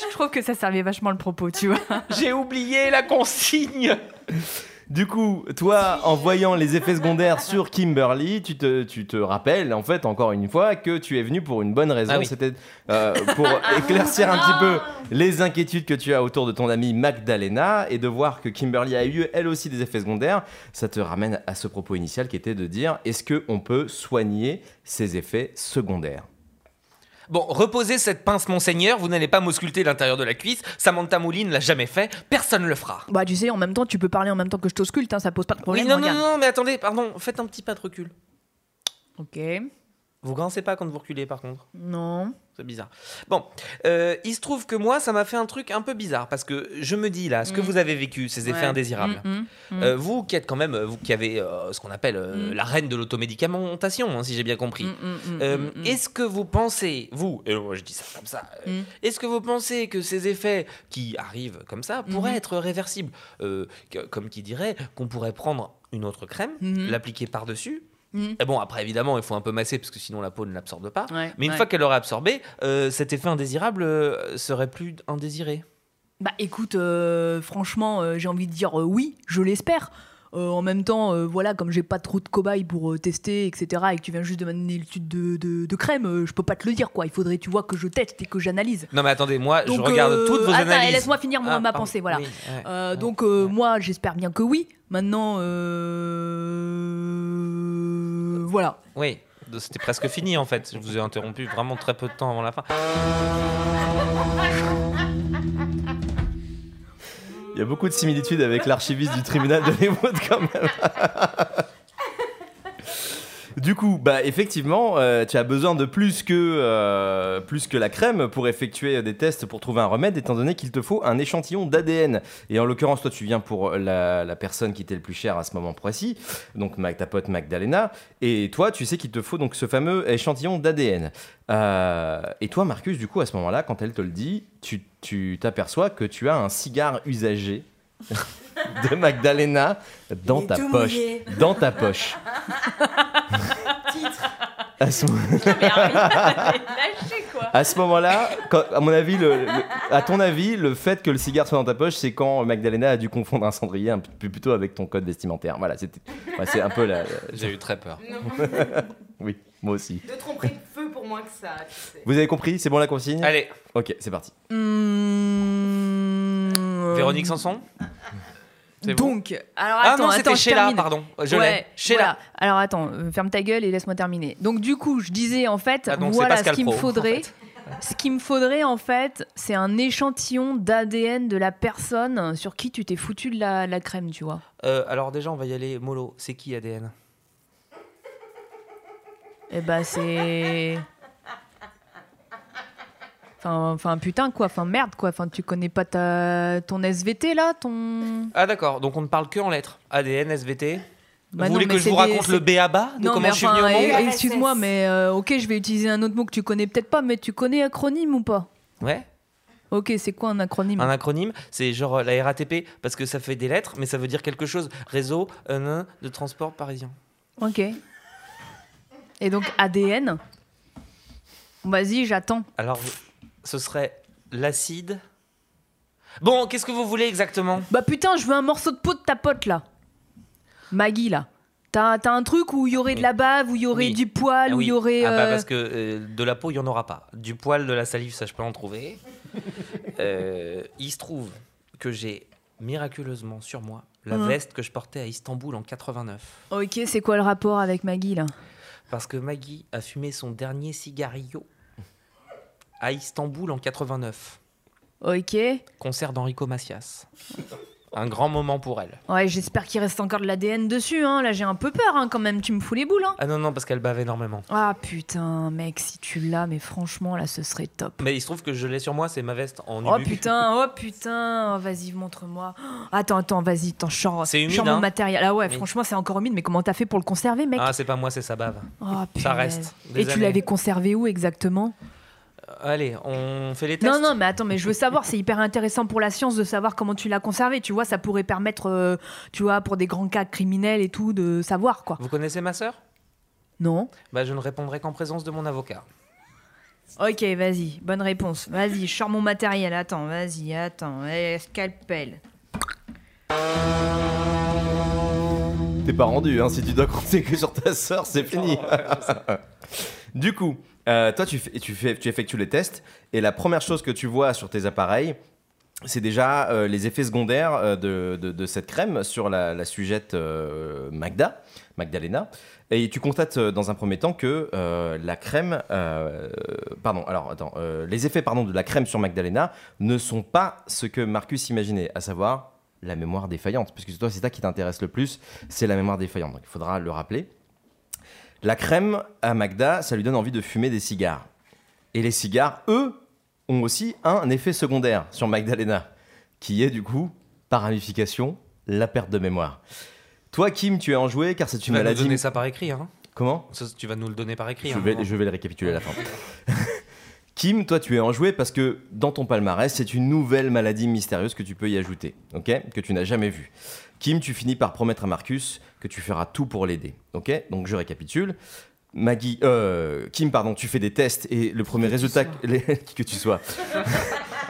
[SPEAKER 5] Je trouve que ça servait vachement le propos, tu vois.
[SPEAKER 2] J'ai oublié la consigne.
[SPEAKER 1] Du coup, toi, en voyant les effets secondaires sur Kimberly, tu te, tu te rappelles, en fait, encore une fois, que tu es venu pour une bonne raison.
[SPEAKER 2] Ah oui.
[SPEAKER 1] C'était euh, pour éclaircir un petit peu les inquiétudes que tu as autour de ton amie Magdalena et de voir que Kimberly a eu, elle aussi, des effets secondaires. Ça te ramène à ce propos initial qui était de dire est-ce qu'on peut soigner ces effets secondaires?
[SPEAKER 2] Bon, reposez cette pince, monseigneur, vous n'allez pas m'ausculter l'intérieur de la cuisse. Samantha Mouline l'a jamais fait, personne ne le fera.
[SPEAKER 5] Bah, tu sais, en même temps, tu peux parler en même temps que je t'ausculte, hein, ça pose pas de
[SPEAKER 2] Oui,
[SPEAKER 5] problème.
[SPEAKER 2] non, non,
[SPEAKER 5] regarde.
[SPEAKER 2] non, mais attendez, pardon, faites un petit pas de recul.
[SPEAKER 5] Ok.
[SPEAKER 2] Vous grincez pas quand vous reculez par contre?
[SPEAKER 3] Non.
[SPEAKER 2] C'est bizarre. Bon, euh, il se trouve que moi, ça m'a fait un truc un peu bizarre parce que je me dis là, ce que
[SPEAKER 3] Mm.
[SPEAKER 2] vous avez vécu, ces effets
[SPEAKER 3] Ouais.
[SPEAKER 2] indésirables.
[SPEAKER 3] Mm, mm,
[SPEAKER 2] euh, vous qui êtes quand même, vous qui avez euh, ce qu'on appelle euh, la reine de l'automédicamentation, hein, si j'ai bien compris. Euh. Est-ce que vous pensez, vous, et moi je dis ça comme ça, euh, est-ce que vous pensez que ces effets qui arrivent comme ça pourraient
[SPEAKER 3] Mhm.
[SPEAKER 2] être réversibles? Euh, que- Comme qui dirait qu'on pourrait prendre une autre crème,
[SPEAKER 3] Mhm.
[SPEAKER 2] l'appliquer par-dessus.
[SPEAKER 3] Mm.
[SPEAKER 2] Et bon, après évidemment, il faut un peu masser parce que sinon la peau ne l'absorbe pas.
[SPEAKER 3] Ouais,
[SPEAKER 2] Mais une
[SPEAKER 3] ouais.
[SPEAKER 2] fois qu'elle aurait absorbé, euh, cet effet indésirable euh, serait plus indésiré.
[SPEAKER 5] Bah écoute, euh, franchement, j'ai envie de dire oui, je l'espère. En même temps, voilà, comme j'ai pas trop de cobayes pour tester, etc., et que tu viens juste de m'amener l'étude de, de, de crème, je peux pas te le dire, quoi. Il faudrait, tu vois, que je teste et que j'analyse.
[SPEAKER 2] Non mais attendez, moi je regarde toutes vos
[SPEAKER 5] attends,
[SPEAKER 2] analyses.
[SPEAKER 5] laisse-moi finir
[SPEAKER 2] Ah,
[SPEAKER 5] ma
[SPEAKER 2] pardon.
[SPEAKER 5] pensée, voilà.
[SPEAKER 2] Oui, ouais. Ouais.
[SPEAKER 5] donc, moi, j'espère bien que oui. Maintenant, euh, voilà.
[SPEAKER 2] Oui, c'était presque fini en fait. Je vous ai interrompu vraiment très peu de temps avant la fin.
[SPEAKER 1] Il y a beaucoup de similitudes avec l'archiviste du tribunal de Hollywood quand même. Du coup, bah effectivement, euh, tu as besoin de plus que, euh, plus que la crème pour effectuer des tests pour trouver un remède, étant donné qu'il te faut un échantillon d'ADN. Et en l'occurrence, toi, tu viens pour la, personne qui t'est le plus chère à ce moment précis, donc ta pote Magdalena. Et toi, tu sais qu'il te faut donc ce fameux échantillon d'ADN. Euh, et toi, Marcus, du coup, à ce moment-là, quand elle te le dit, tu t'aperçois que tu as un cigare usagé de Magdalena dans ta poche.
[SPEAKER 3] mouillé.
[SPEAKER 1] Dans ta poche. À ce, à ce moment-là, à mon avis, le- le- à ton avis, le fait que le cigare soit dans ta poche, c'est quand Magdalena a dû confondre un cendrier un peu plutôt avec ton code vestimentaire. Voilà, c'était, ouais, c'est un peu la.
[SPEAKER 2] J'ai eu très peur.
[SPEAKER 1] oui, moi aussi.
[SPEAKER 4] De tromperie de feu pour moins que ça, tu sais.
[SPEAKER 1] Vous avez compris? C'est bon la consigne?
[SPEAKER 2] Allez,
[SPEAKER 1] Ok, c'est parti.
[SPEAKER 5] Mmh, euh,
[SPEAKER 2] Véronique Sanson? C'est bon
[SPEAKER 5] Donc, alors
[SPEAKER 2] Ah
[SPEAKER 5] attends,
[SPEAKER 2] non,
[SPEAKER 5] attends,
[SPEAKER 2] c'était
[SPEAKER 5] je
[SPEAKER 2] Sheila, pardon. Je
[SPEAKER 5] Ouais,
[SPEAKER 2] l'ai. Sheila.
[SPEAKER 5] voilà. Alors attends, euh, ferme ta gueule et laisse-moi terminer. Donc du coup, je disais en fait,
[SPEAKER 2] Ah, donc
[SPEAKER 5] voilà ce qu'il me
[SPEAKER 2] en
[SPEAKER 5] faudrait.
[SPEAKER 2] fait.
[SPEAKER 5] Ce qu'il me faudrait en fait, c'est un échantillon d'ADN de la personne sur qui tu t'es foutu de la, la crème, tu vois.
[SPEAKER 2] Euh, alors déjà, on va y aller mollo. C'est qui ADN
[SPEAKER 5] Et bah c'est. Enfin, enfin putain quoi, enfin merde quoi, enfin tu connais pas ta ton SVT là, ton.
[SPEAKER 2] Ah d'accord, donc on ne parle que en lettres. ADN, SVT.
[SPEAKER 5] Bah
[SPEAKER 2] vous
[SPEAKER 5] non,
[SPEAKER 2] voulez
[SPEAKER 5] mais
[SPEAKER 2] que je vous
[SPEAKER 5] des-
[SPEAKER 2] raconte le B.A.B.A. de
[SPEAKER 5] Non
[SPEAKER 2] comment
[SPEAKER 5] mais
[SPEAKER 2] je suis venu au
[SPEAKER 5] enfin,
[SPEAKER 2] monde
[SPEAKER 5] eh, excuse-moi, mais euh, ok, je vais utiliser un autre mot que tu connais peut-être pas, mais tu connais acronyme ou pas?
[SPEAKER 2] Ouais.
[SPEAKER 5] Ok, c'est quoi un acronyme?
[SPEAKER 2] Un acronyme, c'est genre euh, la RATP parce que ça fait des lettres, mais ça veut dire quelque chose. Réseau euh, de transport parisien.
[SPEAKER 5] Ok. Et donc ADN. Vas-y, j'attends.
[SPEAKER 2] Alors, ce serait l'acide. Bon, qu'est-ce que vous voulez exactement?
[SPEAKER 5] Bah putain, je veux un morceau de peau de ta pote là. Maggie là. T'as t'as un truc où il y aurait de la bave, où il y aurait
[SPEAKER 2] Oui.
[SPEAKER 5] du poil,
[SPEAKER 2] Ah
[SPEAKER 5] où
[SPEAKER 2] oui.
[SPEAKER 5] il y aurait.
[SPEAKER 2] Ah bah
[SPEAKER 5] euh,
[SPEAKER 2] parce que euh, de la peau, il n'y en aura pas. Du poil, de la salive, ça je peux en trouver. Euh, il se trouve que j'ai miraculeusement sur moi la
[SPEAKER 5] Mhm.
[SPEAKER 2] veste que je portais à Istanbul en 89.
[SPEAKER 5] Ok, c'est quoi le rapport avec Maggie là?
[SPEAKER 2] Parce que Maggie a fumé son dernier cigarillo à Istanbul en 89.
[SPEAKER 5] Ok.
[SPEAKER 2] Concert d'Enrico Macias. Un grand moment pour elle.
[SPEAKER 5] Ouais, j'espère qu'il reste encore de l'ADN dessus. Hein. Là, j'ai un peu peur hein, quand même. Tu me fous les boules. Hein.
[SPEAKER 2] Ah non, non, parce qu'elle bave énormément.
[SPEAKER 5] Ah putain, mec, si tu l'as, mais franchement, là, ce serait top.
[SPEAKER 2] Mais il se trouve que je l'ai sur moi, c'est ma veste en
[SPEAKER 5] Oh
[SPEAKER 2] nubuck.
[SPEAKER 5] putain, oh putain, oh, vas-y, montre-moi. Oh, Attends, attends, vas-y, je sors,
[SPEAKER 2] C'est humide,
[SPEAKER 5] sors mon
[SPEAKER 2] hein
[SPEAKER 5] matériel. Ah ouais,
[SPEAKER 2] Oui.
[SPEAKER 5] franchement, c'est encore humide, mais comment t'as fait pour le conserver, mec?
[SPEAKER 2] Ah, c'est pas moi, c'est sa bave.
[SPEAKER 5] Oh,
[SPEAKER 2] ça
[SPEAKER 5] punaise.
[SPEAKER 2] reste. Des
[SPEAKER 5] Et tu
[SPEAKER 2] années.
[SPEAKER 5] l'avais conservé où exactement?
[SPEAKER 2] Allez, on fait les tests.
[SPEAKER 5] Non, non, mais attends, mais je veux savoir, c'est hyper intéressant pour la science de savoir comment tu l'as conservé. Tu vois, ça pourrait permettre, euh, tu vois, pour des grands cas criminels et tout, de savoir quoi.
[SPEAKER 2] Vous connaissez ma sœur?
[SPEAKER 5] Non
[SPEAKER 2] Bah, je ne répondrai qu'en présence de mon avocat.
[SPEAKER 5] Ok, vas-y, bonne réponse. Vas-y, je sors mon matériel. Attends, vas-y, attends. Eh, scalpel.
[SPEAKER 1] T'es pas rendu, hein, si tu dois compter que sur ta sœur, c'est fini. du coup, euh, toi, tu, fais, tu, effectues les tests, et la première chose que tu vois sur tes appareils, c'est déjà euh, les effets secondaires euh, de, cette crème sur la, la sujette Magda, Magdalena. Et tu constates dans un premier temps que la crème, pardon, alors attends, les effets pardon de la crème sur Magdalena ne sont pas ce que Marcus imaginait, à savoir la mémoire défaillante, puisque toi c'est ça qui t'intéresse le plus, c'est la mémoire défaillante. Donc il faudra le rappeler. La crème à Magda, ça lui donne envie de fumer des cigares. Et les cigares, eux, ont aussi un effet secondaire sur Magdalena, qui est du coup, par ramification, la perte de mémoire. Toi, Kim, tu es enjoué car c'est
[SPEAKER 2] Tu
[SPEAKER 1] une
[SPEAKER 2] vas nous
[SPEAKER 1] maladie.
[SPEAKER 2] donner ça par écrit, hein
[SPEAKER 1] Comment
[SPEAKER 2] Ça, Tu vas nous le donner par écrit.
[SPEAKER 1] je
[SPEAKER 2] hein,
[SPEAKER 1] vais, je vais le récapituler à la fin. Kim, toi, tu es enjoué parce que dans ton palmarès, c'est une nouvelle maladie mystérieuse que tu peux y ajouter, ok? Que tu n'as jamais vue. Kim, tu finis par promettre à Marcus que tu feras tout pour l'aider, ok? Donc je récapitule. Maggie, euh, Kim, pardon, tu fais des tests et le premier résultat les- qui que tu sois.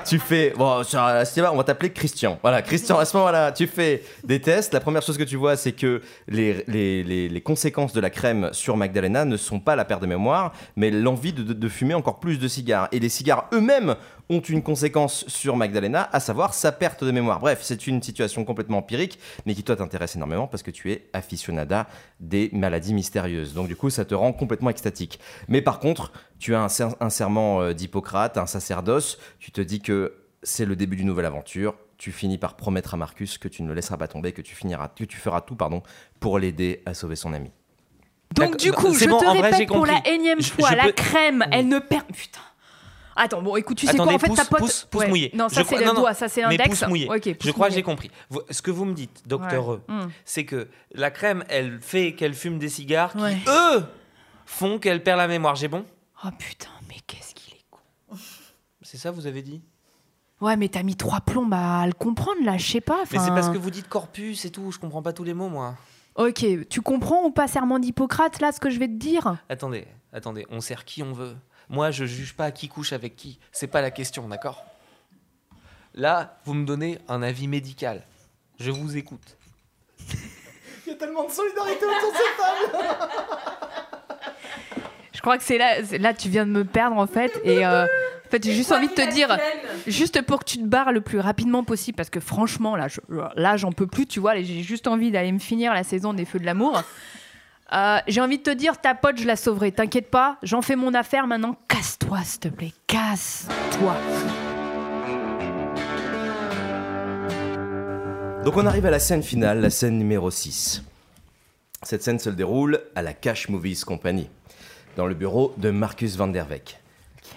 [SPEAKER 1] tu fais, bon, la cinéma, on va t'appeler Christian. Voilà, Christian, à ce moment-là, tu fais des tests. La première chose que tu vois, c'est que les, les, les- les conséquences de la crème sur Magdalena ne sont pas la perte de mémoire, mais l'envie de, de- de fumer encore plus de cigares. Et les cigares eux-mêmes ont une conséquence sur Magdalena, à savoir sa perte de mémoire. Bref, c'est une situation complètement empirique, mais qui toi t'intéresse énormément parce que tu es aficionada des maladies mystérieuses. Donc du coup, ça te rend complètement extatique. Mais par contre, tu as un, ser- un serment euh, d'Hippocrate, un sacerdoce, tu te dis que c'est le début d'une nouvelle aventure. Tu finis par promettre à Marcus que tu ne le laisseras pas tomber, que tu finiras, que tu feras tout, pardon, pour l'aider à sauver son ami.
[SPEAKER 5] Donc du coup, je
[SPEAKER 2] bon,
[SPEAKER 5] te
[SPEAKER 2] vrai,
[SPEAKER 5] répète pour la énième
[SPEAKER 2] Je-
[SPEAKER 5] fois,
[SPEAKER 2] je
[SPEAKER 5] la
[SPEAKER 2] peux-
[SPEAKER 5] crème, elle ne perd... Putain. Attends, bon, écoute, tu sais
[SPEAKER 2] Attendez,
[SPEAKER 5] quoi, en fait,
[SPEAKER 2] pouce,
[SPEAKER 5] ta pote...
[SPEAKER 2] pouce, pouce
[SPEAKER 5] Ouais.
[SPEAKER 2] mouillé.
[SPEAKER 5] Non, ça c'est le doigt, ça c'est
[SPEAKER 2] Mais
[SPEAKER 5] l'index.
[SPEAKER 2] pouce mouillé.
[SPEAKER 5] Ok,
[SPEAKER 2] je crois que j'ai compris. Vous- Ce que vous me dites, docteur E,
[SPEAKER 5] Hmm.
[SPEAKER 2] c'est que la crème, elle fait qu'elle fume des cigares qui, eux, font qu'elle perd la mémoire. J'ai bon?
[SPEAKER 5] Oh putain, mais qu'est-ce qu'il est con.
[SPEAKER 2] C'est ça, vous avez dit?
[SPEAKER 5] Ouais, mais t'as mis trois plombs à le comprendre, là, je sais pas.
[SPEAKER 2] Mais c'est parce que vous dites corpus et tout, je comprends pas tous les mots, moi.
[SPEAKER 5] Ok, tu comprends ou pas serment d'Hippocrate, là, ce que je vais te dire?
[SPEAKER 2] Attendez, attendez, on sert qui on veut? Moi, je juge pas qui couche avec qui. C'est pas la question, d'accord? Là, vous me donnez un avis médical. Je vous écoute.
[SPEAKER 1] Il y a tellement de solidarité autour de cette table
[SPEAKER 5] Je crois que c'est là, là tu viens de me perdre, en fait, et... euh, En fait, j'ai juste envie de te dire, juste pour que tu te barres le plus rapidement possible, parce que franchement, là, je- là, j'en peux plus, tu vois, j'ai juste envie d'aller me finir la saison des Feux de l'amour. Euh, j'ai envie de te dire, ta pote, je la sauverai, t'inquiète pas, j'en fais mon affaire maintenant, casse-toi, s'il te plaît, casse-toi.
[SPEAKER 1] Donc on arrive à la scène finale, la scène numéro 6. Cette scène se déroule à la Cash Movies Company, dans le bureau de Marcus van der Weck.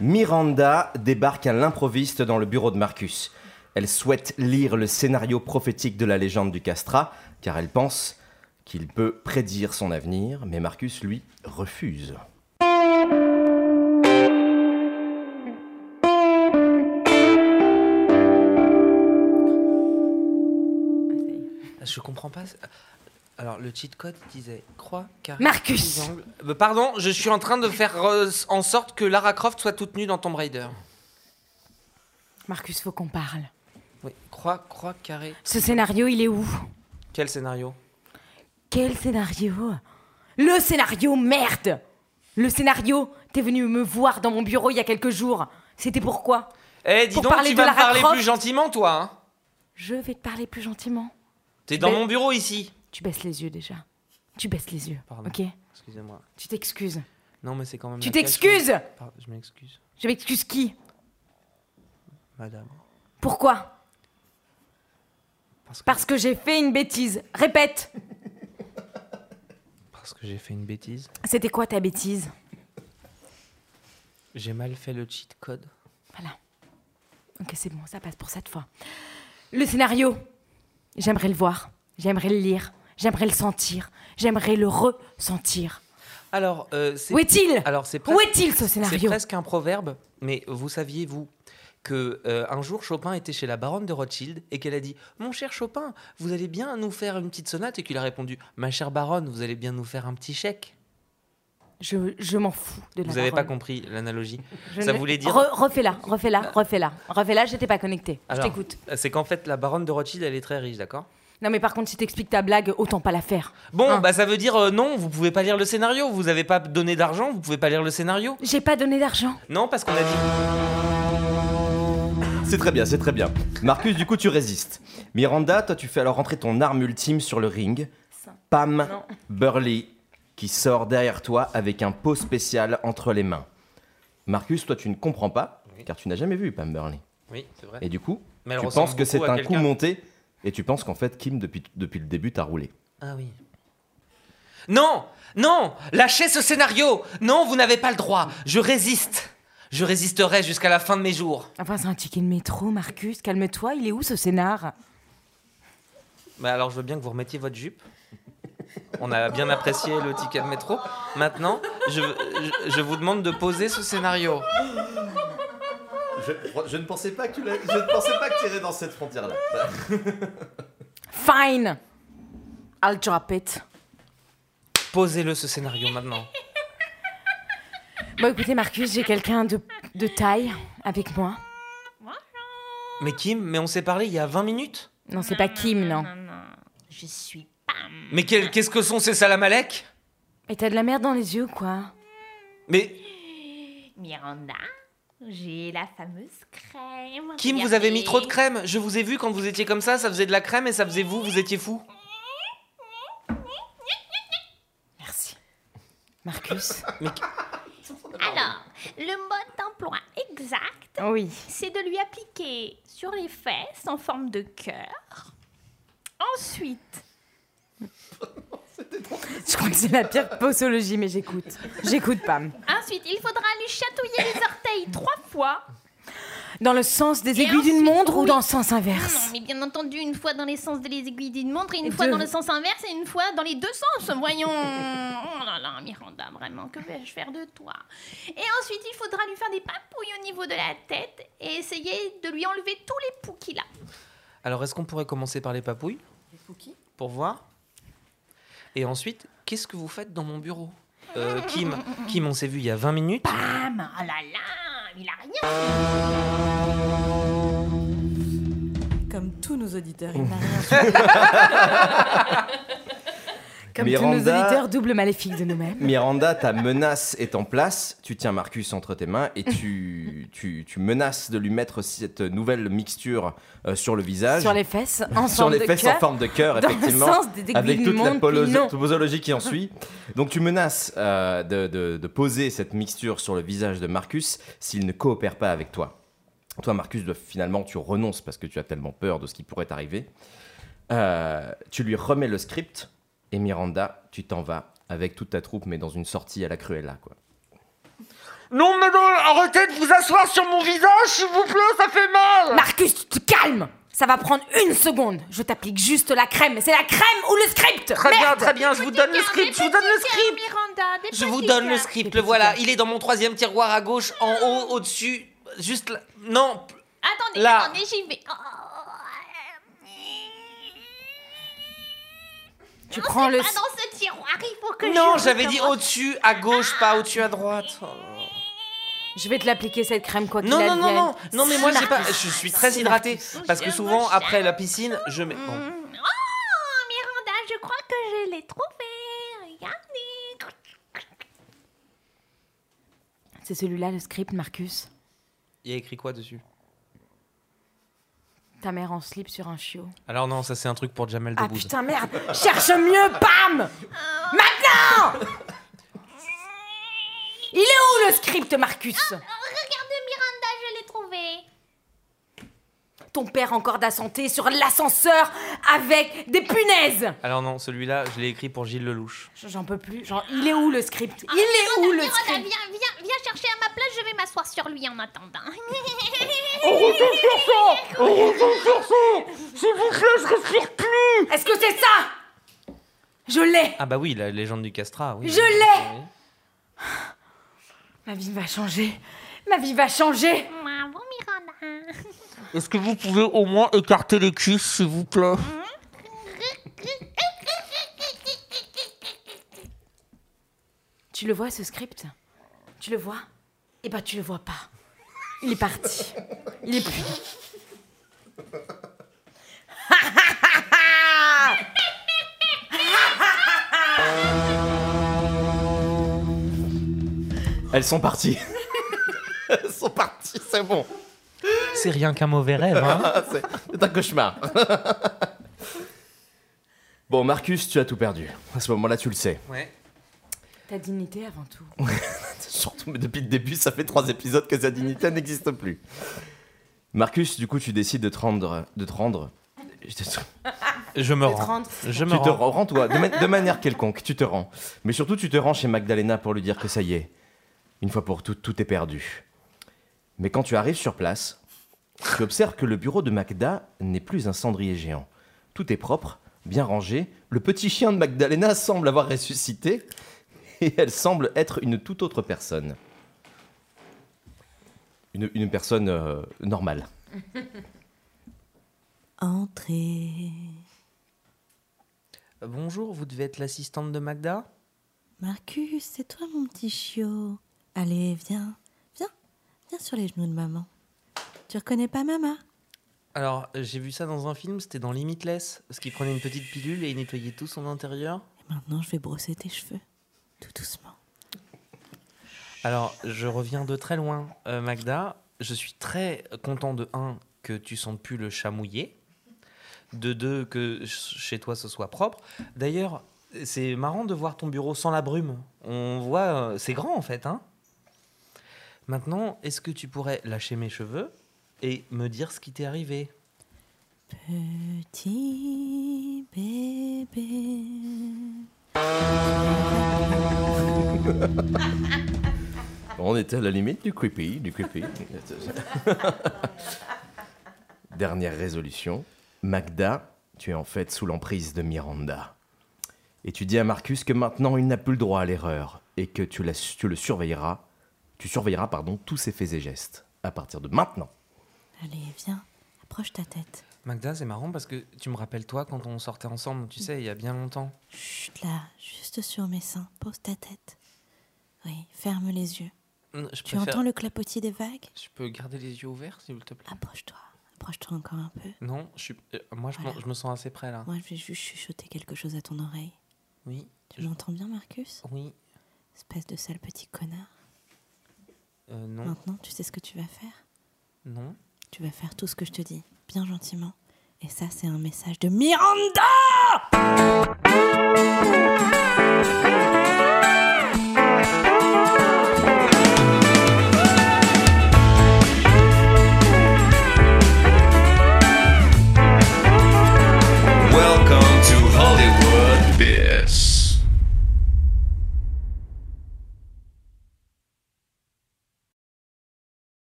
[SPEAKER 1] Miranda débarque à l'improviste dans le bureau de Marcus. Elle souhaite lire le scénario prophétique de la légende du castrat, car elle pense qu'il peut prédire son avenir, mais Marcus, lui, refuse.
[SPEAKER 2] Je comprends pas. Alors, le cheat code disait croix, carré,
[SPEAKER 4] Marcus.
[SPEAKER 2] triangle. Euh, Pardon, je suis en train de faire euh, en sorte que Lara Croft soit toute nue dans Tomb Raider.
[SPEAKER 4] Marcus, faut qu'on parle.
[SPEAKER 2] Oui, croix, croix, carré.
[SPEAKER 4] Ce scénario, il est où?
[SPEAKER 2] Quel scénario?
[SPEAKER 4] Quel scénario? Le scénario, merde Le scénario, t'es venu me voir dans mon bureau il y a quelques jours. C'était pourquoi
[SPEAKER 2] Eh, dis
[SPEAKER 4] Pour
[SPEAKER 2] donc,
[SPEAKER 4] parler
[SPEAKER 2] tu
[SPEAKER 4] de
[SPEAKER 2] vas me
[SPEAKER 4] Lara
[SPEAKER 2] parler
[SPEAKER 4] Croft
[SPEAKER 2] plus gentiment, toi. Hein
[SPEAKER 4] Je vais te parler plus gentiment.
[SPEAKER 2] T'es dans mon bureau ici.
[SPEAKER 4] Tu baisses les yeux déjà. Tu baisses les yeux,
[SPEAKER 2] Pardon.
[SPEAKER 4] ok?
[SPEAKER 2] Excusez-moi.
[SPEAKER 4] Tu t'excuses.
[SPEAKER 2] Non, mais c'est quand même.
[SPEAKER 4] Tu
[SPEAKER 2] la
[SPEAKER 4] t'excuses
[SPEAKER 2] Pardon, Je m'excuse,
[SPEAKER 4] Je m'excuse qui?
[SPEAKER 2] Madame.
[SPEAKER 4] Pourquoi?
[SPEAKER 2] Parce que,
[SPEAKER 4] Parce que j'ai fait une bêtise. Répète
[SPEAKER 2] parce que j'ai fait une bêtise.
[SPEAKER 4] C'était quoi ta bêtise?
[SPEAKER 2] J'ai mal fait le cheat code.
[SPEAKER 4] Voilà. Ok, c'est bon, ça passe pour cette fois. Le scénario, j'aimerais le voir, j'aimerais le lire, j'aimerais le sentir, j'aimerais le ressentir.
[SPEAKER 2] Alors, euh, c'est.
[SPEAKER 4] Où est-il?
[SPEAKER 2] Alors, c'est
[SPEAKER 4] Où
[SPEAKER 2] presque-
[SPEAKER 4] est-il ce
[SPEAKER 2] C'est
[SPEAKER 4] scénario
[SPEAKER 2] presque un proverbe, mais vous saviez, vous, que euh, un jour Chopin était chez la baronne de Rothschild et qu'elle a dit Mon cher Chopin, vous allez bien nous faire une petite sonate? Et qu'il a répondu Ma chère baronne, vous allez bien nous faire un petit chèque
[SPEAKER 4] Je, je m'en fous de la
[SPEAKER 2] Vous n'avez pas compris l'analogie Ça
[SPEAKER 4] ne-
[SPEAKER 2] voulait dire.
[SPEAKER 4] Re- refais-la, refais-la, refais-la. Refais-la, j'étais pas connectée. Je t'écoute.
[SPEAKER 2] C'est qu'en fait, la baronne de Rothschild, elle est très riche, d'accord?
[SPEAKER 4] Non, mais par contre, si t'expliques ta blague, autant pas la faire.
[SPEAKER 2] Bon,
[SPEAKER 4] Hein.
[SPEAKER 2] bah ça veut dire euh, non, vous pouvez pas lire le scénario, vous avez pas donné d'argent, vous pouvez pas lire le scénario.
[SPEAKER 4] J'ai pas donné d'argent.
[SPEAKER 2] Non, parce qu'on a dit.
[SPEAKER 1] C'est très bien, c'est très bien. Marcus, du coup, tu résistes. Miranda, toi, tu fais alors rentrer ton arme ultime sur le ring. Pam
[SPEAKER 4] Non.
[SPEAKER 1] Burley, qui sort derrière toi avec un pot spécial entre les mains. Marcus, toi, tu ne comprends pas,
[SPEAKER 2] Oui.
[SPEAKER 1] car tu n'as jamais vu Pam Burley.
[SPEAKER 2] Oui, c'est vrai.
[SPEAKER 1] Et du coup,
[SPEAKER 2] Mais
[SPEAKER 1] tu penses que c'est un coup monté, et tu penses qu'en fait, Kim, depuis, depuis le début, t'a roulé.
[SPEAKER 2] Ah oui. Non Non Lâchez ce scénario Non, vous n'avez pas le droit Je résiste Je résisterai jusqu'à la fin de mes jours.
[SPEAKER 4] Enfin, c'est un ticket de métro, Marcus. Calme-toi, il est où ce scénar?
[SPEAKER 2] Bah alors je veux bien que vous remettiez votre jupe. On a bien apprécié le ticket de métro. Maintenant, je, je, je vous demande de poser ce scénario.
[SPEAKER 1] Je, je ne pensais pas que tu l'as- je ne pensais pas que tu irais dans cette frontière-là.
[SPEAKER 4] Fine I'll drop it.
[SPEAKER 2] Posez-le ce scénario maintenant.
[SPEAKER 4] Bon, écoutez, Marcus, j'ai quelqu'un de, de taille avec moi.
[SPEAKER 2] Mais Kim, mais on s'est parlé il y a 20 minutes
[SPEAKER 4] Non, c'est pas Kim, non.
[SPEAKER 6] Non, non. Je suis Pam.
[SPEAKER 2] Mais quel- qu'est-ce que sont ces salamalek
[SPEAKER 4] Et t'as de la merde dans les yeux, quoi.
[SPEAKER 2] Mais
[SPEAKER 6] Miranda, j'ai la fameuse crème.
[SPEAKER 2] Kim, vous avez mis trop de crème. Je vous ai vu quand vous étiez comme ça, ça faisait de la crème et ça faisait vous, vous étiez fou.
[SPEAKER 4] Marcus
[SPEAKER 6] Alors, le mode d'emploi exact,
[SPEAKER 4] Oui.
[SPEAKER 6] c'est de lui appliquer sur les fesses en forme de cœur. Ensuite,
[SPEAKER 4] Je crois que c'est la pire posologie, mais j'écoute. J'écoute, Pam.
[SPEAKER 6] ensuite, il faudra lui chatouiller les orteils trois fois.
[SPEAKER 4] Dans le sens des
[SPEAKER 6] Et
[SPEAKER 4] aiguilles d'une montre ou dans le sens
[SPEAKER 6] Non,
[SPEAKER 4] inverse
[SPEAKER 6] mais bien entendu, une fois dans les sens des aiguilles d'une montre et une
[SPEAKER 4] Et
[SPEAKER 6] fois
[SPEAKER 4] deux.
[SPEAKER 6] dans le sens inverse et une fois dans les deux sens. Voyons. Oh là là, Miranda, vraiment, que vais-je faire de toi? Et ensuite, il faudra lui faire des papouilles au niveau de la tête et essayer de lui enlever tous les poux qu'il a.
[SPEAKER 2] Alors est-ce qu'on pourrait commencer par les papouilles? Pour voir. Et ensuite, qu'est-ce que vous faites dans mon bureau? Euh, Kim, Kim, on s'est vu il y a 20 minutes.
[SPEAKER 6] Bam Oh là là, il a rien.
[SPEAKER 3] Comme tous nos auditeurs, il n'a rien
[SPEAKER 4] Comme tous nos
[SPEAKER 1] Miranda-
[SPEAKER 4] auditeurs double maléfiques de nous-mêmes.
[SPEAKER 1] Miranda, ta menace est en place. Tu tiens Marcus entre tes mains et tu, tu, tu menaces de lui mettre cette nouvelle mixture euh, sur le visage.
[SPEAKER 4] Sur les fesses, en
[SPEAKER 1] Sur
[SPEAKER 4] forme
[SPEAKER 1] les
[SPEAKER 4] de
[SPEAKER 1] fesses en
[SPEAKER 4] cœur,
[SPEAKER 1] forme de cœur,
[SPEAKER 4] le
[SPEAKER 1] effectivement.
[SPEAKER 4] sens des aiguilles
[SPEAKER 1] avec toute la posologie qui en suit. Donc tu menaces euh, de, de- de poser cette mixture sur le visage de Marcus s'il ne coopère pas avec toi. Toi, Marcus, finalement, tu renonces parce que tu as tellement peur de ce qui pourrait t'arriver. Euh, tu lui remets le script et Miranda, tu t'en vas avec toute ta troupe, mais dans une sortie à la Cruella, quoi.
[SPEAKER 2] Non, mais non, arrêtez de vous asseoir sur mon visage, s'il vous plaît, ça fait mal
[SPEAKER 4] Marcus, tu te calmes Ça va prendre une seconde. Je t'applique juste la crème. Mais c'est la crème ou le script
[SPEAKER 2] Très bien, très bien, je vous donne le script, je vous donne le script
[SPEAKER 6] Miranda,
[SPEAKER 2] Je vous donne le script, le voilà. Il est dans mon troisième tiroir à gauche, en haut, au-dessus, juste là. Non,
[SPEAKER 6] Attendez,
[SPEAKER 2] Là.
[SPEAKER 6] attendez, j'y vais. Oh.
[SPEAKER 4] Tu
[SPEAKER 6] Non,
[SPEAKER 4] prends le...
[SPEAKER 6] pas dans ce tiroir, il faut que
[SPEAKER 2] non, j'avais dit au-dessus, à gauche, pas au-dessus, à droite. Oh.
[SPEAKER 4] Je vais te l'appliquer cette crème quoi qu'il
[SPEAKER 2] Non, non, non, non, non, mais moi j'ai pas. Je suis très
[SPEAKER 4] Si,
[SPEAKER 2] hydraté
[SPEAKER 4] Marcus.
[SPEAKER 2] parce que souvent après la piscine, je mets. bon.
[SPEAKER 6] Oh, Miranda, je crois que je l'ai trouvé. Regardez.
[SPEAKER 4] C'est celui-là le script, Marcus?
[SPEAKER 2] Il y a écrit quoi dessus?
[SPEAKER 4] Ta mère en slip sur un chiot.
[SPEAKER 2] Alors non, ça c'est un truc pour Jamel
[SPEAKER 4] Ah
[SPEAKER 2] Debbouze.
[SPEAKER 4] putain, merde Cherche mieux, bam Maintenant Il est où le script, Marcus?
[SPEAKER 6] Regarde, Miranda, je l'ai trouvé.
[SPEAKER 4] Ton père en corde à santé sur l'ascenseur avec des punaises
[SPEAKER 2] Alors non, celui-là, je l'ai écrit pour Gilles Lelouch.
[SPEAKER 4] J'en peux plus. Genre, il est où le script Il est où le script
[SPEAKER 6] viens, viens, viens chercher à ma place, je vais m'asseoir sur lui en attendant.
[SPEAKER 4] Est-ce que c'est ça? Je l'ai
[SPEAKER 2] Ah bah oui, la légende du castrat, oui.
[SPEAKER 4] Je l'ai Ma vie va changer. Ma vie va changer.
[SPEAKER 2] Est-ce que vous pouvez au moins écarter les cuisses, s'il vous plaît
[SPEAKER 4] Tu le vois ce script Tu le vois Eh ben tu le vois pas. Il est parti. Il est plus.
[SPEAKER 1] Elles sont parties. Elles sont parties, c'est bon.
[SPEAKER 2] C'est rien qu'un mauvais rêve, hein
[SPEAKER 1] c'est un cauchemar. bon, Marcus, tu as tout perdu. À ce moment-là, tu le sais.
[SPEAKER 2] Ouais.
[SPEAKER 4] Ta dignité avant tout.
[SPEAKER 1] Surtout, mais depuis le début, ça fait trois épisodes que sa dignité n'existe plus. Marcus, du coup, tu décides de te rendre. De te rendre. je te-
[SPEAKER 2] Je me
[SPEAKER 4] de
[SPEAKER 2] rends.
[SPEAKER 4] 30.
[SPEAKER 2] Je me
[SPEAKER 1] Tu te
[SPEAKER 2] rends.
[SPEAKER 1] rends, rends-toi, de, ma- de manière quelconque, tu te rends. Mais surtout, tu te rends chez Magdalena pour lui dire que ça y est, une fois pour toutes, tout est perdu. Mais quand tu arrives sur place, tu observes que le bureau de Magda n'est plus un cendrier géant. Tout est propre, bien rangé. Le petit chien de Magdalena semble avoir ressuscité et elle semble être une toute autre personne. Une, une personne euh, normale.
[SPEAKER 3] Entrez.
[SPEAKER 2] Bonjour, vous devez être l'assistante de Magda
[SPEAKER 3] Marcus, c'est toi mon petit chiot. Allez, viens, viens, viens sur les genoux de maman. Tu reconnais pas maman
[SPEAKER 2] Alors, j'ai vu ça dans un film, c'était dans Limitless, parce qu'il prenait une petite pilule et il nettoyait tout son intérieur.
[SPEAKER 3] Et maintenant, je vais brosser tes cheveux. Tout doucement.
[SPEAKER 2] Alors, je reviens de très loin, euh, Magda. Je suis très content de un que tu sentes plus le chat mouillé, de deux que ch- chez toi ce soit propre. D'ailleurs, c'est marrant de voir ton bureau sans la brume. On voit, euh, c'est grand en fait, hein. Maintenant, est-ce que tu pourrais lâcher mes cheveux? Et me dire ce qui t'est arrivé
[SPEAKER 3] Petit bébé.
[SPEAKER 1] On était à la limite du creepy, du creepy. Dernière résolution. Magda, tu es en fait sous l'emprise de Miranda. Et tu dis à Marcus que maintenant il n'a plus le droit à l'erreur et que tu, la- tu le surveilleras, tu surveilleras pardon tous ses faits et gestes à partir de maintenant.
[SPEAKER 3] Allez, viens, approche ta tête.
[SPEAKER 2] Magda, c'est marrant parce que tu me rappelles toi quand on sortait ensemble, tu sais, il y a bien longtemps.
[SPEAKER 3] Chut là, juste sur mes seins. Pose ta tête. Oui, ferme les yeux.
[SPEAKER 2] Hum, Je
[SPEAKER 3] Tu entends le clapotis des vagues?
[SPEAKER 2] Je peux garder les yeux ouverts, s'il te plaît?
[SPEAKER 3] Approche-toi. Approche-toi encore un peu.
[SPEAKER 2] Non, je suis... euh, moi je, m'en-
[SPEAKER 3] Voilà.
[SPEAKER 2] je me sens assez près là.
[SPEAKER 3] Moi, je vais juste chuchoter quelque chose à ton oreille.
[SPEAKER 2] Oui.
[SPEAKER 3] Tu
[SPEAKER 2] je-
[SPEAKER 3] m'entends bien, Marcus?
[SPEAKER 2] Oui.
[SPEAKER 3] Espèce de sale petit connard.
[SPEAKER 2] Euh, non.
[SPEAKER 3] Maintenant, tu sais ce que tu vas faire?
[SPEAKER 2] Non.
[SPEAKER 3] Tu vas faire tout ce que je te dis, bien gentiment. Et ça, c'est un message de Miranda